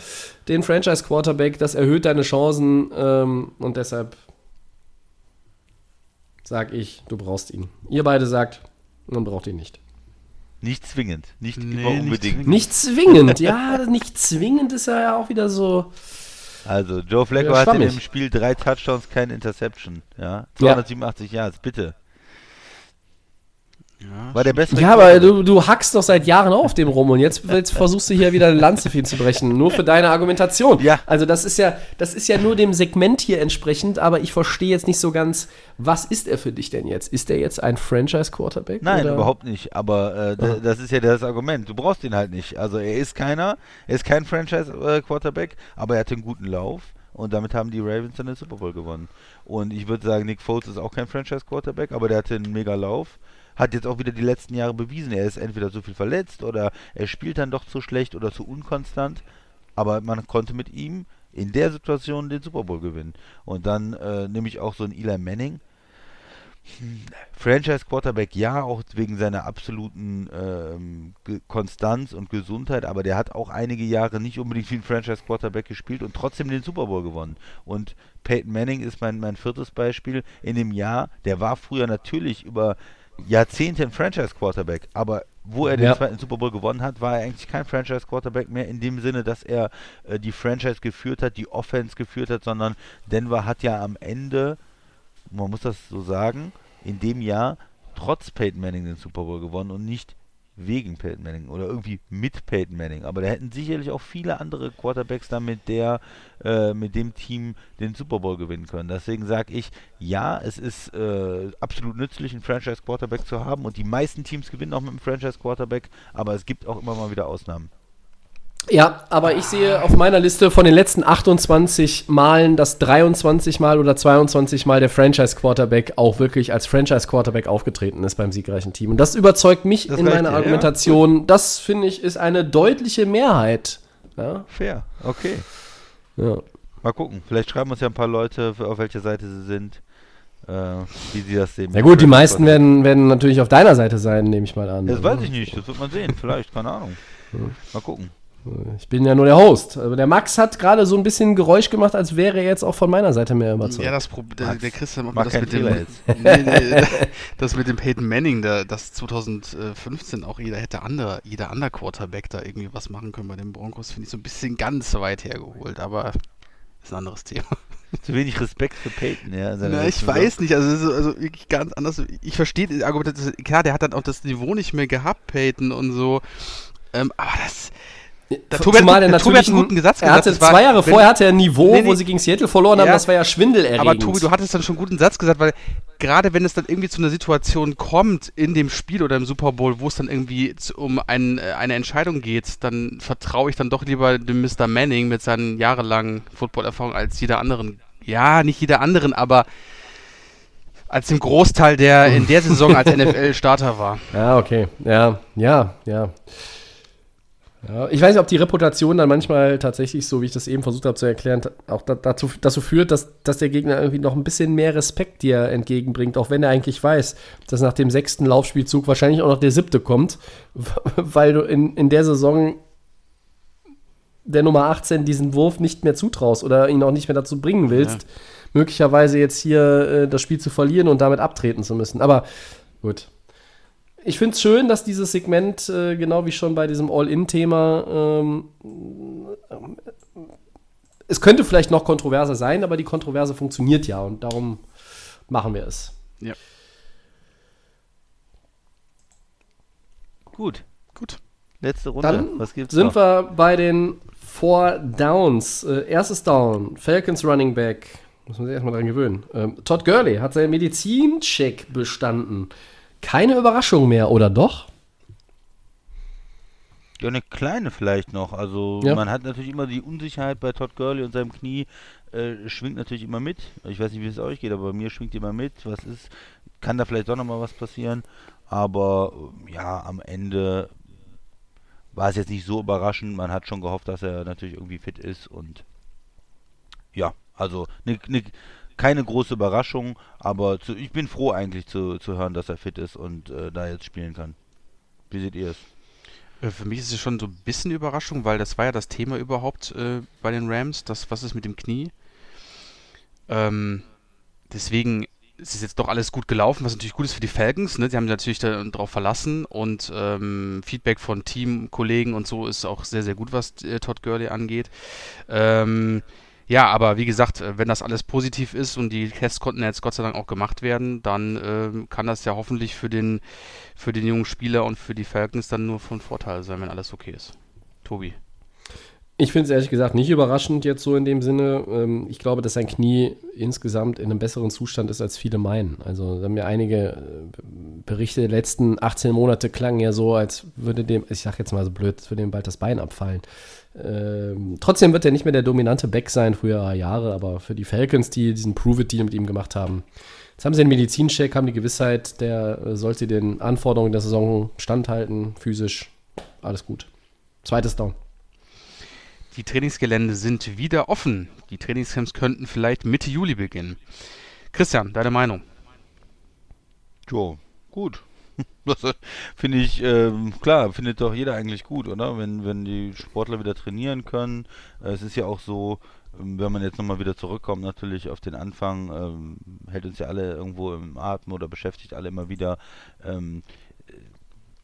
Speaker 3: den Franchise-Quarterback. Das erhöht deine Chancen. Ähm, und deshalb sag ich, du brauchst ihn. Ihr beide sagt, man braucht ihn nicht.
Speaker 4: Nicht zwingend, nicht
Speaker 5: Nee,
Speaker 4: immer
Speaker 5: nicht
Speaker 4: unbedingt.
Speaker 5: zwingend.
Speaker 3: Nicht zwingend. Ja, nicht zwingend ist ja auch wieder so.
Speaker 4: Also, Joe Flacco
Speaker 3: Ja,
Speaker 4: hatte dem Spiel drei Touchdowns, keine Interception. Ja, 287 Yards, bitte.
Speaker 5: Ja,
Speaker 4: War der beste.
Speaker 3: Ja, aber du, du hackst doch seit Jahren auf dem rum und jetzt, jetzt versuchst du hier wieder eine Lanze für ihn zu brechen, nur für deine Argumentation.
Speaker 4: Ja.
Speaker 3: Also das ist ja, das ist ja nur dem Segment hier entsprechend, aber ich verstehe jetzt nicht so ganz, was ist er für dich denn jetzt? Ist er jetzt ein Franchise-Quarterback?
Speaker 4: Nein,
Speaker 3: oder?
Speaker 4: überhaupt nicht. Aber äh,
Speaker 3: Ah.
Speaker 4: das ist ja das Argument. Du brauchst ihn halt nicht. Also er ist keiner, er ist kein Franchise-Quarterback, aber er hatte einen guten Lauf und damit haben die Ravens dann den Super Bowl gewonnen. Und ich würde sagen, Nick Foles ist auch kein Franchise-Quarterback, aber der hatte einen mega Lauf. Hat jetzt auch wieder die letzten Jahre bewiesen, er ist entweder so viel verletzt oder er spielt dann doch zu schlecht oder zu unkonstant. Aber man konnte mit ihm in der Situation den Super Bowl gewinnen. Und dann äh, nehme ich auch so einen Eli Manning. Franchise Quarterback ja, auch wegen seiner absoluten ähm, Konstanz und Gesundheit, aber der hat auch einige Jahre nicht unbedingt wie ein Franchise Quarterback gespielt und trotzdem den Super Bowl gewonnen. Und Peyton Manning ist mein, mein viertes Beispiel. In dem Jahr, der war früher natürlich über Jahrzehnte ein Franchise Quarterback, aber wo er den
Speaker 3: Ja.
Speaker 4: zweiten Super Bowl gewonnen hat, war er eigentlich kein Franchise Quarterback mehr in dem Sinne, dass er äh, die Franchise geführt hat, die Offense geführt hat, sondern Denver hat ja am Ende man muss das so sagen, in dem Jahr trotz Peyton Manning den Super Bowl gewonnen und nicht wegen Peyton Manning oder irgendwie mit Peyton Manning. Aber da hätten sicherlich auch viele andere Quarterbacks dann mit der, äh, mit dem Team den Super Bowl gewinnen können. Deswegen sage ich, ja, es ist äh, absolut nützlich, einen Franchise Quarterback zu haben und die meisten Teams gewinnen auch mit einem Franchise Quarterback, aber es gibt auch immer mal wieder Ausnahmen.
Speaker 3: Ja, aber ich sehe auf meiner Liste von den letzten 28 Malen, dass 23 Mal oder 22 Mal der Franchise-Quarterback auch wirklich als Franchise-Quarterback aufgetreten ist beim siegreichen Team. Und das überzeugt mich
Speaker 4: Das
Speaker 3: in meiner
Speaker 4: ja?
Speaker 3: Argumentation. das, finde ich, ist eine deutliche Mehrheit. Ja,
Speaker 4: Fair, okay.
Speaker 3: ja.
Speaker 4: Mal gucken. Vielleicht schreiben uns ja ein paar Leute, auf welcher Seite sie sind, äh, wie sie das sehen.
Speaker 3: Na gut, die meisten werden, werden natürlich auf deiner Seite sein, nehme ich mal an.
Speaker 4: Das weiß ich nicht, das wird man sehen. Vielleicht, keine Ahnung. Mal gucken.
Speaker 3: Ich bin ja nur der Host. Aber der Max hat gerade so ein bisschen Geräusch gemacht, als wäre er jetzt auch von meiner Seite mehr überzeugt.
Speaker 5: Ja, das Problem, der, der Christian macht
Speaker 4: mach
Speaker 5: das mit dem, nee, nee, das mit dem Peyton Manning, der, das 2015 auch jeder hätte andere, jeder andere Quarterback da irgendwie was machen können bei den Broncos, finde ich so ein bisschen ganz weit hergeholt, aber ist ein anderes Thema.
Speaker 4: Zu wenig Respekt für Peyton, ja.
Speaker 5: Na, ich weiß nicht, also, es ist also wirklich ganz anders. Ich verstehe die Argumentation, klar, der hat dann auch das Niveau nicht mehr gehabt, Peyton und so, ähm, aber das, Der Tobi hat-
Speaker 3: Zumal er
Speaker 5: der Tobi hat einen guten Satz
Speaker 3: Er
Speaker 5: gesagt,
Speaker 3: hatte
Speaker 5: das war-
Speaker 3: zwei Jahre vorher hatte er ein Niveau,
Speaker 5: Nee, nee.
Speaker 3: wo sie gegen Seattle verloren haben.
Speaker 5: Ja.
Speaker 3: Das war ja schwindelerregend.
Speaker 5: Aber Tobi, du hattest dann schon einen guten Satz gesagt, weil gerade wenn es dann irgendwie zu einer Situation kommt in dem Spiel oder im Super Bowl, wo es dann irgendwie um ein, äh, eine Entscheidung geht, dann vertraue ich dann doch lieber dem Mr. Manning mit seinen jahrelangen Footballerfahrung als jeder anderen. Ja, nicht jeder anderen, aber als dem Großteil, der in der Saison als NFL-Starter war.
Speaker 3: Ja, okay. Ja, ja, ja. Ja, ich weiß nicht, ob die Reputation dann manchmal tatsächlich, so wie ich das eben versucht habe zu erklären, auch da, dazu, dazu führt, dass, dass der Gegner irgendwie noch ein bisschen mehr Respekt dir entgegenbringt, auch wenn er eigentlich weiß, dass nach dem sechsten Laufspielzug wahrscheinlich auch noch der siebte kommt, weil du in, in der Saison der Nummer 18 diesen Wurf nicht mehr zutraust oder ihn auch nicht mehr dazu bringen willst, möglicherweise jetzt hier äh, das Spiel zu verlieren und damit abtreten zu müssen. Aber gut. Ich finde es schön, dass dieses Segment, äh, genau wie schon bei diesem All-In-Thema, ähm, es könnte vielleicht noch kontroverser sein, aber die Kontroverse funktioniert ja und darum machen wir es.
Speaker 5: Ja.
Speaker 4: Gut.
Speaker 5: Gut.
Speaker 4: Letzte Runde.
Speaker 3: Dann
Speaker 4: Was gibt's
Speaker 3: sind
Speaker 4: noch?
Speaker 3: wir bei den Four Downs. Äh, erstes Down, Falcons Running Back. Muss man sich erstmal dran gewöhnen. Ähm, Todd Gurley hat seinen Medizincheck bestanden. Keine Überraschung mehr, oder doch?
Speaker 4: Ja, eine kleine vielleicht noch. Also
Speaker 3: Ja.
Speaker 4: man hat natürlich immer die Unsicherheit bei Todd Gurley und seinem Knie, äh, schwingt natürlich immer mit. Ich weiß nicht, wie es euch geht, aber bei mir schwingt immer mit. Was ist, kann da vielleicht doch nochmal was passieren. Aber ja, am Ende war es jetzt nicht so überraschend. Man hat schon gehofft, dass er natürlich irgendwie fit ist und ja, also ne, ne, keine große Überraschung, aber zu, ich bin froh eigentlich zu, zu hören, dass er fit ist und äh, da jetzt spielen kann. Wie seht ihr es?
Speaker 5: Äh, Für mich ist es schon so ein bisschen Überraschung, weil das war ja das Thema überhaupt äh, bei den Rams, das, was ist mit dem Knie. Ähm, deswegen ist es jetzt doch alles gut gelaufen, was natürlich gut ist für die Falcons. Ne? Die haben sich natürlich darauf verlassen und ähm, Feedback von Team, Kollegen und so ist auch sehr, sehr gut, was äh, Todd Gurley angeht. Ähm, ja, aber wie gesagt, äh, wenn das alles positiv ist und die Tests konnten jetzt Gott sei Dank auch gemacht werden, dann ähm, kann das ja hoffentlich für den, für den jungen Spieler und für die Falcons dann nur von Vorteil sein, wenn alles okay ist. Tobi.
Speaker 3: Ich finde es ehrlich gesagt nicht überraschend jetzt so in dem Sinne. Ähm, ich glaube, dass sein Knie insgesamt in einem besseren Zustand ist, als viele meinen. Also da haben ja einige äh, Berichte der letzten 18 Monate klangen ja so, als würde dem, ich sag jetzt mal so blöd, als würde dem bald das Bein abfallen. Ähm, trotzdem wird er nicht mehr der dominante Back sein, früherer Jahre, aber für die Falcons, die diesen Prove-It-Deal mit ihm gemacht haben, jetzt haben sie einen Medizincheck, haben die Gewissheit, der äh, sollte den Anforderungen der Saison standhalten, physisch, alles gut. Zweites Down.
Speaker 5: Die Trainingsgelände sind wieder offen. Die Trainingscamps könnten vielleicht Mitte Juli beginnen. Christian, deine Meinung?
Speaker 4: Jo, gut. Finde ich, ähm, klar, findet doch jeder eigentlich gut, oder? Wenn, wenn die Sportler wieder trainieren können. Äh, es ist ja auch so, ähm, wenn man jetzt nochmal wieder zurückkommt, natürlich auf den Anfang, ähm, hält uns ja alle irgendwo im Atem oder beschäftigt alle immer wieder. Ähm, äh,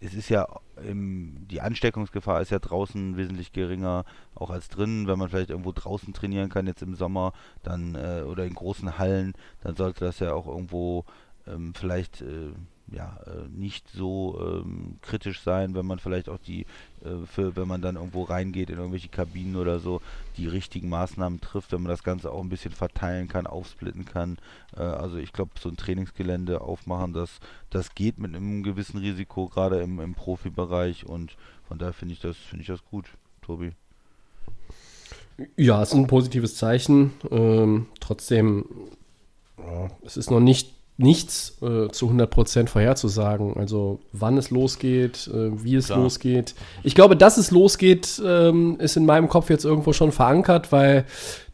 Speaker 4: es ist ja, im, die Ansteckungsgefahr ist ja draußen wesentlich geringer, auch als drinnen. Wenn man vielleicht irgendwo draußen trainieren kann, jetzt im Sommer, dann, äh, oder in großen Hallen, dann sollte das ja auch irgendwo ähm, vielleicht äh, ja, äh, nicht so ähm, kritisch sein, wenn man vielleicht auch die, äh, für, wenn man dann irgendwo reingeht in irgendwelche Kabinen oder so, die richtigen Maßnahmen trifft, wenn man das Ganze auch ein bisschen verteilen kann, aufsplitten kann. Äh, also ich glaube, so ein Trainingsgelände aufmachen, das, das geht mit einem gewissen Risiko, gerade im, im Profibereich und von daher finde ich das, finde ich das gut, Tobi.
Speaker 3: Ja, es ist ein positives Zeichen. Ähm, trotzdem, ja, es ist noch nicht nichts äh, zu 100% vorherzusagen. Also wann es losgeht, äh, wie es
Speaker 4: Klar.
Speaker 3: losgeht. Ich glaube, dass es losgeht, ähm, ist in meinem Kopf jetzt irgendwo schon verankert, weil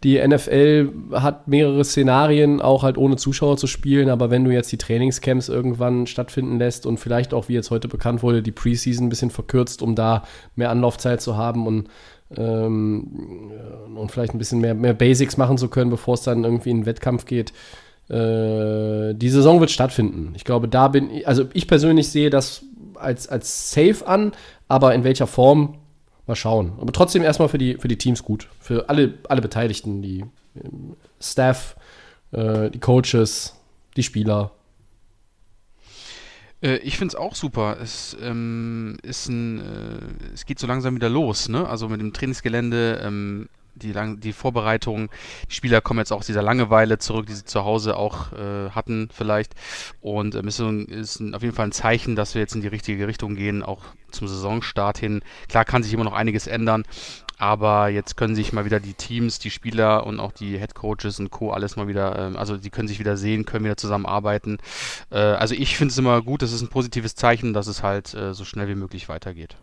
Speaker 3: die NFL hat mehrere Szenarien, auch halt ohne Zuschauer zu spielen. Aber wenn du jetzt die Trainingscamps irgendwann stattfinden lässt und vielleicht auch, wie jetzt heute bekannt wurde, die Preseason ein bisschen verkürzt, um da mehr Anlaufzeit zu haben und ähm, und vielleicht ein bisschen mehr, mehr Basics machen zu können, bevor es dann irgendwie in den Wettkampf geht. Äh, die Saison wird stattfinden. Ich glaube, da bin ich, also ich persönlich sehe das als, als safe an, aber in welcher Form, mal schauen. Aber trotzdem erstmal für die, für die Teams gut. Für alle, alle Beteiligten, die ähm, Staff, äh, die Coaches, die Spieler.
Speaker 5: Äh, ich finde es auch super. Es ähm, ist ein, äh, es geht so langsam wieder los, ne? Also mit dem Trainingsgelände, ähm, die, lang, die Vorbereitung, die Spieler kommen jetzt auch aus dieser Langeweile zurück, die sie zu Hause auch äh, hatten vielleicht. Und ähm, ist, ist auf jeden Fall ein Zeichen, dass wir jetzt in die richtige Richtung gehen, auch zum Saisonstart hin. Klar kann sich immer noch einiges ändern, aber jetzt können sich mal wieder die Teams, die Spieler und auch die Head Coaches und Co. alles mal wieder, ähm, also die können sich wieder sehen, können wieder zusammenarbeiten. Äh, also ich finde es immer gut, das ist ein positives Zeichen, dass es halt äh, so schnell wie möglich weitergeht.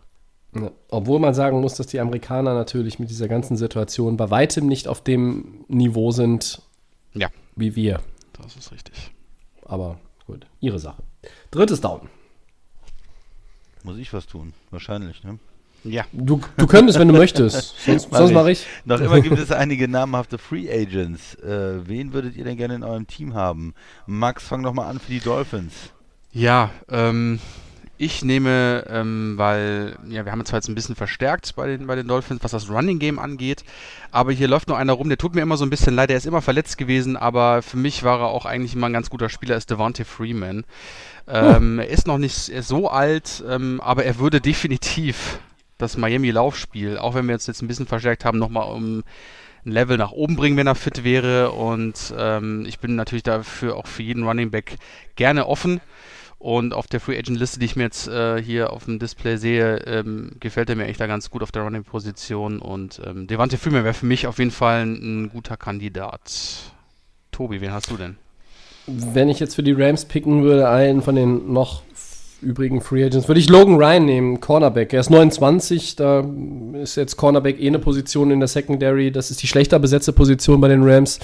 Speaker 3: Ja. Obwohl man sagen muss, dass die Amerikaner natürlich mit dieser ganzen Situation bei weitem nicht auf dem Niveau sind
Speaker 5: Ja.
Speaker 3: wie wir.
Speaker 5: Das ist richtig.
Speaker 3: Aber gut, ihre Sache. Drittes Down.
Speaker 4: Muss ich was tun? Wahrscheinlich, ne?
Speaker 5: Ja.
Speaker 3: Du, du könntest, wenn du möchtest. Sonst,
Speaker 4: Mach
Speaker 3: sonst
Speaker 4: ich.
Speaker 3: mache ich.
Speaker 4: Noch immer gibt es einige namhafte Free Agents. Äh, wen würdet ihr denn gerne in eurem Team haben? Max, fang doch mal an für die Dolphins.
Speaker 5: Ja, ähm, Ich nehme, ähm, weil, ja, wir haben uns zwar jetzt ein bisschen verstärkt bei den, bei den Dolphins, was das Running Game angeht, aber hier läuft noch einer rum, der tut mir immer so ein bisschen leid, der ist immer verletzt gewesen, aber für mich war er auch eigentlich immer ein ganz guter Spieler, ist Devontae Freeman. Ähm, Er ist noch nicht so alt, ähm, aber er würde definitiv das Miami-Laufspiel, auch wenn wir uns jetzt ein bisschen verstärkt haben, nochmal um ein Level nach oben bringen, wenn er fit wäre. Und ähm, ich bin natürlich dafür auch für jeden Running Back gerne offen. Und auf der Free Agent Liste, die ich mir jetzt äh, hier auf dem Display sehe, ähm, gefällt er mir echt da ganz gut auf der Running Position. Und ähm, Devante Freeman wäre für mich auf jeden Fall ein, ein guter Kandidat. Tobi, wen hast du denn?
Speaker 3: Wenn ich jetzt für die Rams picken würde, einen von den noch übrigen Free Agents, würde ich Logan Ryan nehmen, Cornerback. Er ist 29, da ist jetzt Cornerback eh eine Position in der Secondary. Das ist die schlechter besetzte Position bei den Rams.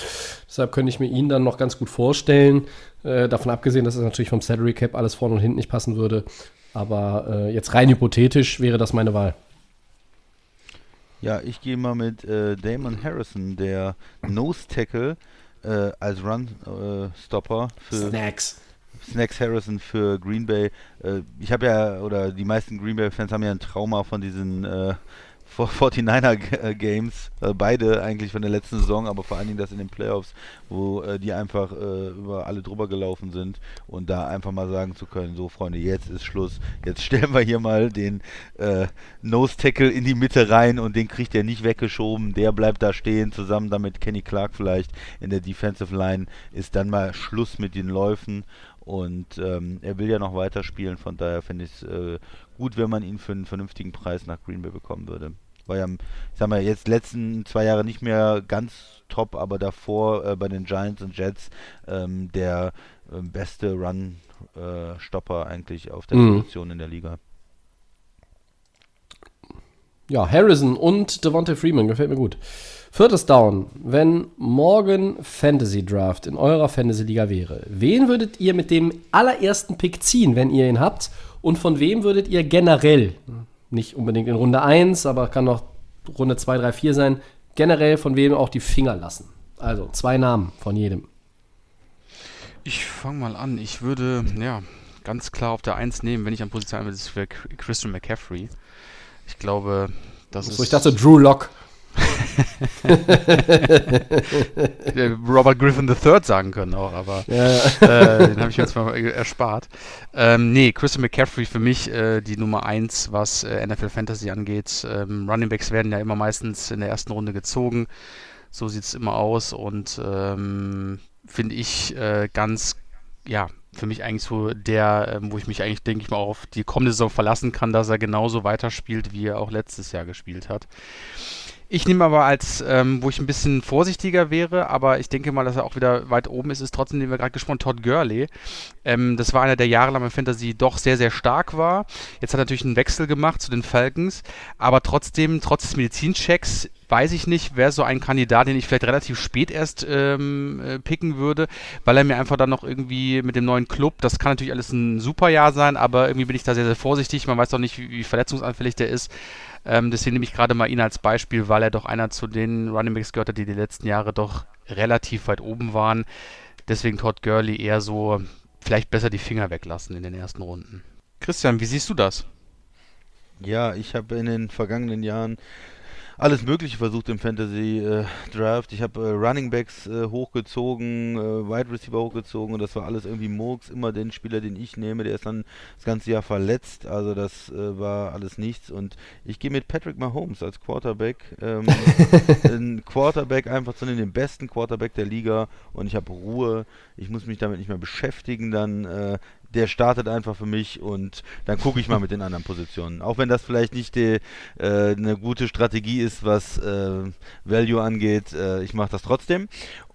Speaker 3: Deshalb könnte ich mir ihn dann noch ganz gut vorstellen. Äh, davon abgesehen, dass es natürlich vom Salary Cap alles vorne und hinten nicht passen würde. Aber äh, jetzt rein hypothetisch wäre das meine Wahl.
Speaker 4: Ja, ich gehe mal mit äh, Damon Harrison, der Nose Tackle äh, als Run-Stopper für
Speaker 3: Snacks.
Speaker 4: Snacks Harrison für Green Bay. Äh, ich habe ja, oder die meisten Green Bay-Fans haben ja ein Trauma von diesen äh, 49er Games, äh, beide eigentlich von der letzten Saison, aber vor allen Dingen das in den Playoffs, wo äh, die einfach äh, über alle drüber gelaufen sind. Und da einfach mal sagen zu können, so Freunde, jetzt ist Schluss, jetzt stellen wir hier mal den äh, Nose Tackle in die Mitte rein und den kriegt er nicht weggeschoben, der bleibt da stehen, zusammen damit Kenny Clark vielleicht in der Defensive Line, ist dann mal Schluss mit den Läufen und ähm, er will ja noch weiterspielen, von daher finde ich es äh, gut, wenn man ihn für einen vernünftigen Preis nach Green Bay bekommen würde. War ja, ich sag mal, jetzt letzten zwei Jahre nicht mehr ganz top, aber davor äh, bei den Giants und Jets ähm, der äh, beste Run-Stopper eigentlich auf der
Speaker 3: Mhm.
Speaker 4: Position in der Liga.
Speaker 3: Ja, Harrison und Devontae Freeman gefällt mir gut. Viertes Down. Wenn morgen Fantasy Draft in eurer Fantasy Liga wäre, wen würdet ihr mit dem allerersten Pick ziehen, wenn ihr ihn habt? Und von wem würdet ihr generell, nicht unbedingt in Runde 1, aber kann auch Runde 2, 3, 4 sein, generell von wem auch die Finger lassen? Also zwei Namen von jedem.
Speaker 5: Ich fange mal an. Ich würde, ja, ganz klar auf der 1 nehmen, wenn ich an Position bin, das wäre Christian McCaffrey. Ich glaube, das
Speaker 3: So,
Speaker 5: ist.
Speaker 3: ich dachte Drew Lock.
Speaker 5: Robert Griffin III sagen können auch, aber
Speaker 3: Ja, ja.
Speaker 5: äh, den habe ich mir jetzt mal erspart. Ähm, nee, Christian McCaffrey für mich äh, die Nummer 1, was äh, NFL Fantasy angeht. Ähm, Running Backs werden ja immer meistens in der ersten Runde gezogen. So sieht es immer aus und ähm, finde ich äh, ganz, ja, für mich eigentlich so der, ähm, wo ich mich eigentlich, denke ich mal, auf die kommende Saison verlassen kann, dass er genauso weiterspielt, wie er auch letztes Jahr gespielt hat. Ich nehme aber als, ähm, wo ich ein bisschen vorsichtiger wäre, aber ich denke mal, dass er auch wieder weit oben ist, ist trotzdem, den wir gerade gesprochen Todd Gurley. Ähm, das war einer, der jahrelang im Fantasy doch sehr, sehr stark war. Jetzt hat er natürlich einen Wechsel gemacht zu den Falcons, aber trotzdem, trotz des Medizinchecks, weiß ich nicht, wäre so ein Kandidat, den ich vielleicht relativ spät erst ähm, äh, picken würde, weil er mir einfach dann noch irgendwie mit dem neuen Club, das kann natürlich alles ein super Jahr sein, aber irgendwie bin ich da sehr, sehr vorsichtig. Man weiß doch nicht, wie, wie verletzungsanfällig der ist. Ähm, deswegen nehme ich gerade mal ihn als Beispiel, weil er doch einer zu den Running Backs gehört hat, die die letzten Jahre doch relativ weit oben waren. Deswegen Todd Gurley eher so vielleicht besser die Finger weglassen in den ersten Runden. Christian, wie siehst du das?
Speaker 4: Ja, ich habe in den vergangenen Jahren alles Mögliche versucht im Fantasy äh, Draft. Ich habe äh, Running Backs äh, hochgezogen, äh, Wide Receiver hochgezogen und das war alles irgendwie Murks. Immer den Spieler, den ich nehme, der ist dann das ganze Jahr verletzt. Also das äh, war alles nichts. Und ich gehe mit Patrick Mahomes als Quarterback. Ähm, ein Quarterback einfach zu nehmen, den besten Quarterback der Liga und ich habe Ruhe. Ich muss mich damit nicht mehr beschäftigen. Dann äh, der startet einfach für mich und dann gucke ich mal mit den anderen Positionen. Auch wenn das vielleicht nicht die, äh, eine gute Strategie ist, was äh, Value angeht, äh, ich mache das trotzdem.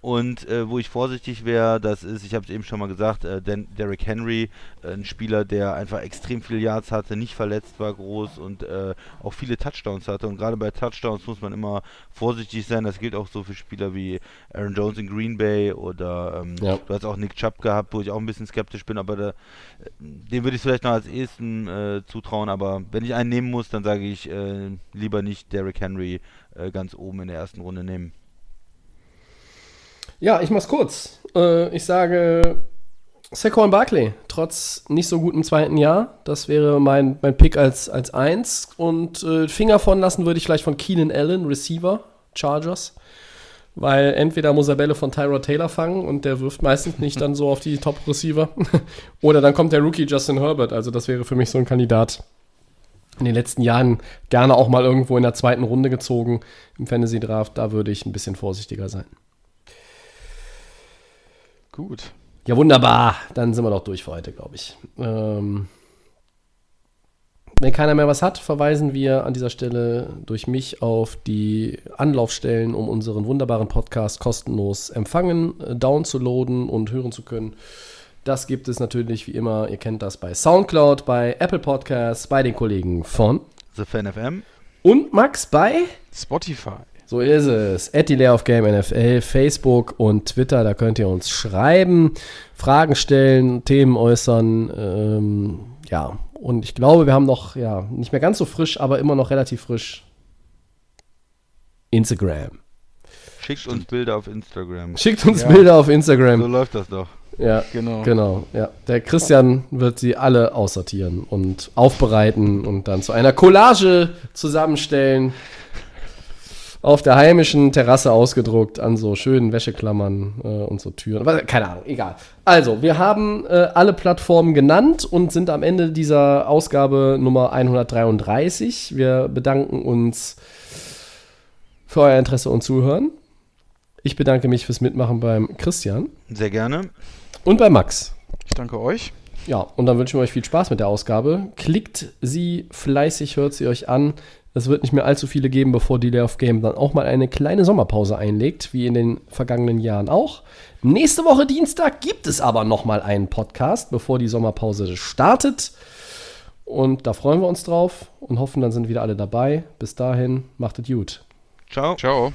Speaker 4: Und äh, wo ich vorsichtig wäre, das ist, ich habe es eben schon mal gesagt, äh, Den Derrick Henry, äh, ein Spieler, der einfach extrem viele Yards hatte, nicht verletzt war groß und äh, auch viele Touchdowns hatte. Und gerade bei Touchdowns muss man immer vorsichtig sein. Das gilt auch so für Spieler wie Aaron Jones in Green Bay oder ähm,
Speaker 3: Ja.
Speaker 4: du hast auch Nick Chubb gehabt, wo ich auch ein bisschen skeptisch bin, aber da, den würde ich vielleicht noch als ehesten äh, zutrauen. Aber wenn ich einen nehmen muss, dann sage ich äh, lieber nicht Derrick Henry äh, ganz oben in der ersten Runde nehmen.
Speaker 3: Ja, ich mach's kurz. Äh, ich sage Saquon Barkley, trotz nicht so gutem zweiten Jahr. Das wäre mein, mein Pick als, als Eins. Und äh, Finger von lassen würde ich vielleicht von Keenan Allen, Receiver, Chargers. Weil entweder muss er Bälle von Tyrod Taylor fangen und der wirft meistens nicht dann so auf die Top-Receiver. Oder dann kommt der Rookie Justin Herbert. Also das wäre für mich so ein Kandidat. In den letzten Jahren gerne auch mal irgendwo in der zweiten Runde gezogen im Fantasy Draft. Da würde ich ein bisschen vorsichtiger sein.
Speaker 5: Gut.
Speaker 3: Ja, wunderbar. Dann sind wir doch durch für heute, glaube ich. Ähm, wenn keiner mehr was hat, verweisen wir an dieser Stelle durch mich auf die Anlaufstellen, um unseren wunderbaren Podcast kostenlos empfangen, äh, downzuladen und hören zu können. Das gibt es natürlich wie immer, ihr kennt das bei Soundcloud, bei Apple Podcasts, bei den Kollegen von
Speaker 4: The Fan FM.
Speaker 3: und Max bei
Speaker 5: Spotify.
Speaker 3: So ist es. At die Layoff Game NFL, Facebook und Twitter, da könnt ihr uns schreiben, Fragen stellen, Themen äußern. Ähm, ja, und ich glaube, wir haben noch, ja, nicht mehr ganz so frisch, aber immer noch relativ frisch Instagram.
Speaker 4: Schickt uns Bilder auf Instagram.
Speaker 3: Schickt uns
Speaker 5: Ja.
Speaker 3: Bilder auf
Speaker 4: So
Speaker 3: Instagram.
Speaker 4: läuft das doch.
Speaker 3: Ja,
Speaker 5: Genau.
Speaker 3: genau. Ja. Der Christian wird sie alle aussortieren und aufbereiten und dann zu einer Collage zusammenstellen. Auf der heimischen Terrasse ausgedruckt an so schönen Wäscheklammern äh, und so Türen. Aber, keine Ahnung, egal. Also, wir haben äh, alle Plattformen genannt und sind am Ende dieser Ausgabe Nummer 133. Wir bedanken uns für euer Interesse und Zuhören. Ich bedanke mich fürs Mitmachen beim Christian
Speaker 4: Sehr gerne.
Speaker 3: und bei Max.
Speaker 5: Ich danke euch.
Speaker 3: Ja, und dann wünschen wir euch viel Spaß mit der Ausgabe. Klickt sie fleißig, hört sie euch an. Es wird nicht mehr allzu viele geben, bevor die Layoff Game dann auch mal eine kleine Sommerpause einlegt, wie in den vergangenen Jahren auch. Nächste Woche Dienstag gibt es aber noch mal einen Podcast, bevor die Sommerpause startet. Und da freuen wir uns drauf und hoffen, dann sind wieder alle dabei. Bis dahin, macht es gut.
Speaker 4: Ciao.
Speaker 5: Ciao.